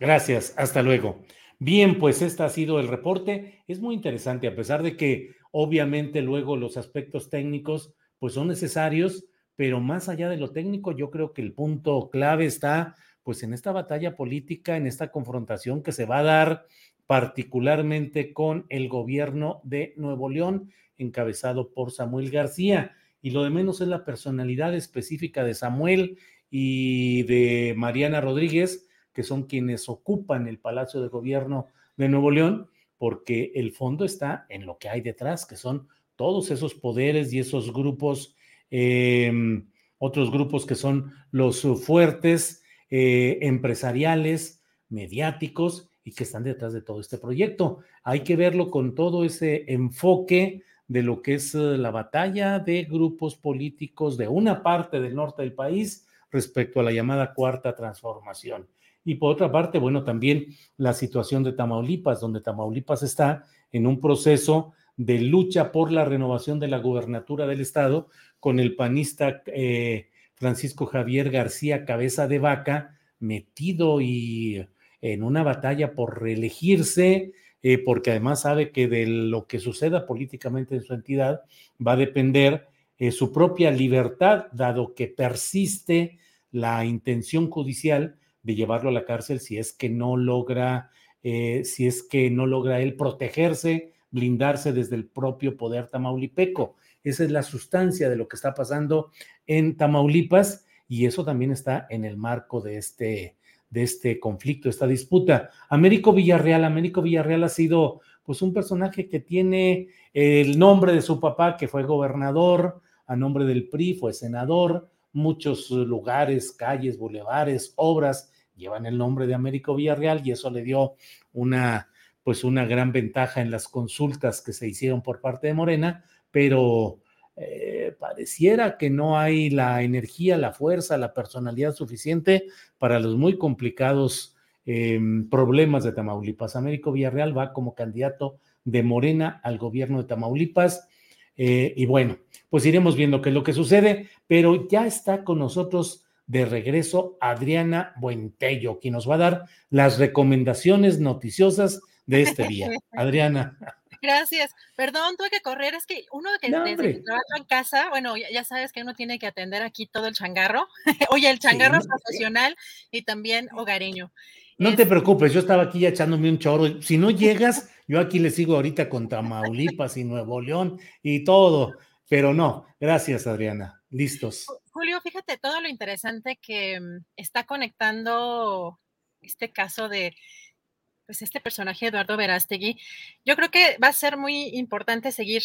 Gracias, hasta luego. Bien, pues este ha sido el reporte. Es muy interesante, a pesar de que obviamente luego los aspectos técnicos pues son necesarios, pero más allá de lo técnico, yo creo que el punto clave está pues en esta batalla política, en esta confrontación que se va a dar particularmente con el gobierno de Nuevo León, encabezado por Samuel García. Y lo de menos es la personalidad específica de Samuel y de Mariana Rodríguez, que son quienes ocupan el Palacio de Gobierno de Nuevo León, porque el fondo está en lo que hay detrás, que son todos esos poderes y esos grupos, em, otros grupos que son los fuertes, eh, empresariales, mediáticos y que están detrás de todo este proyecto. Hay que verlo con todo ese enfoque de lo que es eh, la batalla de grupos políticos de una parte del norte del país respecto a la llamada cuarta transformación. Y por otra parte, bueno, también la situación de Tamaulipas, donde Tamaulipas está en un proceso de lucha por la renovación de la gubernatura del estado con el panista eh, Francisco Javier García Cabeza de Vaca metido y en una batalla por reelegirse, eh, porque además sabe que de lo que suceda políticamente en su entidad va a depender eh, su propia libertad, dado que persiste la intención judicial de llevarlo a la cárcel si es que no logra, eh, si es que no logra él protegerse, blindarse desde el propio poder tamaulipeco. Esa es la sustancia de lo que está pasando en Tamaulipas y eso también está en el marco de este, de este conflicto, esta disputa. Américo Villarreal, Américo Villarreal ha sido pues un personaje que tiene el nombre de su papá, que fue gobernador, a nombre del PRI, fue senador, muchos lugares, calles, bulevares, obras llevan el nombre de Américo Villarreal y eso le dio una pues una gran ventaja en las consultas que se hicieron por parte de Morena, pero eh, pareciera que no hay la energía, la fuerza, la personalidad suficiente para los muy complicados em, problemas de Tamaulipas. Américo Villarreal va como candidato de Morena al gobierno de Tamaulipas. Eh, y bueno, pues iremos viendo qué es lo que sucede, pero ya está con nosotros de regreso Adriana Buentello, quien nos va a dar las recomendaciones noticiosas de este día. Adriana. Gracias. Perdón, tuve que correr. Es que uno que desde que trabaja en casa, bueno, ya, sabes que uno tiene que atender aquí todo el changarro. Oye, el changarro profesional y también hogareño. No te preocupes, yo estaba aquí echándome un chorro. Si no llegas, yo aquí le sigo ahorita con Tamaulipas y Nuevo León y todo. Pero no, gracias Adriana. Listos. Julio, fíjate todo lo interesante que mm, está conectando este caso de pues este personaje Eduardo Verástegui, yo creo que va a ser muy importante seguir,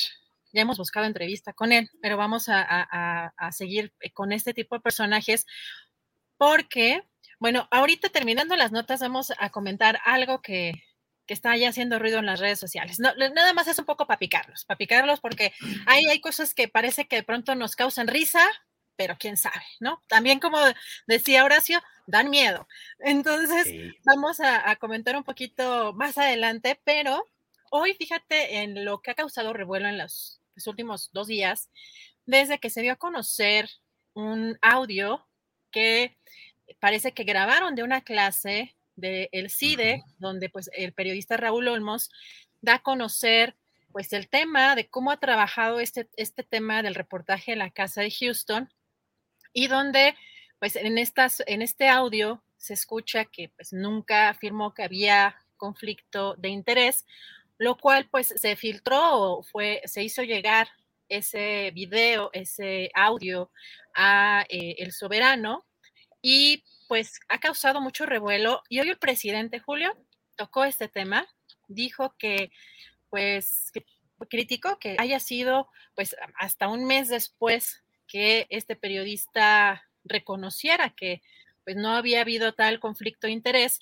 ya hemos buscado entrevista con él, pero vamos a, seguir eh, con este tipo de personajes porque, bueno, ahorita terminando las notas vamos a comentar algo que, está ya haciendo ruido en las redes sociales. nada más es un poco para picarlos, para picarlos porque hay, hay cosas que parece que de pronto nos causan risa, pero quién sabe, ¿no? También como decía Horacio, dan miedo. Entonces, vamos a, comentar un poquito más adelante, pero hoy fíjate en lo que ha causado revuelo en los, últimos dos días, desde que se dio a conocer un audio que parece que grabaron de una clase del el CIDE, donde pues el periodista Raúl Olmos da a conocer pues el tema de cómo ha trabajado este, este tema del reportaje en la casa de Houston y donde pues en, estas, en este audio se escucha que pues nunca afirmó que había conflicto de interés, lo cual pues se filtró o fue, se hizo llegar ese video, ese audio a eh, el soberano y pues ha causado mucho revuelo y hoy el presidente Julio tocó este tema, dijo que pues criticó que haya sido pues hasta un mes después que este periodista reconociera que pues no había habido tal conflicto de interés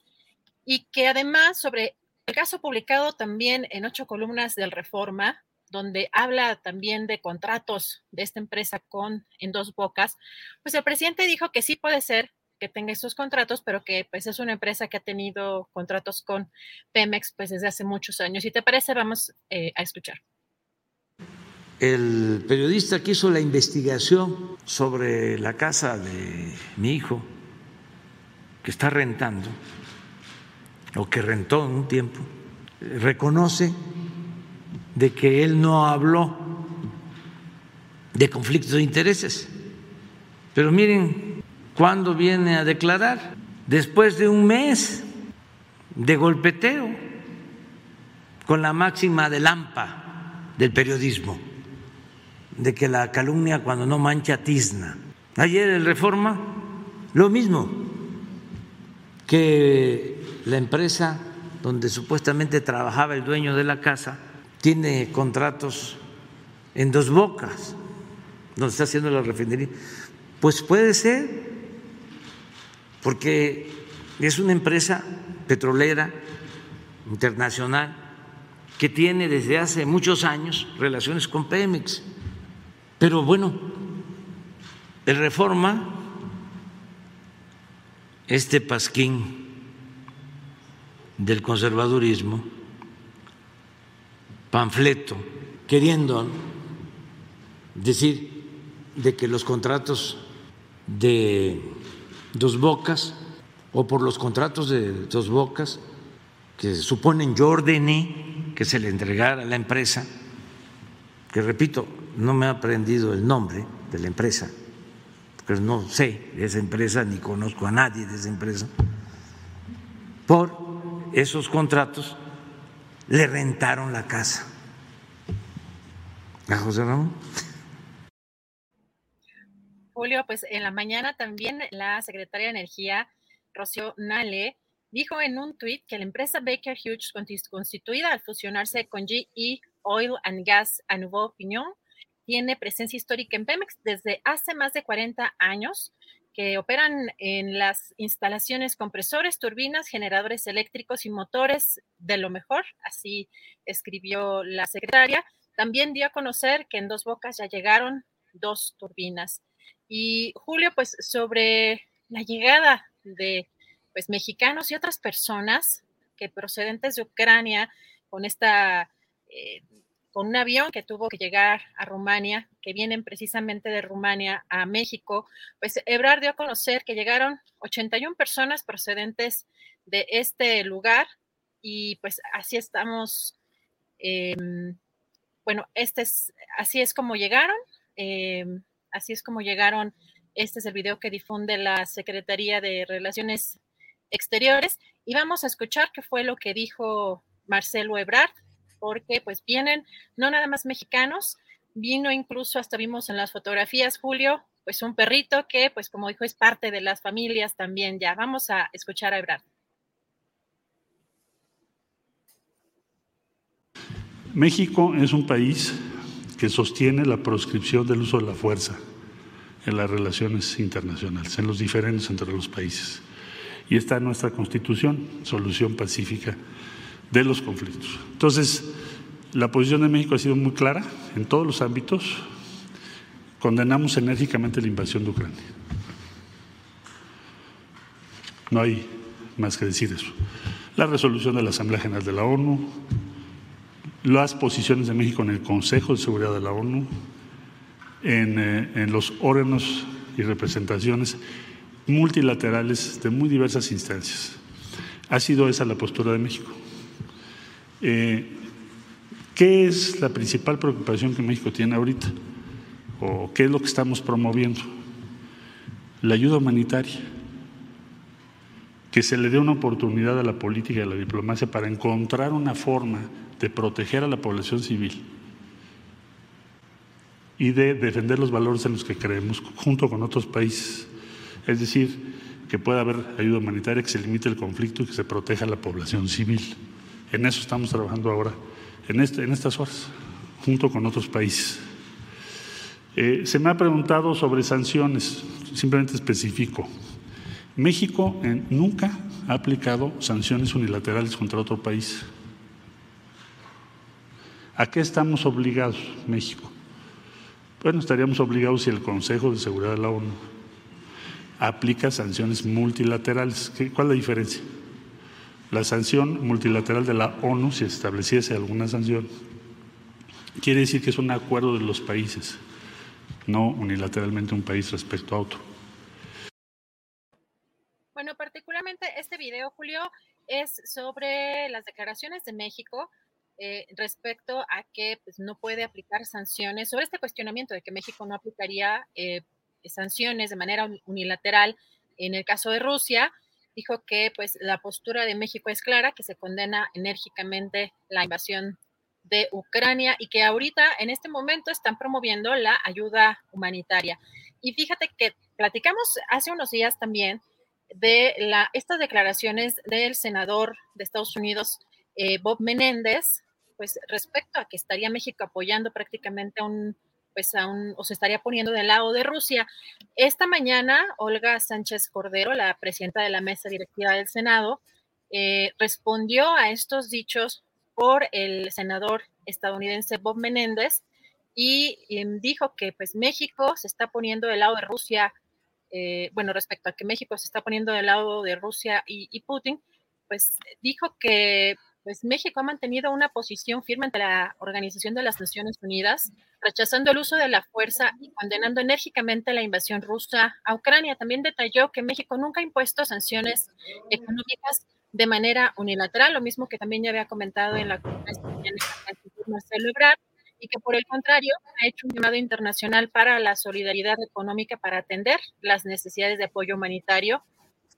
y que además sobre el caso publicado también en ocho columnas del Reforma, donde habla también de contratos de esta empresa con en dos bocas, pues el presidente dijo que sí puede ser que tenga estos contratos, pero que pues es una empresa que ha tenido contratos con Pemex pues desde hace muchos años. Si te parece, vamos eh, a escuchar el periodista que hizo la investigación sobre la casa de mi hijo, que está rentando, o que rentó en un tiempo, reconoce de que él no habló de conflictos de intereses. Pero miren, ¿cuándo viene a declarar? Después de un mes de golpeteo con la máxima de lampa del periodismo, de que la calumnia cuando no mancha tizna. Ayer el Reforma, lo mismo, que la empresa donde supuestamente trabajaba el dueño de la casa tiene contratos en dos bocas, donde está haciendo la refinería. Pues puede ser, porque es una empresa petrolera internacional que tiene desde hace muchos años relaciones con Pemex. Pero bueno, el reforma, este pasquín del conservadurismo, panfleto, queriendo decir de que los contratos de dos bocas o por los contratos de dos bocas que suponen yo ordené que se le entregara a la empresa, que repito, no me ha aprendido el nombre de la empresa, porque no sé de esa empresa ni conozco a nadie de esa empresa, por esos contratos le rentaron la casa a José Ramón. Julio, pues en la mañana también la secretaria de Energía, Rocío Nale, dijo en un tuit que la empresa Baker Hughes, constituida al fusionarse con GE Oil and Gas a Nouveau Pignon, tiene presencia histórica en Pemex desde hace más de 40 años, que operan en las instalaciones compresores, turbinas, generadores eléctricos y motores de lo mejor, así escribió la secretaria. También dio a conocer que en Dos Bocas ya llegaron dos turbinas. Y Julio, pues sobre la llegada de pues, mexicanos y otras personas que procedentes de Ucrania con esta eh, con un avión que tuvo que llegar a Rumania, que vienen precisamente de Rumania a México, pues Ebrard dio a conocer que llegaron 81 personas procedentes de este lugar y pues así estamos, em, bueno, este es, así es como llegaron, em, así es como llegaron, este es el video que difunde la Secretaría de Relaciones Exteriores y vamos a escuchar qué fue lo que dijo Marcelo Ebrard porque pues vienen no nada más mexicanos, vino incluso hasta vimos en las fotografías, Julio, pues un perrito que pues como dijo es parte de las familias también ya. Vamos a escuchar a Ebrard. México es un país que sostiene la proscripción del uso de la fuerza en las relaciones internacionales, en los diferentes entre los países. Y está nuestra constitución, solución pacífica de los conflictos. Entonces, la posición de México ha sido muy clara en todos los ámbitos. Condenamos enérgicamente la invasión de Ucrania. No hay más que decir eso. La resolución de la Asamblea General de la ONU, las posiciones de México en el Consejo de Seguridad de la ONU, en, eh, en los órganos y representaciones multilaterales de muy diversas instancias. Ha sido esa la postura de México. Eh, ¿Qué es la principal preocupación que México tiene ahorita? ¿O qué es lo que estamos promoviendo? La ayuda humanitaria. Que se le dé una oportunidad a la política y a la diplomacia para encontrar una forma de proteger a la población civil y de defender los valores en los que creemos junto con otros países. Es decir, que pueda haber ayuda humanitaria, que se limite el conflicto y que se proteja a la población civil. En eso estamos trabajando ahora, en, este, en estas horas, junto con otros países. Eh, se me ha preguntado sobre sanciones, simplemente específico. México nunca ha aplicado sanciones unilaterales contra otro país. ¿A qué estamos obligados, México? Bueno, estaríamos obligados si el Consejo de Seguridad de la ONU aplica sanciones multilaterales. ¿Cuál es la diferencia? La sanción multilateral de la ONU, si estableciese alguna sanción, quiere decir que es un acuerdo de los países, no unilateralmente un país respecto a otro. Bueno, particularmente este video, Julio, es sobre las declaraciones de México eh, respecto a que pues, no puede aplicar sanciones, sobre este cuestionamiento de que México no aplicaría eh, sanciones de manera unilateral en el caso de Rusia, dijo que pues la postura de México es clara, que se condena enérgicamente la invasión de Ucrania y que ahorita en este momento están promoviendo la ayuda humanitaria. Y fíjate que platicamos hace unos días también de la, estas declaraciones del senador de Estados Unidos, eh, Bob Menéndez, pues respecto a que estaría México apoyando prácticamente a un, pues a un, o se estaría poniendo del lado de Rusia. Esta mañana, Olga Sánchez Cordero, la presidenta de la mesa directiva del Senado, eh, respondió a estos dichos por el senador estadounidense Bob Menéndez y, dijo que pues México se está poniendo del lado de Rusia, eh, bueno, respecto a que México se está poniendo del lado de Rusia y Putin, pues dijo que pues México ha mantenido una posición firme ante la Organización de las Naciones Unidas, rechazando el uso de la fuerza y condenando enérgicamente la invasión rusa a Ucrania. También detalló que México nunca ha impuesto sanciones económicas de manera unilateral, lo mismo que también ya había comentado en la conferencia de y que por el contrario ha hecho un llamado internacional para la solidaridad económica para atender las necesidades de apoyo humanitario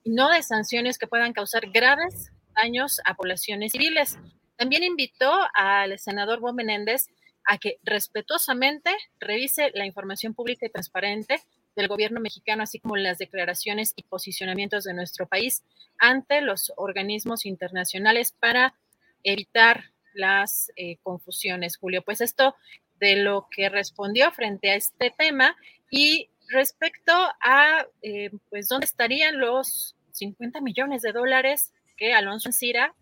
y no de sanciones que puedan causar graves daños a poblaciones civiles. También invitó al senador Bob Menéndez a que respetuosamente revise la información pública y transparente del gobierno mexicano, así como las declaraciones y posicionamientos de nuestro país ante los organismos internacionales para evitar las eh, confusiones, Julio. Pues esto de lo que respondió frente a este tema y respecto a, eh, pues, dónde estarían los 50 millones de dólares que Alonso Encira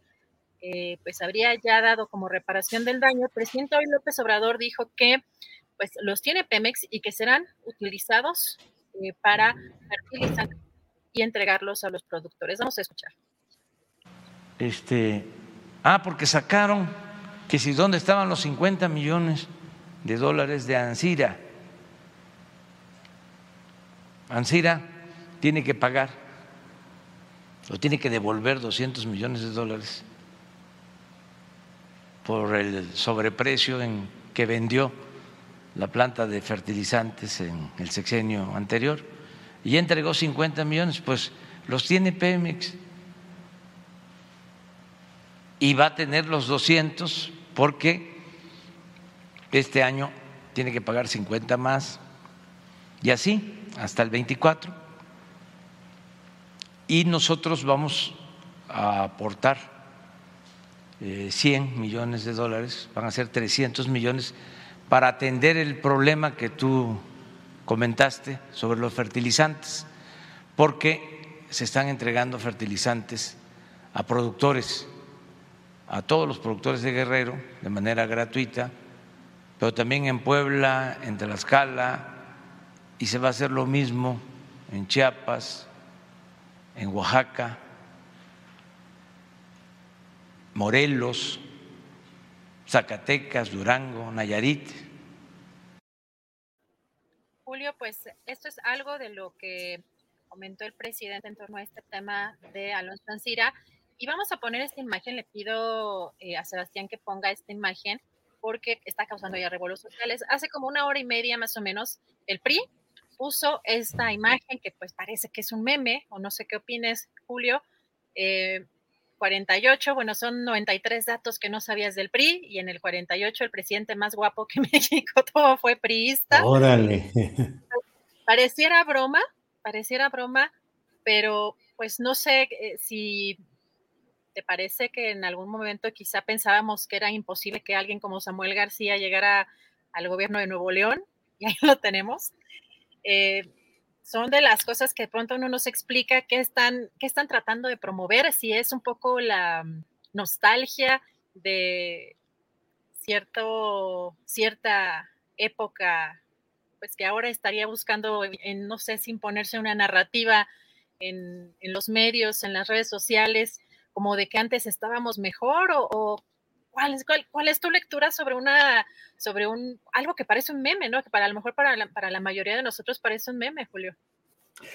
eh, pues habría ya dado como reparación del daño. El presidente hoy López Obrador dijo que pues los tiene Pemex y que serán utilizados eh, para y entregarlos a los productores. Vamos a escuchar. Este, ah, porque sacaron que si dónde estaban los 50 millones de dólares de Ansira. Ansira tiene que pagar o tiene que devolver 200 millones de dólares por el sobreprecio en que vendió la planta de fertilizantes en el sexenio anterior. Y entregó 50 millones, pues los tiene Pemex. Y va a tener los 200 porque este año tiene que pagar 50 más. Y así hasta el 24 y nosotros vamos a aportar 100 eh, millones de dólares, van a ser 300 millones para atender el problema que tú comentaste sobre los fertilizantes, porque se están entregando fertilizantes a productores, a todos los productores de Guerrero de manera gratuita, pero también en Puebla, en Tlaxcala, y se va a hacer lo mismo en Chiapas, en Oaxaca, Morelos, Zacatecas, Durango, Nayarit. Julio, pues esto es algo de lo que comentó el presidente en torno a este tema de Alonso Ancira. Y vamos a poner esta imagen, le pido eh, a Sebastián que ponga esta imagen porque está causando ya revuelos sociales. Hace como una hora y media más o menos, el PRI puso esta imagen que pues parece que es un meme, o no sé qué opines, Julio. 48, eh, bueno, son 93 datos que no sabías del PRI, y en el 48 el presidente más guapo que México tuvo fue priista. Órale. Pareciera broma, pareciera broma, pero pues no sé eh, si te parece que en algún momento quizá pensábamos que era imposible que alguien como Samuel García llegara al gobierno de Nuevo León, y ahí lo tenemos. Eh, son de las cosas que de pronto uno nos explica qué están, qué están tratando de promover, si es un poco la nostalgia de cierto, cierta época, pues que ahora estaría buscando, en, no sé si imponerse una narrativa en, los medios, en las redes sociales, como de que antes estábamos mejor o ¿Cuál es, cuál, es tu lectura sobre una, sobre un, algo que parece un meme, ¿no? Que para a lo mejor para la, para la mayoría de nosotros parece un meme, Julio.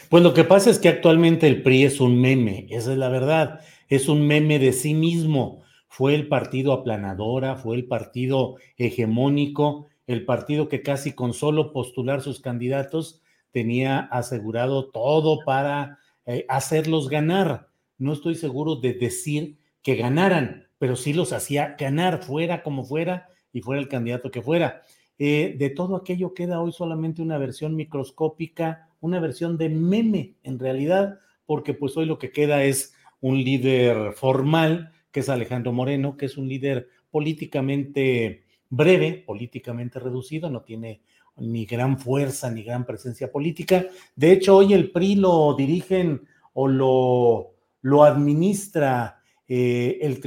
Pues lo que pasa es que actualmente el PRI es un meme, esa es la verdad. es un meme de sí mismo. Fue el partido aplanadora, fue el partido hegemónico, el partido que casi con solo postular sus candidatos tenía asegurado todo para eh, hacerlos ganar. No estoy seguro de decir que ganaran, pero sí los hacía ganar, fuera como fuera y fuera el candidato que fuera. Eh, de todo aquello queda hoy solamente una versión microscópica, una versión de meme en realidad, porque pues hoy lo que queda es un líder formal, que es Alejandro Moreno, que es un líder políticamente breve, políticamente reducido, no tiene ni gran fuerza ni gran presencia política. De hecho, hoy el PRI lo dirigen o lo, lo administra eh, el,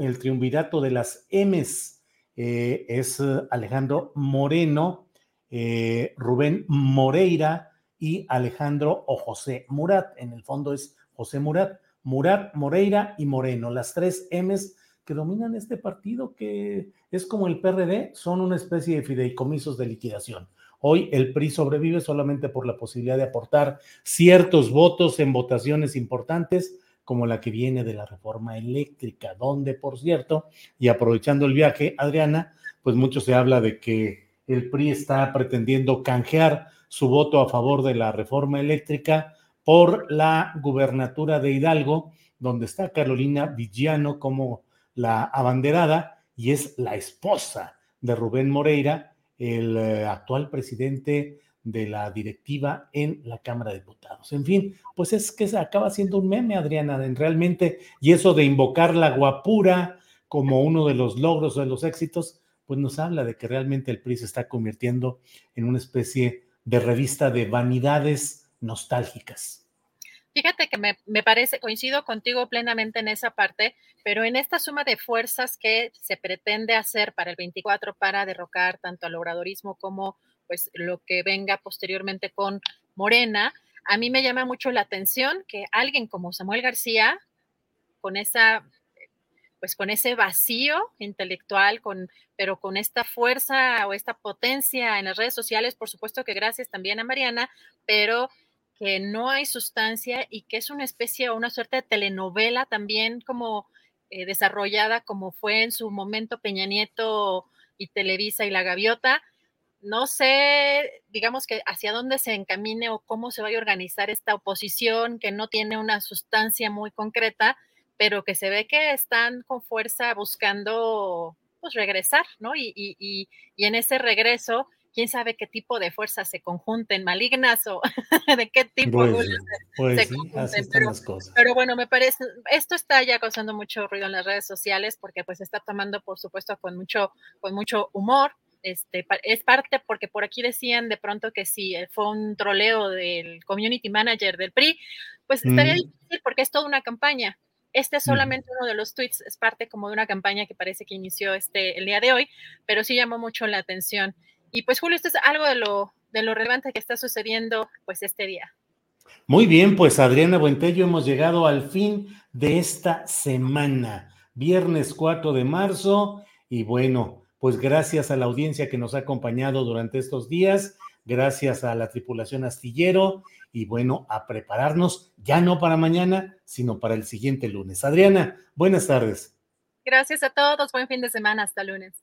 el triunvirato de las M's eh, es Alejandro Moreno, eh, Rubén Moreira y Alejandro o José Murat. En el fondo es José Murat, Murat, Moreira y Moreno, las tres M's que dominan este partido que es como el PRD, son una especie de fideicomisos de liquidación. Hoy el PRI sobrevive solamente por la posibilidad de aportar ciertos votos en votaciones importantes como la que viene de la reforma eléctrica, donde, por cierto, y aprovechando el viaje, Adriana, pues mucho se habla de que el PRI está pretendiendo canjear su voto a favor de la reforma eléctrica por la gubernatura de Hidalgo, donde está Carolina Villano como la abanderada y es la esposa de Rubén Moreira, el eh, actual presidente de la directiva en la Cámara de Diputados. En fin, pues es que se acaba siendo un meme, Adriana, realmente, y eso de invocar la guapura como uno de los logros o de los éxitos, pues nos habla de que realmente el PRI se está convirtiendo en una especie de revista de vanidades nostálgicas. Fíjate que me, me, parece, coincido contigo plenamente en esa parte, pero en esta suma de fuerzas que se pretende hacer para el 24 para derrocar tanto al obradorismo como pues lo que venga posteriormente con Morena, a mí me llama mucho la atención que alguien como Samuel García, con esa pues con ese vacío intelectual, con, pero con esta fuerza o esta potencia en las redes sociales, por supuesto que gracias también a Mariana, pero que no hay sustancia y que es una especie o una suerte de telenovela también como eh, desarrollada como fue en su momento Peña Nieto y Televisa y La Gaviota, no sé, digamos que hacia dónde se encamine o cómo se vaya a organizar esta oposición que no tiene una sustancia muy concreta, pero que se ve que están con fuerza buscando pues regresar, ¿no? Y, y, y, en ese regreso, quién sabe qué tipo de fuerzas se conjunten, malignas o de qué tipo pues, pues se conjunten. Pero, pero, bueno, me parece, esto está ya causando mucho ruido en las redes sociales porque pues está tomando, por supuesto, con mucho, con mucho humor, este, es parte porque por aquí decían de pronto que si fue un troleo del community manager del PRI, pues estaría difícil porque es toda una campaña. Este es solamente uno de los tweets, es parte como de una campaña que parece que inició este el día de hoy, pero sí llamó mucho la atención. Y pues Julio, esto es algo de lo, de lo relevante que está sucediendo pues este día. Muy bien, pues Adriana Buentello, hemos llegado al fin de esta semana, viernes 4 de marzo, y bueno, pues gracias a la audiencia que nos ha acompañado durante estos días, gracias a la tripulación astillero y bueno, a prepararnos ya no para mañana, sino para el siguiente lunes. Adriana, buenas tardes. Gracias a todos, buen fin de semana, hasta lunes.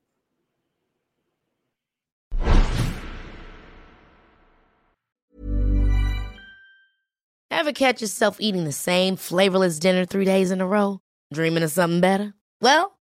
Ever catch yourself eating the same flavorless dinner three days in a row? Dreaming of something better? Well,